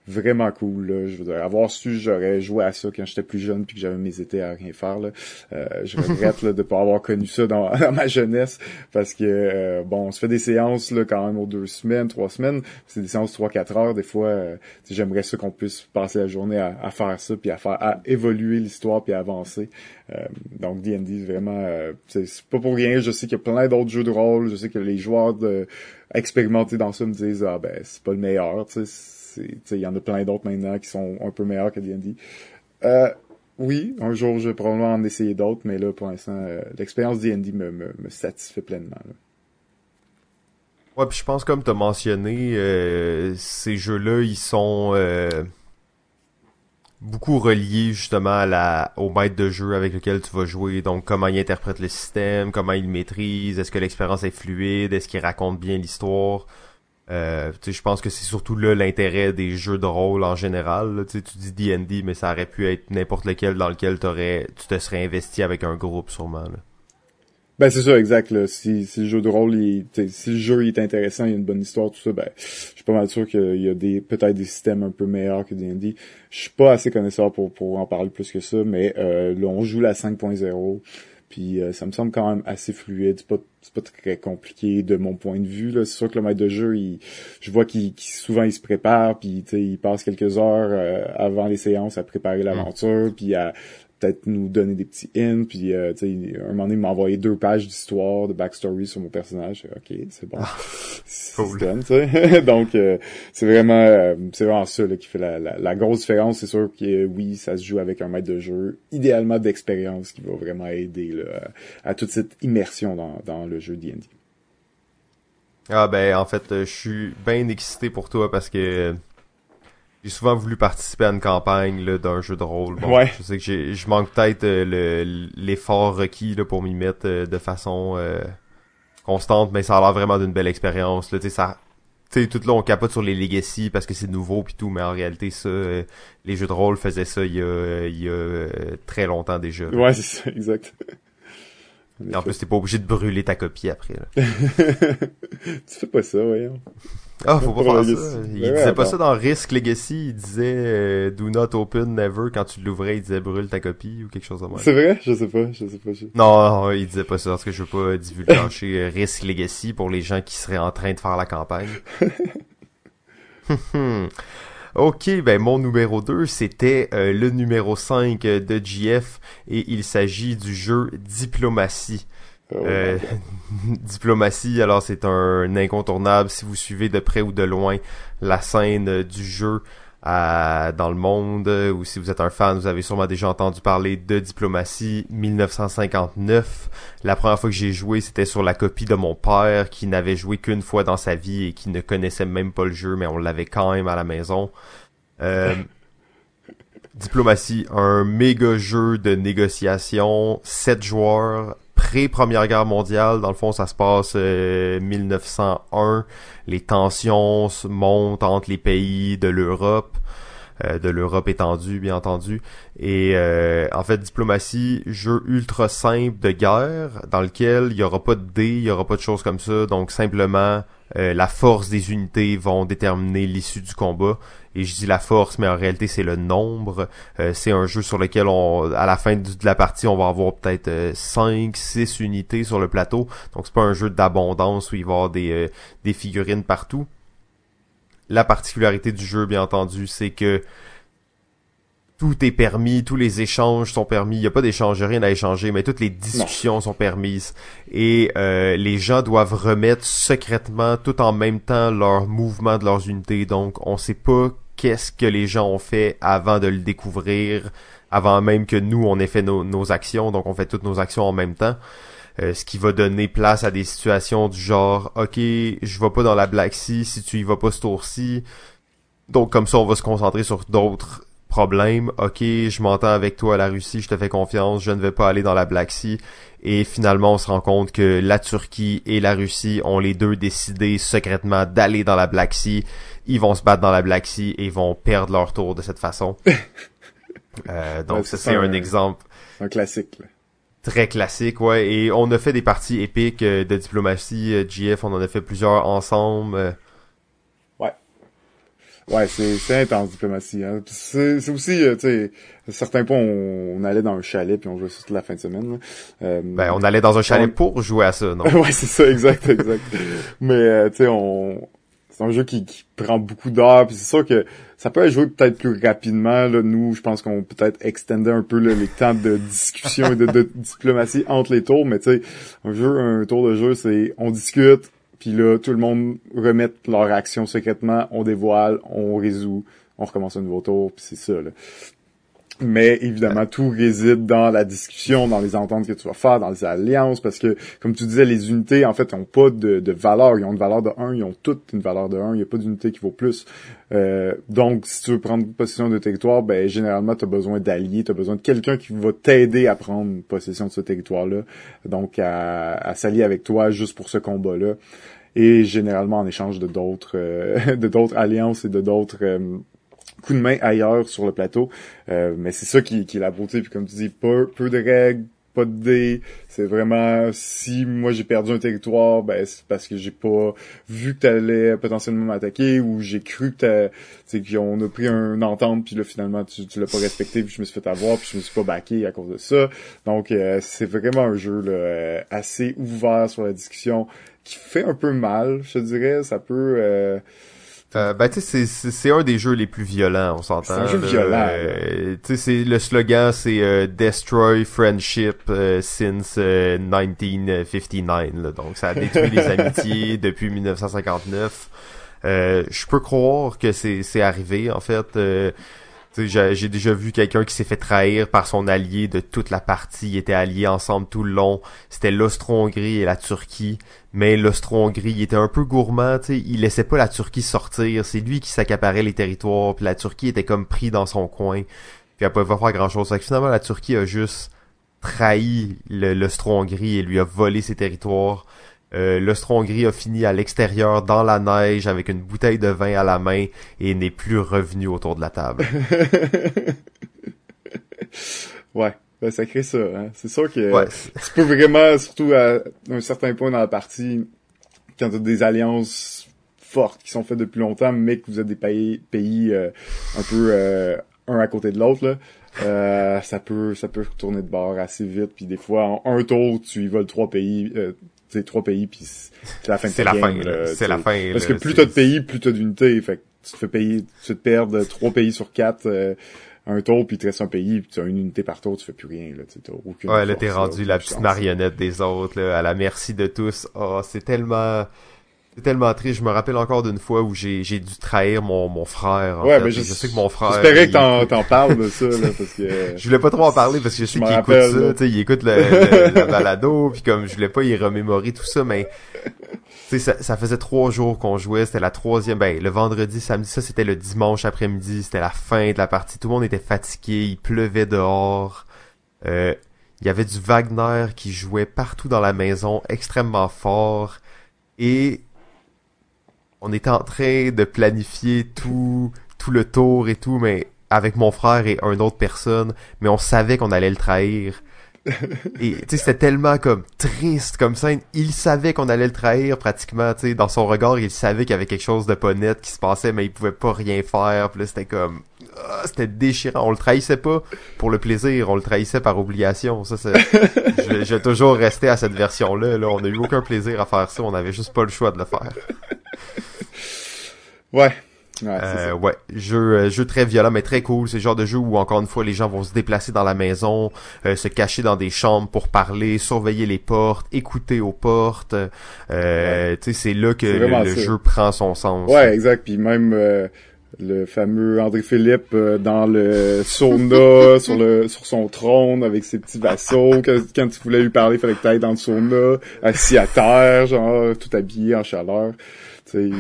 vraiment cool. Là. Je avoir su, j'aurais joué à ça quand j'étais plus jeune puis que j'avais mes étés à rien faire. Là. Euh, je regrette là, de pas avoir connu ça dans, ma jeunesse parce que euh, bon, on se fait des séances là quand même aux deux semaines, trois semaines. C'est des séances trois quatre heures. Des fois, euh, j'aimerais ça qu'on puisse passer la journée à, faire ça puis à faire à évoluer l'histoire puis à avancer. Euh, donc D&D vraiment, c'est pas pour rien. Je sais qu'il y a plein d'autres jeux de rôle. Je sais que les joueurs de expérimentés dans ça me disent ah ben c'est pas le meilleur. Tu sais il y en a plein d'autres maintenant qui sont un peu meilleurs que D&D. Euh, oui, un jour, je vais probablement en essayer d'autres, mais là, pour l'instant, euh, l'expérience D&D me, me, satisfait pleinement. Ouais, puis je pense, comme tu as mentionné, euh, ces jeux-là, ils sont beaucoup reliés justement à la, au maître de jeu avec lequel tu vas jouer. Donc, comment il interprète le système, comment il maîtrise, est-ce que l'expérience est fluide, est-ce qu'il raconte bien l'histoire. Euh, je pense que c'est surtout là l'intérêt des jeux de rôle en général. Tu dis D&D, mais ça aurait pu être n'importe lequel dans lequel t'aurais, tu te serais investi avec un groupe sûrement. Là. Ben c'est ça, exact. Là. Si, si le jeu de rôle, si le jeu est intéressant, il y a une bonne histoire, tout ça, ben je suis pas mal sûr qu'il y a des peut-être des systèmes un peu meilleurs que D&D. Je suis pas assez connaisseur pour, pour en parler plus que ça, mais euh, là on joue la 5.0. Puis euh, ça me semble quand même assez fluide, c'est pas pas très compliqué de mon point de vue. C'est sûr que le maître de jeu, il, je vois qu'il souvent il se prépare, puis il passe quelques heures euh, avant les séances à préparer l'aventure, puis à peut-être nous donner des petits hints, puis euh, tu sais, un moment donné, il m'a envoyé deux pages d'histoire, de backstory sur mon personnage. Ok, c'est bon. Ah, c'est Donc, euh, c'est vraiment, euh, c'est vraiment ça là, qui fait la, la, grosse différence. C'est sûr que oui, ça se joue avec un maître de jeu, idéalement d'expérience, qui va vraiment aider là, à, toute cette immersion dans, dans le jeu D&D. Ah ben, en fait, je suis bien excité pour toi parce que j'ai souvent voulu participer à une campagne là, d'un jeu de rôle. Bon, ouais. Je sais que j'ai, je manque peut-être euh, l'effort requis là, pour m'y mettre euh, de façon euh, constante, mais ça a l'air vraiment d'une belle expérience. Là, ça, sais, tout là on capote sur les legacy parce que c'est nouveau puis tout, mais en réalité ça, les jeux de rôle faisaient ça il y a, il y a très longtemps déjà. Ouais, c'est ça, exact. Et en plus, t'es pas obligé de brûler ta copie après. Là. tu fais pas ça, voyons. Ah, faut pas faire ça. Il disait pas ça dans Risk Legacy. Il disait euh, Do not open never. Quand tu l'ouvrais, il disait brûle ta copie ou quelque chose de même. C'est vrai? Je sais pas. Je sais pas. Non, non, il disait pas ça. Parce que je veux pas divulgacher euh, Risk Legacy pour les gens qui seraient en train de faire la campagne. Ok, ben mon numéro 2, c'était euh, le numéro 5 de GF et il s'agit du jeu Diplomatie. Oh euh, diplomatie, alors c'est un incontournable si vous suivez de près ou de loin la scène du jeu dans le monde, ou si vous êtes un fan, vous avez sûrement déjà entendu parler de Diplomatie 1959. La première fois que j'ai joué, c'était sur la copie de mon père qui n'avait joué qu'une fois dans sa vie et qui ne connaissait même pas le jeu, mais on l'avait quand même à la maison. Euh, Diplomatie, un méga jeu de négociation, 7 joueurs pré-première guerre mondiale. Dans le fond, ça se passe 1901. Euh, les tensions montent entre les pays de l'Europe. Euh, de l'Europe étendue, bien entendu. Et euh, en fait, diplomatie, jeu ultra simple de guerre, dans lequel il y aura pas de dés, il y aura pas de choses comme ça. Donc simplement, la force des unités vont déterminer l'issue du combat et je dis la force, mais en réalité c'est le nombre. Euh, c'est un jeu sur lequel on, à la fin de la partie, on va avoir peut-être 5, euh, 6 unités sur le plateau. Donc c'est pas un jeu d'abondance où il va y avoir des, euh, des figurines partout. La particularité du jeu, bien entendu, c'est que tout est permis, tous les échanges sont permis. Il n'y a pas d'échange, rien à échanger, mais toutes les discussions sont permises. Et les gens doivent remettre secrètement, tout en même temps, leur mouvement de leurs unités. Donc, on sait pas qu'est-ce que les gens ont fait avant de le découvrir, avant même que nous on ait fait nos, actions, donc on fait toutes nos actions en même temps. Euh, ce qui va donner place à des situations du genre OK, je vais pas dans la Black Sea si tu y vas pas ce tour-ci. Donc comme ça on va se concentrer sur d'autres problèmes. OK, je m'entends avec toi à la Russie, je te fais confiance, je ne vais pas aller dans la Black Sea. Et finalement, on se rend compte que la Turquie et la Russie ont les deux décidé secrètement d'aller dans la Black Sea ils vont se battre dans la Black Sea et vont perdre leur tour de cette façon. euh, donc ça c'est un, exemple. Un classique. Très classique, ouais. Et on a fait des parties épiques euh, de diplomatie, euh, GF, on en a fait plusieurs ensemble. Euh. Ouais. Ouais, c'est c'est intense diplomatie. Hein. C'est aussi, tu sais, à certains points, on, allait dans un chalet puis on jouait ça toute la fin de semaine. ben, on allait dans un chalet pour jouer à ça, non? Ouais, c'est ça, exact, exact. Mais tu sais, on c'est un jeu qui, prend beaucoup d'heures, puis c'est sûr que ça peut être joué peut-être plus rapidement. Là. Nous, je pense qu'on peut-être extender un peu les temps de discussion et de, diplomatie entre les tours, mais tu sais, un jeu, un tour de jeu, c'est on discute, puis là, tout le monde remet leur action secrètement, on dévoile, on résout, on recommence un nouveau tour, puis c'est ça. Là. Mais évidemment, tout réside dans la discussion, dans les ententes que tu vas faire, dans les alliances, parce que, comme tu disais, les unités, en fait, n'ont pas de, de, valeur. Ils ont une valeur de 1, ils ont toutes une valeur de 1. Il n'y a pas d'unité qui vaut plus. Euh, donc, si tu veux prendre possession de territoire, ben généralement, tu as besoin d'alliés, tu as besoin de quelqu'un qui va t'aider à prendre possession de ce territoire-là. Donc, à, à s'allier avec toi juste pour ce combat-là. et généralement en échange de d'autres euh, de d'autres alliances et de d'autres euh, coups de main ailleurs sur le plateau. Euh, mais c'est ça qui, qui est la beauté. Puis comme tu dis, peu, peu de règles, pas de dés. C'est vraiment si moi j'ai perdu un territoire, ben c'est parce que j'ai pas vu que t'allais potentiellement m'attaquer ou j'ai cru que c'est qu'on a pris un entente puis là finalement tu, tu l'as pas respecté puis je me suis fait avoir puis je me suis pas baqué à cause de ça. Donc euh, c'est vraiment un jeu là, euh, assez ouvert sur la discussion qui fait un peu mal, je dirais. Ça peut euh, euh, ben tu sais c'est un des jeux les plus violents, on s'entend. C'est un jeu violent. Euh, tu sais le slogan c'est euh, Destroy Friendship euh, since 1959 là. donc ça a détruit les amitiés depuis 1959. je peux croire que c'est c'est arrivé en fait j'ai déjà vu quelqu'un qui s'est fait trahir par son allié de toute la partie. Ils étaient alliés ensemble tout le long. C'était l'Austro-Hongrie et la Turquie. Mais l'Austro-Hongrie, était un peu gourmand, sais. Il laissait pas la Turquie sortir. C'est lui qui s'accaparait les territoires. Puis la Turquie était comme pris dans son coin. Puis elle pouvait pas faire grand chose. Fait que finalement, la Turquie a juste trahi l'Austro-Hongrie et lui a volé ses territoires. Euh, l'Austro-Hongrie a fini à l'extérieur dans la neige avec une bouteille de vin à la main et n'est plus revenu autour de la table. ouais, ben, ça crée ça. Hein. C'est sûr que tu peux vraiment, surtout à un certain point dans la partie, quand tu as des alliances fortes qui sont faites depuis longtemps, mais que vous êtes des pays, pays euh, un peu euh, un à côté de l'autre, euh, ça peut ça peut tourner de bord assez vite puis des fois en un tour tu y voles trois pays c'est trois pays puis c'est la fin de C'est la, fin, c'est la fin. Parce que plus t'as de pays, plus t'as d'unités. Fait que tu te fais payer, tu te perds trois pays sur quatre. Euh, un tour, puis il te reste un pays, puis tu as une unité par tour, tu fais plus rien, là, tu aucune Ouais, là, t'es rendu la petite marionnette des autres, là, à la merci de tous. Oh, c'est tellement, c'est tellement triste. Je me rappelle encore d'une fois où j'ai, j'ai dû trahir mon, mon frère. ouais, mais je, sais que mon frère. J'espérais que t'en, t'en parles de ça, là, parce que. je voulais pas trop en parler parce que je sais qu'il écoute ça, tu sais, il écoute le, le, balado, puis comme je voulais pas y remémorer tout ça, mais tu sais, ça, ça faisait trois jours qu'on jouait. C'était la troisième, ben le vendredi, samedi, ça c'était le dimanche après-midi. C'était la fin de la partie. Tout le monde était fatigué, il pleuvait dehors. Euh, il y avait du Wagner qui jouait partout dans la maison, extrêmement fort. Et on était en train de planifier tout, tout le tour et tout, mais avec mon frère et une autre personne, mais on savait qu'on allait le trahir. et tu sais c'était tellement comme triste comme ça il savait qu'on allait le trahir pratiquement tu sais. Dans son regard il savait qu'il y avait quelque chose de pas net qui se passait mais il pouvait pas rien faire. Puis là c'était comme ah, c'était déchirant. On le trahissait pas pour le plaisir on le trahissait par obligation. Ça c'est j'ai toujours resté à cette version là là. On a eu aucun plaisir à faire ça. On avait juste pas le choix de le faire Ouais. Ouais, euh, ouais, jeu, euh, jeu très violent mais très cool. C'est le genre de jeu où encore une fois les gens vont se déplacer dans la maison, euh, se cacher dans des chambres pour parler, surveiller les portes, écouter aux portes. Euh, Tu sais, c'est là que le, jeu prend son sens. Ouais, exact. Puis même le fameux André Philippe dans le sauna sur le sur son trône avec ses petits vassaux. Quand, quand tu voulais lui parler, il fallait que tu ailles dans le sauna, assis à terre, genre tout habillé en chaleur il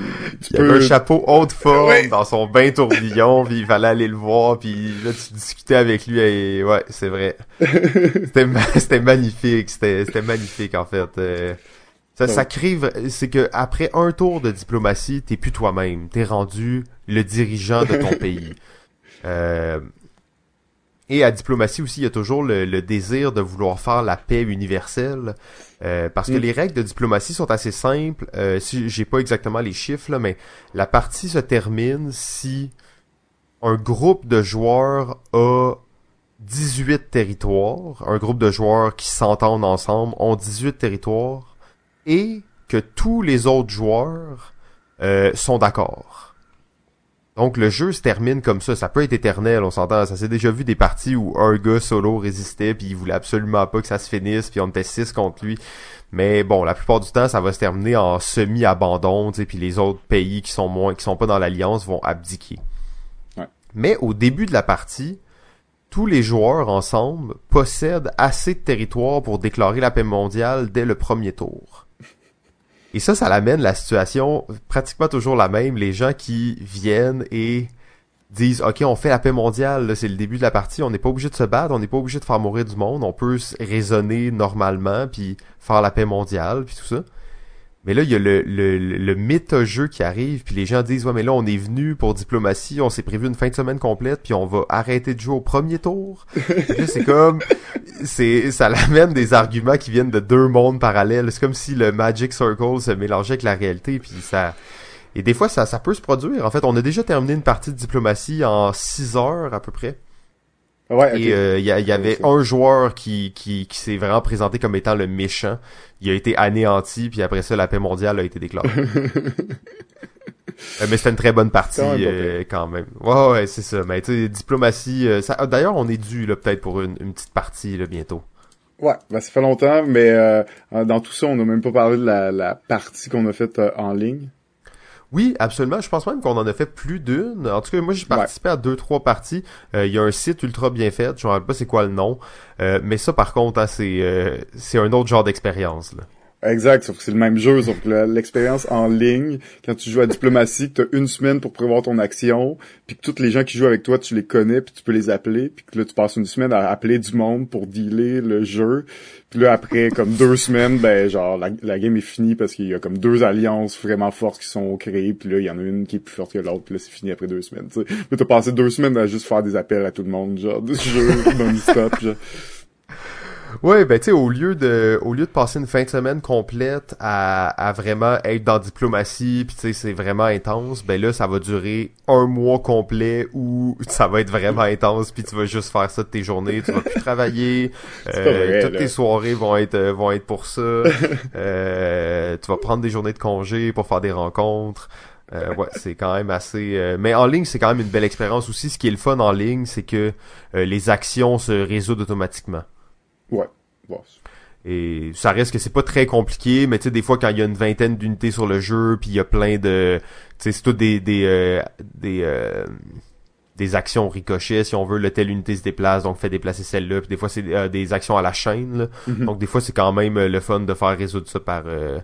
y avait un chapeau haute forme dans son bain tourbillon, puis il fallait aller le voir, puis là tu discutais avec lui et ouais, c'est vrai. c'était c'était magnifique, c'était c'était magnifique en fait. Euh, ça, ça crée, c'est que après un tour de diplomatie, t'es plus toi-même, t'es rendu le dirigeant de ton pays. Euh, et à diplomatie aussi, il y a toujours le, désir de vouloir faire la paix universelle. Euh, parce que mm. les règles de diplomatie sont assez simples. Euh, si j'ai pas exactement les chiffres, là, mais la partie se termine si un groupe de joueurs a 18 territoires, un groupe de joueurs qui s'entendent ensemble ont 18 territoires, et que tous les autres joueurs euh, sont d'accord. Donc le jeu se termine comme ça, ça peut être éternel, on s'entend, ça s'est déjà vu des parties où un gars solo résistait puis il voulait absolument pas que ça se finisse puis on était six contre lui. Mais bon, la plupart du temps, ça va se terminer en semi-abandon, tu puis les autres pays qui sont moins qui sont pas dans l'alliance vont abdiquer. Mais au début de la partie, tous les joueurs ensemble possèdent assez de territoire pour déclarer la paix mondiale dès le premier tour. Et ça, ça l'amène la situation pratiquement toujours la même. Les gens qui viennent et disent OK, on fait la paix mondiale, c'est le début de la partie, on n'est pas obligé de se battre, on n'est pas obligé de faire mourir du monde, on peut raisonner normalement puis faire la paix mondiale puis tout ça. Mais là, il y a le, le, le méta-jeu qui arrive, puis les gens disent Ouais, mais là, on est venu pour diplomatie, on s'est prévu une fin de semaine complète, puis on va arrêter de jouer au premier tour. c'est comme c'est ça l'amène des arguments qui viennent de deux mondes parallèles. C'est comme si le Magic Circle se mélangeait avec la réalité, puis ça. Et des fois, ça, ça peut se produire. En fait, on a déjà terminé une partie de diplomatie en six heures à peu près. Ouais, Et euh, il y, a- il y avait un joueur qui, qui, qui s'est vraiment présenté comme étant le méchant. Il a été anéanti, puis après ça, la paix mondiale a été déclarée. Euh, mais c'était une très bonne partie Quand même euh, quand même. Ouais, ouais, c'est ça. Mais tu sais, diplomatie, euh, ça... ah, d'ailleurs, on est dû là peut-être pour une, une petite partie là bientôt. Ouais, ben, ça fait longtemps, mais dans tout ça, on n'a même pas parlé de la, la partie qu'on a faite en ligne. Oui, absolument. Je pense même qu'on en a fait plus d'une. En tout cas, moi, j'ai participé à deux, trois parties. Euh, Il y a un site ultra bien fait. Je ne rappelle pas c'est quoi le nom. Euh, mais ça, par contre, hein, c'est euh, c'est un autre genre d'expérience. là. Exact, sauf que c'est le même jeu, sauf que le- l'expérience en ligne, quand tu joues à diplomatie, que t'as une semaine pour prévoir ton action, puis que tous les gens qui jouent avec toi, tu les connais, puis tu peux les appeler, puis que là, tu passes une semaine à appeler du monde pour dealer le jeu, puis là, après, comme deux semaines, ben, genre, la, la game est finie parce qu'il y a comme deux alliances vraiment fortes qui sont créées, puis là, il y en a une qui est plus forte que l'autre, puis là, c'est fini après deux semaines, tu sais. Mais t'as passé deux semaines à juste faire des appels à tout le monde, genre, de jeu non-stop, genre. Ouais, ben tu sais, au lieu de au lieu de passer une fin de semaine complète à, à vraiment être dans diplomatie, puis tu sais, c'est vraiment intense, ben là, ça va durer un mois complet où ça va être vraiment intense, puis tu vas juste faire ça de tes journées, tu vas plus travailler, euh, vrai, toutes là. tes soirées vont être euh, vont être pour ça, euh, tu vas prendre des journées de congé pour faire des rencontres. Euh, ouais, c'est quand même assez. euh, Mais en ligne, c'est quand même une belle expérience aussi. Ce qui est le fun en ligne, c'est que euh, les actions se résoudent automatiquement. Ouais. Bon, Et ça reste que c'est pas très compliqué, mais tu sais, des fois, quand il y a une vingtaine d'unités sur le jeu, puis il y a plein de... Tu sais, c'est tout des... des, euh, des euh, des actions ricochet, si on veut, le telle unité se déplace, donc fait déplacer celle-là, puis des fois c'est euh, des actions à la chaîne, là. Mhm. donc des fois c'est quand même euh, le fun de faire résoudre ça par euh,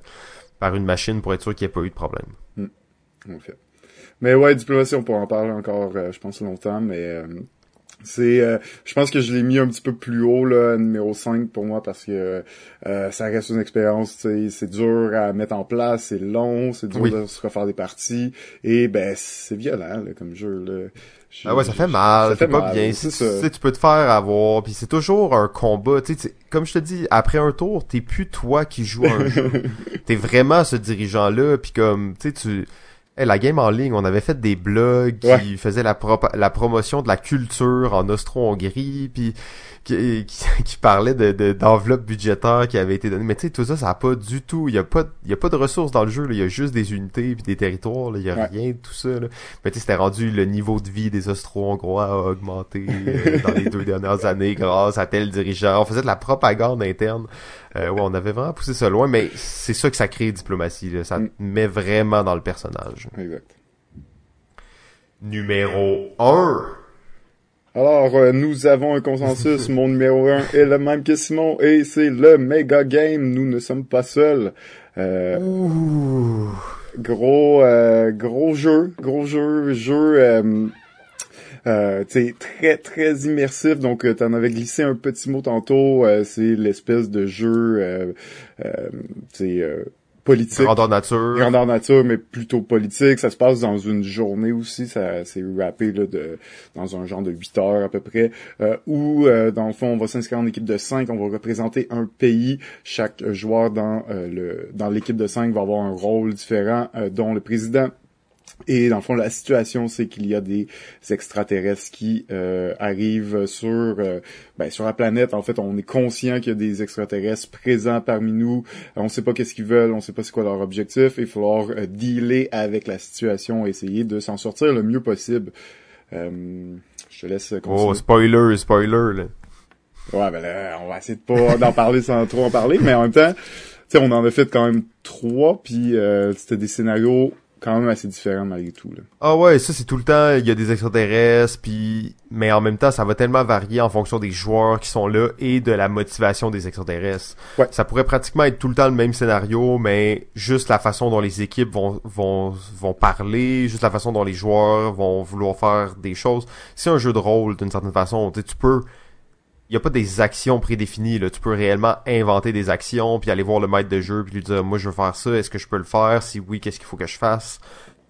par une machine pour être sûr qu'il n'y ait pas eu de problème. En fait. Mais ouais, diplomatie, on pourra en parler encore, je pense, longtemps, mais euh, c'est... euh, je pense que je l'ai mis un petit peu plus haut, là, numéro 5 pour moi, parce que euh, ça reste une expérience, tu sais, c'est dur à mettre en place, c'est long, c'est dur Oui. de se refaire des parties, et ben, c'est violent, là, comme jeu, là. Je- Ah ouais, ça fait mal, ça c'est fait pas mal, bien. c'est Tu sais, tu peux te faire avoir, puis c'est toujours un combat. Tu sais, comme je te dis, après un tour, t'es plus toi qui joues à un jeu. T'es vraiment ce dirigeant-là, puis comme, tu sais, tu... Hey, la game en ligne, on avait fait des blogs qui faisaient la, pro- la promotion de la culture en Austro-Hongrie, puis qui, qui, qui parlait de de- d'enveloppes budgétaires qui avaient été données. Mais tu sais, tout ça, ça a pas du tout... Il y a pas, y a pas de ressources dans le jeu. Il y a juste des unités puis des territoires. Il y a Ouais. rien de tout ça, là. Mais tu sais, c'était rendu le niveau de vie des Austro-Hongrois a augmenté euh, dans les deux dernières années grâce à tel dirigeant. On faisait de la propagande interne. Euh, ouais, on avait vraiment poussé ça loin, mais c'est ça que ça crée diplomatie. Là. Ça te met vraiment dans le personnage. Exact. Numéro 1. Alors, euh, nous avons un consensus. Mon numéro 1 est le même que Simon, et c'est le méga game. Nous ne sommes pas seuls. Euh, Ouh. gros gros jeu gros jeu jeu euh, tu très très immersif. Donc euh, t'en avais glissé un petit mot tantôt. Euh, c'est l'espèce de jeu euh, euh, tu euh, politique. Grandeur nature. grandeur nature mais plutôt politique. Ça se passe dans une journée aussi. Ça c'est rappé là de dans un genre de 8 heures à peu près. Euh, où euh, dans le fond on va s'inscrire en équipe de 5 on va représenter un pays. Chaque joueur dans euh, le dans l'équipe de 5 va avoir un rôle différent euh, dont le président et dans le fond, la situation, c'est qu'il y a des extraterrestres qui euh, arrivent sur euh, ben, sur la planète. En fait, on est conscient qu'il y a des extraterrestres présents parmi nous. Euh, On sait pas qu'est-ce qu'ils veulent, on sait pas c'est quoi leur objectif. Il va falloir euh, dealer avec la situation, essayer de s'en sortir le mieux possible. Euh, je te laisse continuer. Oh, spoiler, spoiler, là. Ouais, ben là, on va essayer de pas d'en parler sans trop en parler, mais en même temps, tu sais, on en a fait quand même trois, puis euh, c'était des scénarios quand même assez différents malgré tout. Là. Ah ouais, ça c'est tout le temps, il y a des extraterrestres, puis mais en même temps, ça va tellement varier en fonction des joueurs qui sont là et de la motivation des extraterrestres. Ouais. Ça pourrait pratiquement être tout le temps le même scénario, mais juste la façon dont les équipes vont vont vont parler, juste la façon dont les joueurs vont vouloir faire des choses. C'est un jeu de rôle d'une certaine façon, tu peux il y a pas des actions prédéfinies là. Tu peux réellement inventer des actions puis aller voir le maître de jeu puis lui dire moi je veux faire ça, est-ce que je peux le faire? Si oui, qu'est-ce qu'il faut que je fasse?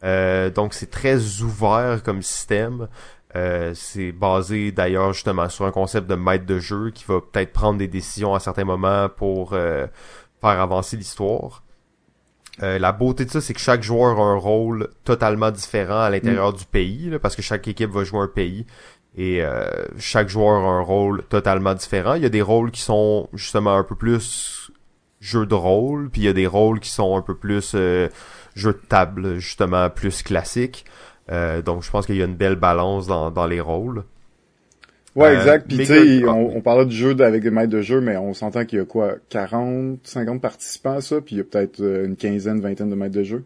Euh, Donc c'est très ouvert comme système. Euh, c'est basé d'ailleurs justement sur un concept de maître de jeu qui va peut-être prendre des décisions à certains moments pour euh, faire avancer l'histoire. Euh, la beauté de ça, c'est que chaque joueur a un rôle totalement différent à l'intérieur du pays, parce que chaque équipe va jouer un pays. Et chaque joueur a un rôle totalement différent. Il y a des rôles qui sont justement un peu plus jeu de rôle, puis il y a des rôles qui sont un peu plus jeu de table, justement plus classique. Euh, donc je pense qu'il y a une belle balance dans, dans les rôles. Ouais, euh, exact. Puis tu sais, on, on, parlait du jeu avec des maîtres de jeu, mais on s'entend qu'il y a quoi, 40, 50 participants à ça, puis il y a peut-être euh, une quinzaine, vingtaine de maîtres de jeu.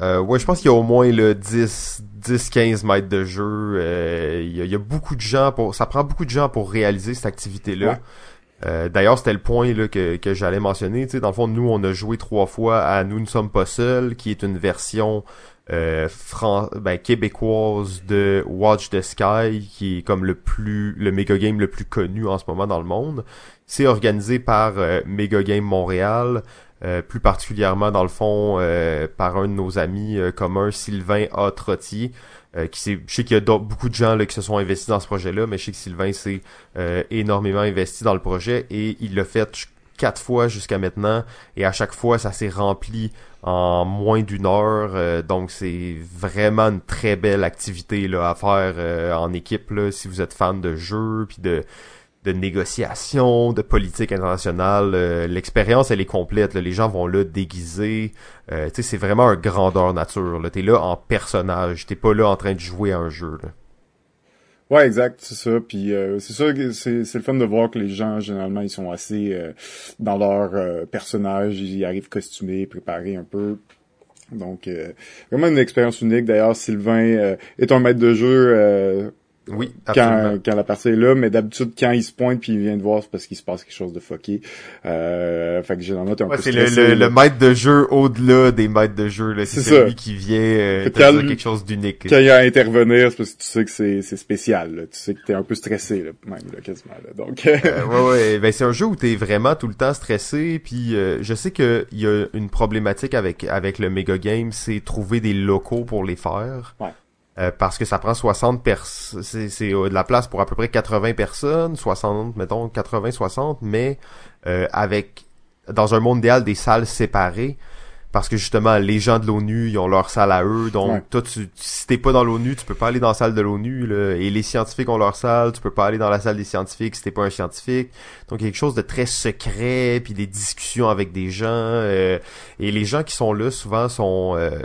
Euh, ouais, je pense qu'il y a au moins le 10, 10, 15 mètres de jeu. il, y a, beaucoup de gens pour, ça prend beaucoup de gens pour réaliser cette activité-là. D'ailleurs, c'était le point là, que, que j'allais mentionner. Tu sais, dans le fond, nous, on a joué trois fois à Nous ne sommes pas seuls, qui est une version euh, ben, québécoise de Watch the Sky, qui est comme le plus le méga game le plus connu en ce moment dans le monde. C'est organisé par euh, Mega Game Montréal, euh, plus particulièrement dans le fond euh, par un de nos amis communs, Sylvain A. Trottier. qui c'est, je sais qu'il y a beaucoup de gens là, qui se sont investis dans ce projet-là, mais je sais que Sylvain s'est énormément investi dans le projet et il l'a fait quatre fois jusqu'à maintenant et à chaque fois ça s'est rempli en moins d'une heure euh, donc c'est vraiment une très belle activité là à faire euh, en équipe là si vous êtes fan de jeux puis de de négociation, de politique internationale, euh, l'expérience elle est complète. Les gens vont là déguiser. sais, c'est vraiment un grandeur nature. T'es là en personnage. T'es pas là en train de jouer à un jeu. Là. Ouais, exact, c'est ça. Puis euh, c'est ça que c'est, le fun de voir que les gens généralement ils sont assez euh, dans leur euh, personnage, ils arrivent costumés, préparés un peu. Donc vraiment une expérience unique. D'ailleurs, Sylvain est un maître de jeu oui, quand, quand la partie est là, mais d'habitude, quand il se pointe puis il vient de voir, c'est parce qu'il se passe quelque chose de fucké. Euh, fait que généralement, t'es un ouais, peu c'est le, le, maître de jeu au-delà des maîtres de jeu. Là. C'est, celui qui vient euh, te dire quelque chose d'unique. Quand il y a à intervenir, c'est parce que tu sais que c'est, c'est spécial. Là. Tu sais que t'es un peu stressé, là, même, là, quasiment. Là. Donc... euh, ouais, ouais. Ben, c'est un jeu où t'es vraiment tout le temps stressé. Puis euh, je sais qu'il y a une problématique avec, avec le Mega Game, c'est trouver des locaux pour les faire. Ouais. Euh, parce que ça prend 60 personnes, c'est euh, de la place pour à peu près 80 personnes, 60, mettons 80, 60, mais euh, avec dans un monde idéal des salles séparées, parce que justement les gens de l'ONU ils ont leur salle à eux. Donc toi tu, si t'es pas dans l'ONU tu peux pas aller dans la salle de l'ONU et les scientifiques ont leur salle. Tu peux pas aller dans la salle des scientifiques si t'es pas un scientifique. Donc il y a quelque chose de très secret puis des discussions avec des gens euh, et les gens qui sont là souvent sont euh,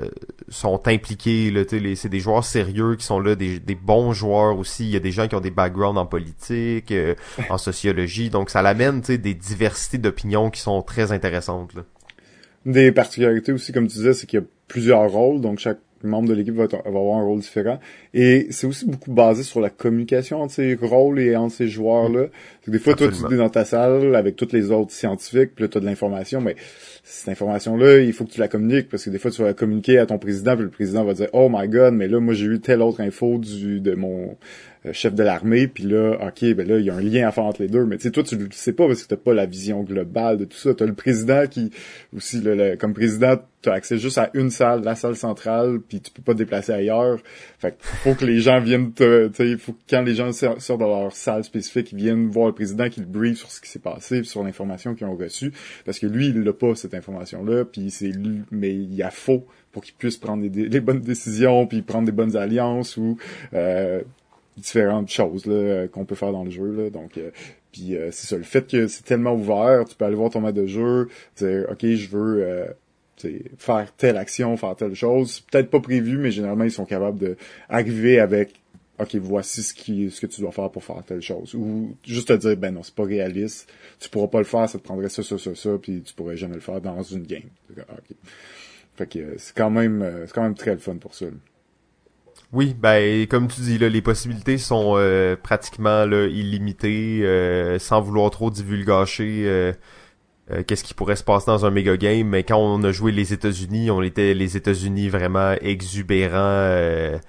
sont impliqués là. C'est des joueurs sérieux qui sont là des, des bons joueurs aussi. Il y a des gens qui ont des backgrounds en politique euh, en sociologie. Donc ça l'amène tu sais des diversités d'opinions qui sont très intéressantes là. Une des particularités aussi, comme tu disais, c'est qu'il y a plusieurs rôles, donc chaque membre de l'équipe va, avoir un rôle différent. Et c'est aussi beaucoup basé sur la communication entre ces rôles et entre ces joueurs-là. Des fois, toi, tu es dans ta salle avec tous les autres scientifiques, puis là, tu as de l'information, mais cette information-là, il faut que tu la communiques, parce que des fois, tu vas la communiquer à ton président, puis le président va dire « Oh my God, mais là, moi, j'ai eu telle autre info du de mon chef de l'armée, puis là, ok, ben là, il y a un lien à faire entre les deux. Mais tu sais, toi, tu le sais pas parce que t'as pas la vision globale de tout ça. T'as le président qui, aussi, le, comme président, t'as accès juste à une salle, la salle centrale, puis tu peux pas te déplacer ailleurs. Fait que faut que les gens viennent te, tu sais, faut que quand les gens sortent dans leur salle spécifique, ils viennent voir le président qui le brief sur ce qui s'est passé, sur l'information qu'ils ont reçue, parce que lui, il n'a pas cette information-là, puis c'est mais il y a faux pour qu'il puisse prendre les, bonnes décisions, puis prendre des bonnes alliances ou euh, différentes choses là euh, qu'on peut faire dans le jeu là. Donc euh, puis euh, c'est ça. Le fait que c'est tellement ouvert tu peux aller voir ton maître de jeu dire ok je veux faire telle action faire telle chose peut-être pas prévu mais généralement ils sont capables de arriver avec ok voici ce qui ce que tu dois faire pour faire telle chose ou juste te dire ben non c'est pas réaliste. Tu pourras pas le faire ça te prendrait ça ça ça ça puis tu pourrais jamais le faire dans une game ok. Fait que c'est quand même c'est quand même très le fun pour ça oui, ben comme tu dis là, les possibilités sont euh, pratiquement là, illimitées, euh, sans vouloir trop divulgacher euh, qu'est-ce qui pourrait se passer dans un méga game. Mais quand on a joué les États-Unis, on était les États-Unis vraiment exubérants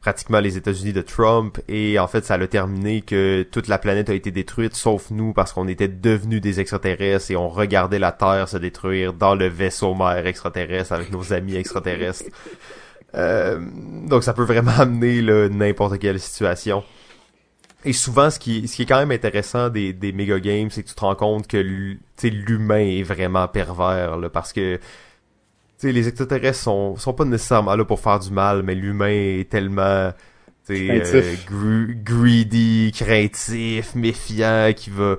pratiquement les États-Unis de Trump et en fait ça l'a terminé que toute la planète a été détruite sauf nous parce qu'on était devenus des extraterrestres et on regardait la Terre se détruire dans le vaisseau mère extraterrestre avec nos amis extraterrestres. Euh, donc ça peut vraiment amener n'importe quelle situation. Et souvent, ce qui, ce qui est quand même intéressant des, des méga games, c'est que tu te rends compte que l'humain est vraiment pervers, là, parce que les extraterrestres sont, sont pas nécessairement là pour faire du mal, mais l'humain est tellement euh, greedy, craintif, méfiant, qui va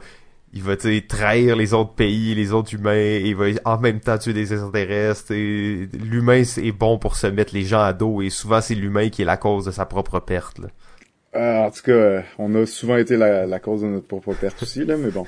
il va trahir les autres pays, les autres humains, et il va en même temps tuer des extraterrestres. L'humain est bon pour se mettre les gens à dos, et souvent c'est l'humain qui est la cause de sa propre perte. Euh, en tout cas, on a souvent été la, la cause de notre propre perte aussi, là, mais bon,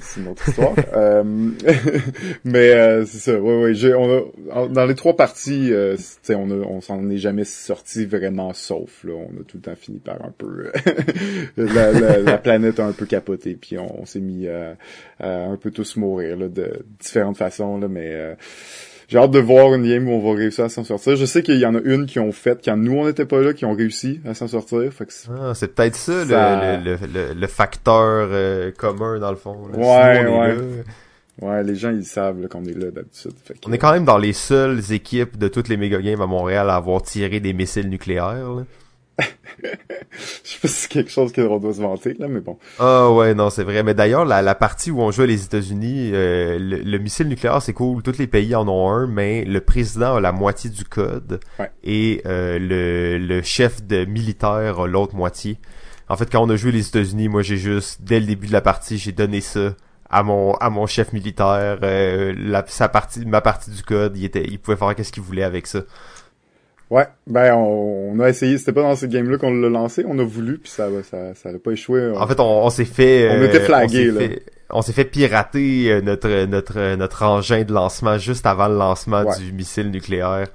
c'est une autre histoire. euh, mais euh, c'est ça, oui, oui. On a, dans les trois parties, euh, on a, on s'en est jamais sorti vraiment sauf. Là, on a tout le temps fini par un peu la, la, la, planète a un peu capoté, puis on, s'est mis à, un peu tous mourir là, de différentes façons, là, mais j'ai hâte de voir une game où on va réussir à s'en sortir. Je sais qu'il y en a une qui ont fait quand nous on n'était pas là, qui ont réussi à s'en sortir. Fait ah, c'est peut-être ça, Le, le, le, facteur euh, commun dans le fond. Ouais, ouais. Ouais, les gens ils savent qu'on est là d'habitude. On est quand même dans les seules équipes de toutes les méga games à Montréal à avoir tiré des missiles nucléaires. Là. Je sais pas si c'est quelque chose qu'on doit se vanter, là, mais bon. Ah ouais, non, c'est vrai. Mais d'ailleurs, la, la partie où on joue les États-Unis, euh, le, missile nucléaire, c'est cool. Tous les pays en ont un, mais le président a la moitié du code et euh, le, le chef de militaire a l'autre moitié. En fait, quand on a joué les États-Unis, moi, j'ai juste, dès le début de la partie, j'ai donné ça à mon à mon chef militaire. Euh, la, sa partie, ma partie du code, il était, il pouvait faire qu'est-ce qu'il voulait avec ça. Ouais, ben on, a essayé, c'était pas dans ce game-là qu'on l'a lancé, on a voulu puis ça ça ça a pas échoué. En fait, on, s'est fait on était flagué là. on s'est fait pirater euh, notre notre notre engin de lancement juste avant le lancement du missile nucléaire.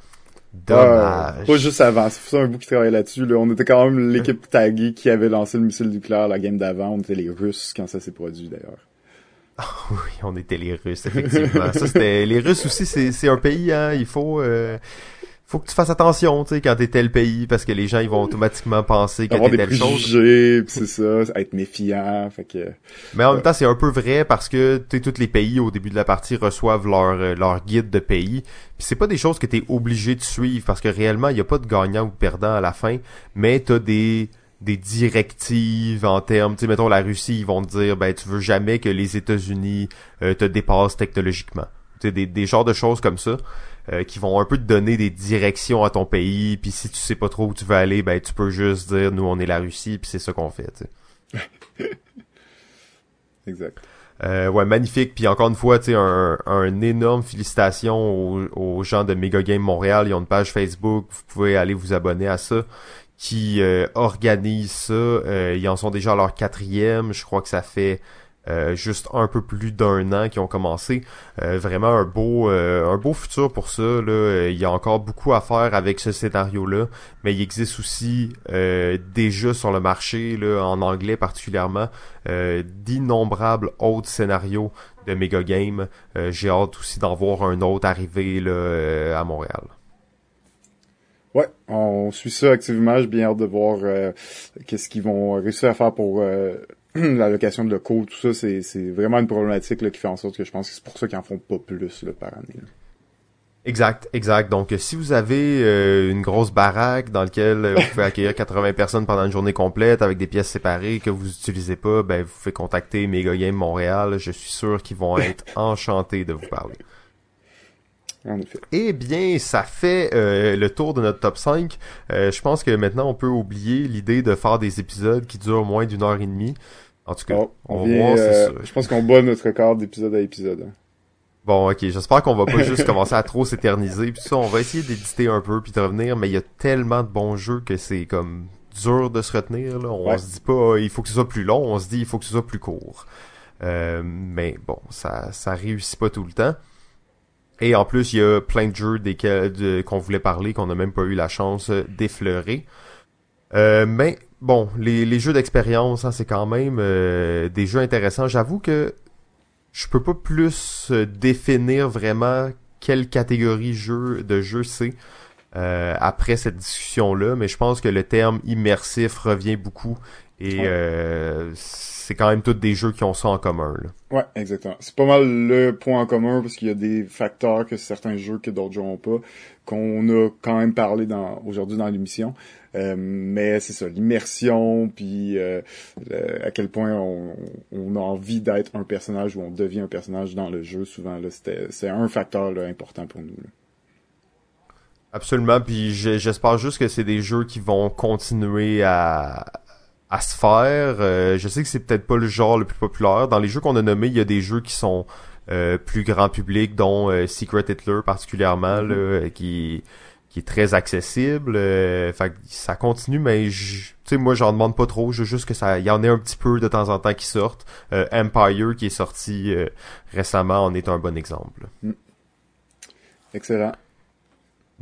Dommage. pas juste avant, c'est ça un bout qui travaillait là-dessus là. On était quand même l'équipe taguée qui avait lancé le missile nucléaire la game d'avant, on était les Russes quand ça s'est produit d'ailleurs. oui, on était les Russes effectivement. ça c'était les Russes aussi c'est c'est un pays hein, il faut euh faut que tu fasses attention, tu sais, quand t'es tel pays, parce que les gens, ils vont automatiquement penser que t'es telle chose. c'est ça, être méfiant, fait que... Mais en même temps, c'est un peu vrai parce que, tu tous les pays, au début de la partie, reçoivent leur, euh, leur guide de pays. Puis c'est pas des choses que t'es obligé de suivre, parce que réellement, il y a pas de gagnant ou de perdant à la fin, mais t'as des des directives en termes, tu sais, mettons la Russie, ils vont te dire, ben tu veux jamais que les États-Unis euh, te dépassent technologiquement. Tu sais, des, des genres de choses comme ça. Euh, qui vont un peu te donner des directions à ton pays. Puis si tu sais pas trop où tu veux aller, ben tu peux juste dire nous on est la Russie puis c'est ça qu'on fait. exact. Euh, ouais, magnifique. Puis encore une fois, tu sais, un, un énorme félicitations aux, gens de Mega Game Montréal. Ils ont une page Facebook. Vous pouvez aller vous abonner à ça. Qui euh, organise ça. Euh, ils en sont déjà à leur quatrième. Je crois que ça fait euh, juste un peu plus d'un an qui ont commencé. Euh, vraiment un beau euh, un beau futur pour ça. Là. Il y a encore beaucoup à faire avec ce scénario-là, mais il existe aussi déjà sur le marché, là, en anglais particulièrement, d'innombrables autres scénarios de Mega Game. J'ai hâte aussi d'en voir un autre arriver là, à Montréal. Ouais, on suit ça activement. J'ai bien hâte de voir qu'est-ce qu'ils vont réussir à faire pour l'allocation de locaux, tout ça, c'est vraiment une problématique là, qui fait en sorte que je pense que c'est pour ça qu'ils en font pas plus là, par année. Exact, exact. Donc, si vous avez euh, une grosse baraque dans laquelle euh, vous pouvez accueillir 80 personnes pendant une journée complète avec des pièces séparées que vous utilisez pas, ben vous pouvez contacter Mega Game Montréal. Je suis sûr qu'ils vont être enchantés de vous parler. En effet. Eh bien, ça fait euh, le tour de notre top 5. je pense que maintenant, on peut oublier l'idée de faire des épisodes qui durent moins d'une heure et demie. En tout cas, oh, on, va voir, euh, Je pense qu'on bat notre record d'épisode à épisode. Hein. Bon, ok, j'espère qu'on va pas juste commencer à trop s'éterniser. Puis ça, on va essayer d'éditer un peu puis de revenir, mais il y a tellement de bons jeux que c'est comme dur de se retenir. Là. On se dit pas il faut que ce soit plus long, on se dit il faut que ce soit plus court. Euh, mais bon, ça ça réussit pas tout le temps. Et en plus, il y a plein de jeux desquels qu'on voulait parler qu'on n'a même pas eu la chance d'effleurer. Euh, mais bon, les, les jeux d'expérience, hein, c'est quand même euh, des jeux intéressants. J'avoue que je peux pas plus euh, définir vraiment quelle catégorie jeu, de jeu c'est. euh, après cette discussion-là, mais je pense que le terme immersif revient beaucoup et euh, c'est quand même tous des jeux qui ont ça en commun. Là. Ouais, exactement. C'est pas mal le point en commun parce qu'il y a des facteurs que certains jeux que d'autres jeux n'ont pas, qu'on a quand même parlé dans aujourd'hui dans l'émission. Euh, mais c'est ça, l'immersion, puis euh, à quel point on, on a envie d'être un personnage ou on devient un personnage dans le jeu. Souvent, là, c'est un facteur là, important pour nous. Là. Absolument, puis j'espère juste que c'est des jeux qui vont continuer à, à se faire. Euh, je sais que c'est peut-être pas le genre le plus populaire. Dans les jeux qu'on a nommés, il y a des jeux qui sont euh, plus grand public, dont euh, Secret Hitler particulièrement, mm-hmm. là, qui qui est très accessible. fait ça continue, mais tu sais, moi j'en demande pas trop. Je veux juste que ça, y en ait un petit peu de temps en temps qui sortent. Empire qui est sorti récemment en est un bon exemple. Mm. Excellent.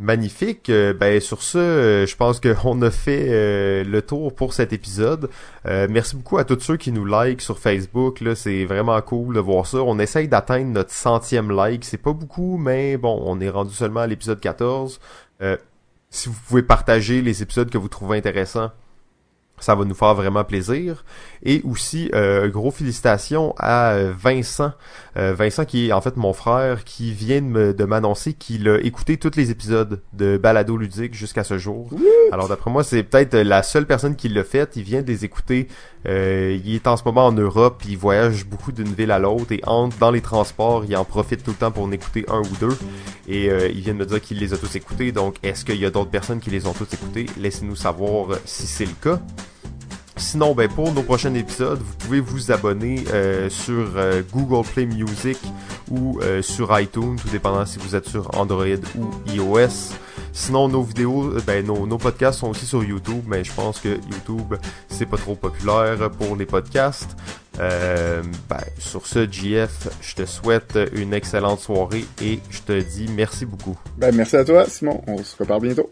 Magnifique. Euh, ben sur ce, euh, je pense qu'on a fait euh, le tour pour cet épisode. merci beaucoup à tous ceux qui nous like sur Facebook. Là, c'est vraiment cool de voir ça. On essaye d'atteindre notre centième like. C'est pas beaucoup, mais bon, on est rendu seulement à l'épisode 14. si vous pouvez partager les épisodes que vous trouvez intéressants, ça va nous faire vraiment plaisir. Et aussi, euh, gros félicitations à euh, Vincent. Euh, Vincent qui est en fait mon frère, qui vient de m'annoncer qu'il a écouté tous les épisodes de Balado Ludique jusqu'à ce jour. Alors d'après moi, c'est peut-être la seule personne qui l'a fait. Il vient de les écouter. il est en ce moment en Europe, il voyage beaucoup d'une ville à l'autre et entre dans les transports, il en profite tout le temps pour en écouter un ou deux. Et il vient de me dire qu'il les a tous écoutés. Donc est-ce qu'il y a d'autres personnes qui les ont tous écoutés? Laissez-nous savoir si c'est le cas. Sinon, ben, pour nos prochains épisodes, vous pouvez vous abonner euh, sur euh, Google Play Music ou euh, sur iTunes, tout dépendant si vous êtes sur Android ou iOS. Sinon, nos vidéos, ben, nos, podcasts sont aussi sur YouTube, mais je pense que YouTube, c'est pas trop populaire pour les podcasts. ben, sur ce, JF, je te souhaite une excellente soirée et je te dis merci beaucoup. Ben, merci à toi, Simon. On se reparle bientôt.